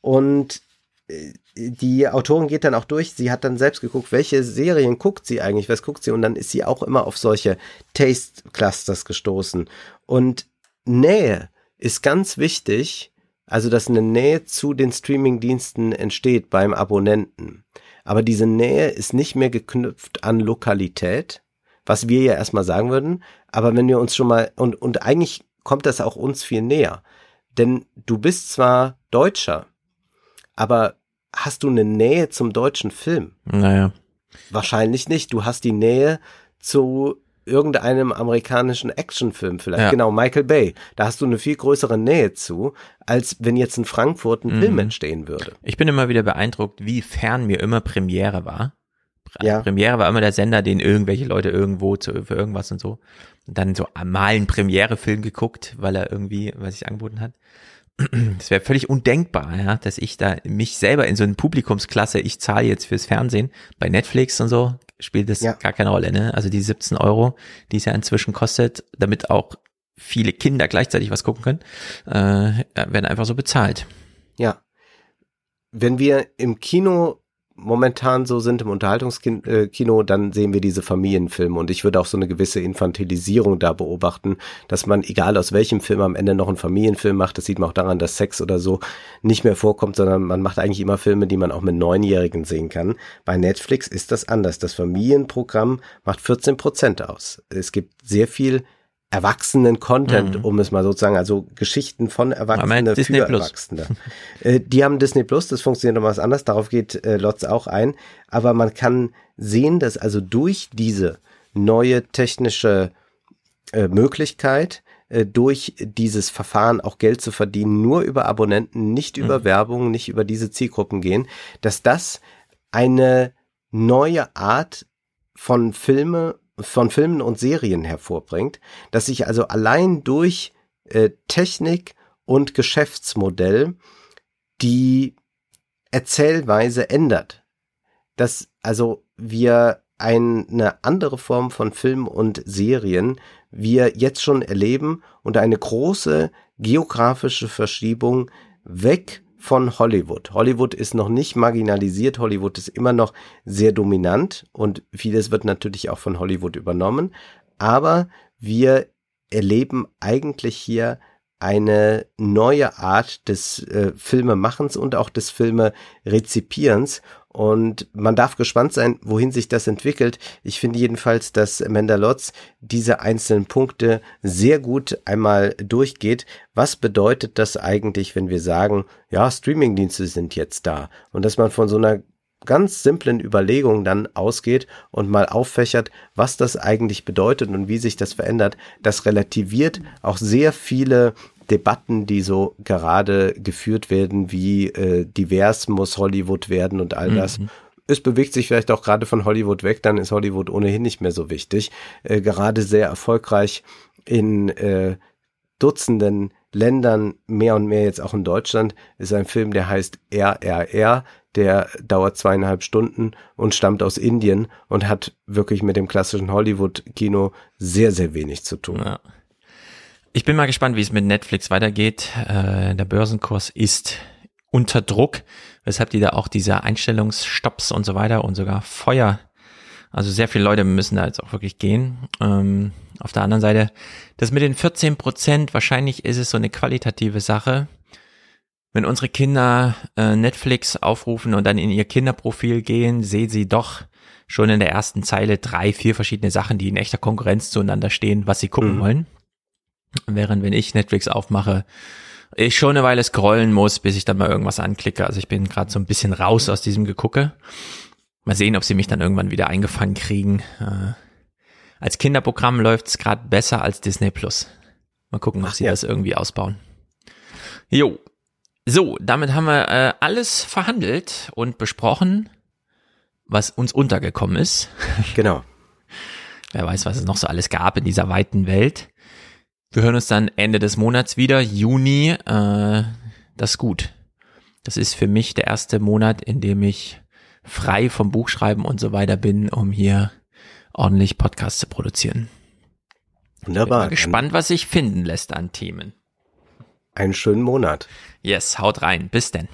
Und äh, die Autorin geht dann auch durch, sie hat dann selbst geguckt, welche Serien guckt sie eigentlich, was guckt sie und dann ist sie auch immer auf solche Taste Clusters gestoßen. Und Nähe ist ganz wichtig, also dass eine Nähe zu den Streamingdiensten entsteht beim Abonnenten. Aber diese Nähe ist nicht mehr geknüpft an Lokalität, was wir ja erstmal sagen würden, aber wenn wir uns schon mal, und, und eigentlich kommt das auch uns viel näher. Denn du bist zwar Deutscher, aber hast du eine Nähe zum deutschen Film? Naja. Wahrscheinlich nicht. Du hast die Nähe zu irgendeinem amerikanischen Actionfilm vielleicht. Ja. Genau, Michael Bay. Da hast du eine viel größere Nähe zu, als wenn jetzt in Frankfurt ein Mhm. Film entstehen würde. Ich bin immer wieder beeindruckt, wie fern mir immer Premiere war. Ja. Premiere war immer der Sender, den irgendwelche Leute irgendwo zu, für irgendwas und so. Und dann so mal einen Premiere-Film geguckt, weil er irgendwie, was sich angeboten hat. Das wäre völlig undenkbar, ja, dass ich da mich selber in so eine Publikumsklasse, ich zahle jetzt fürs Fernsehen, bei Netflix und so, spielt das Ja. gar keine Rolle, ne? Also die 17 Euro, die es ja inzwischen kostet, damit auch viele Kinder gleichzeitig was gucken können, äh, werden einfach so bezahlt. Ja. Wenn wir im Kino momentan so sind im Unterhaltungskino, dann sehen wir diese Familienfilme und ich würde auch so eine gewisse Infantilisierung da beobachten, dass man, egal aus welchem Film am Ende noch einen Familienfilm macht, das sieht man auch daran, dass Sex oder so nicht mehr vorkommt, sondern man macht eigentlich immer Filme, die man auch mit Neunjährigen sehen kann. Bei Netflix ist das anders. Das Familienprogramm macht 14 Prozent aus. Es gibt sehr viel erwachsenen Content, mhm. um es mal sozusagen, also Geschichten von Erwachsenen für Plus. Erwachsene. äh, die haben Disney Plus, das funktioniert noch was anders, darauf geht äh, Lotz auch ein. Aber man kann sehen, dass also durch diese neue technische äh, Möglichkeit, äh, durch dieses Verfahren auch Geld zu verdienen, nur über Abonnenten, nicht über mhm. Werbung, nicht über diese Zielgruppen gehen, dass das eine neue Art von Filme von Filmen und Serien hervorbringt, dass sich also allein durch äh, Technik und Geschäftsmodell die Erzählweise ändert. Dass also wir eine andere Form von Film und Serien wir jetzt schon erleben und eine große geografische Verschiebung weg von Hollywood. Hollywood ist noch nicht marginalisiert, Hollywood ist immer noch sehr dominant und vieles wird natürlich auch von Hollywood übernommen, aber wir erleben eigentlich hier eine neue Art des äh, Filmemachens und auch des Filme-Rezipierens und man darf gespannt sein, wohin sich das entwickelt. Ich finde jedenfalls, dass Amanda diese einzelnen Punkte sehr gut einmal durchgeht. Was bedeutet das eigentlich, wenn wir sagen, ja, Streamingdienste sind jetzt da? Und dass man von so einer ganz simplen Überlegung dann ausgeht und mal auffächert, was das eigentlich bedeutet und wie sich das verändert, das relativiert auch sehr viele Debatten, die so gerade geführt werden, wie äh, divers muss Hollywood werden und all das. Mhm. Es bewegt sich vielleicht auch gerade von Hollywood weg, dann ist Hollywood ohnehin nicht mehr so wichtig. Äh, gerade sehr erfolgreich in äh, Dutzenden Ländern, mehr und mehr jetzt auch in Deutschland, ist ein Film, der heißt RRR, der dauert zweieinhalb Stunden und stammt aus Indien und hat wirklich mit dem klassischen Hollywood-Kino sehr, sehr wenig zu tun. Ja. Ich bin mal gespannt, wie es mit Netflix weitergeht. Äh, der Börsenkurs ist unter Druck, weshalb die da auch diese Einstellungsstopps und so weiter und sogar Feuer, also sehr viele Leute müssen da jetzt auch wirklich gehen. Ähm, auf der anderen Seite, das mit den 14 Prozent, wahrscheinlich ist es so eine qualitative Sache. Wenn unsere Kinder äh, Netflix aufrufen und dann in ihr Kinderprofil gehen, sehen sie doch schon in der ersten Zeile drei, vier verschiedene Sachen, die in echter Konkurrenz zueinander stehen, was sie gucken mhm. wollen. Während wenn ich Netflix aufmache, ich schon eine Weile scrollen muss, bis ich dann mal irgendwas anklicke. Also ich bin gerade so ein bisschen raus aus diesem Gegucke. Mal sehen, ob sie mich dann irgendwann wieder eingefangen kriegen. Äh, als Kinderprogramm läuft es gerade besser als Disney Plus. Mal gucken, ob Ach, sie ja. das irgendwie ausbauen. Jo. So, damit haben wir äh, alles verhandelt und besprochen, was uns untergekommen ist. Genau. Wer weiß, was es noch so alles gab in dieser weiten Welt. Wir hören uns dann Ende des Monats wieder, Juni. Äh, das ist gut. Das ist für mich der erste Monat, in dem ich frei vom Buchschreiben und so weiter bin, um hier ordentlich Podcasts zu produzieren. Wunderbar. Bin gespannt, was sich finden lässt an Themen. Einen schönen Monat. Yes, haut rein. Bis denn.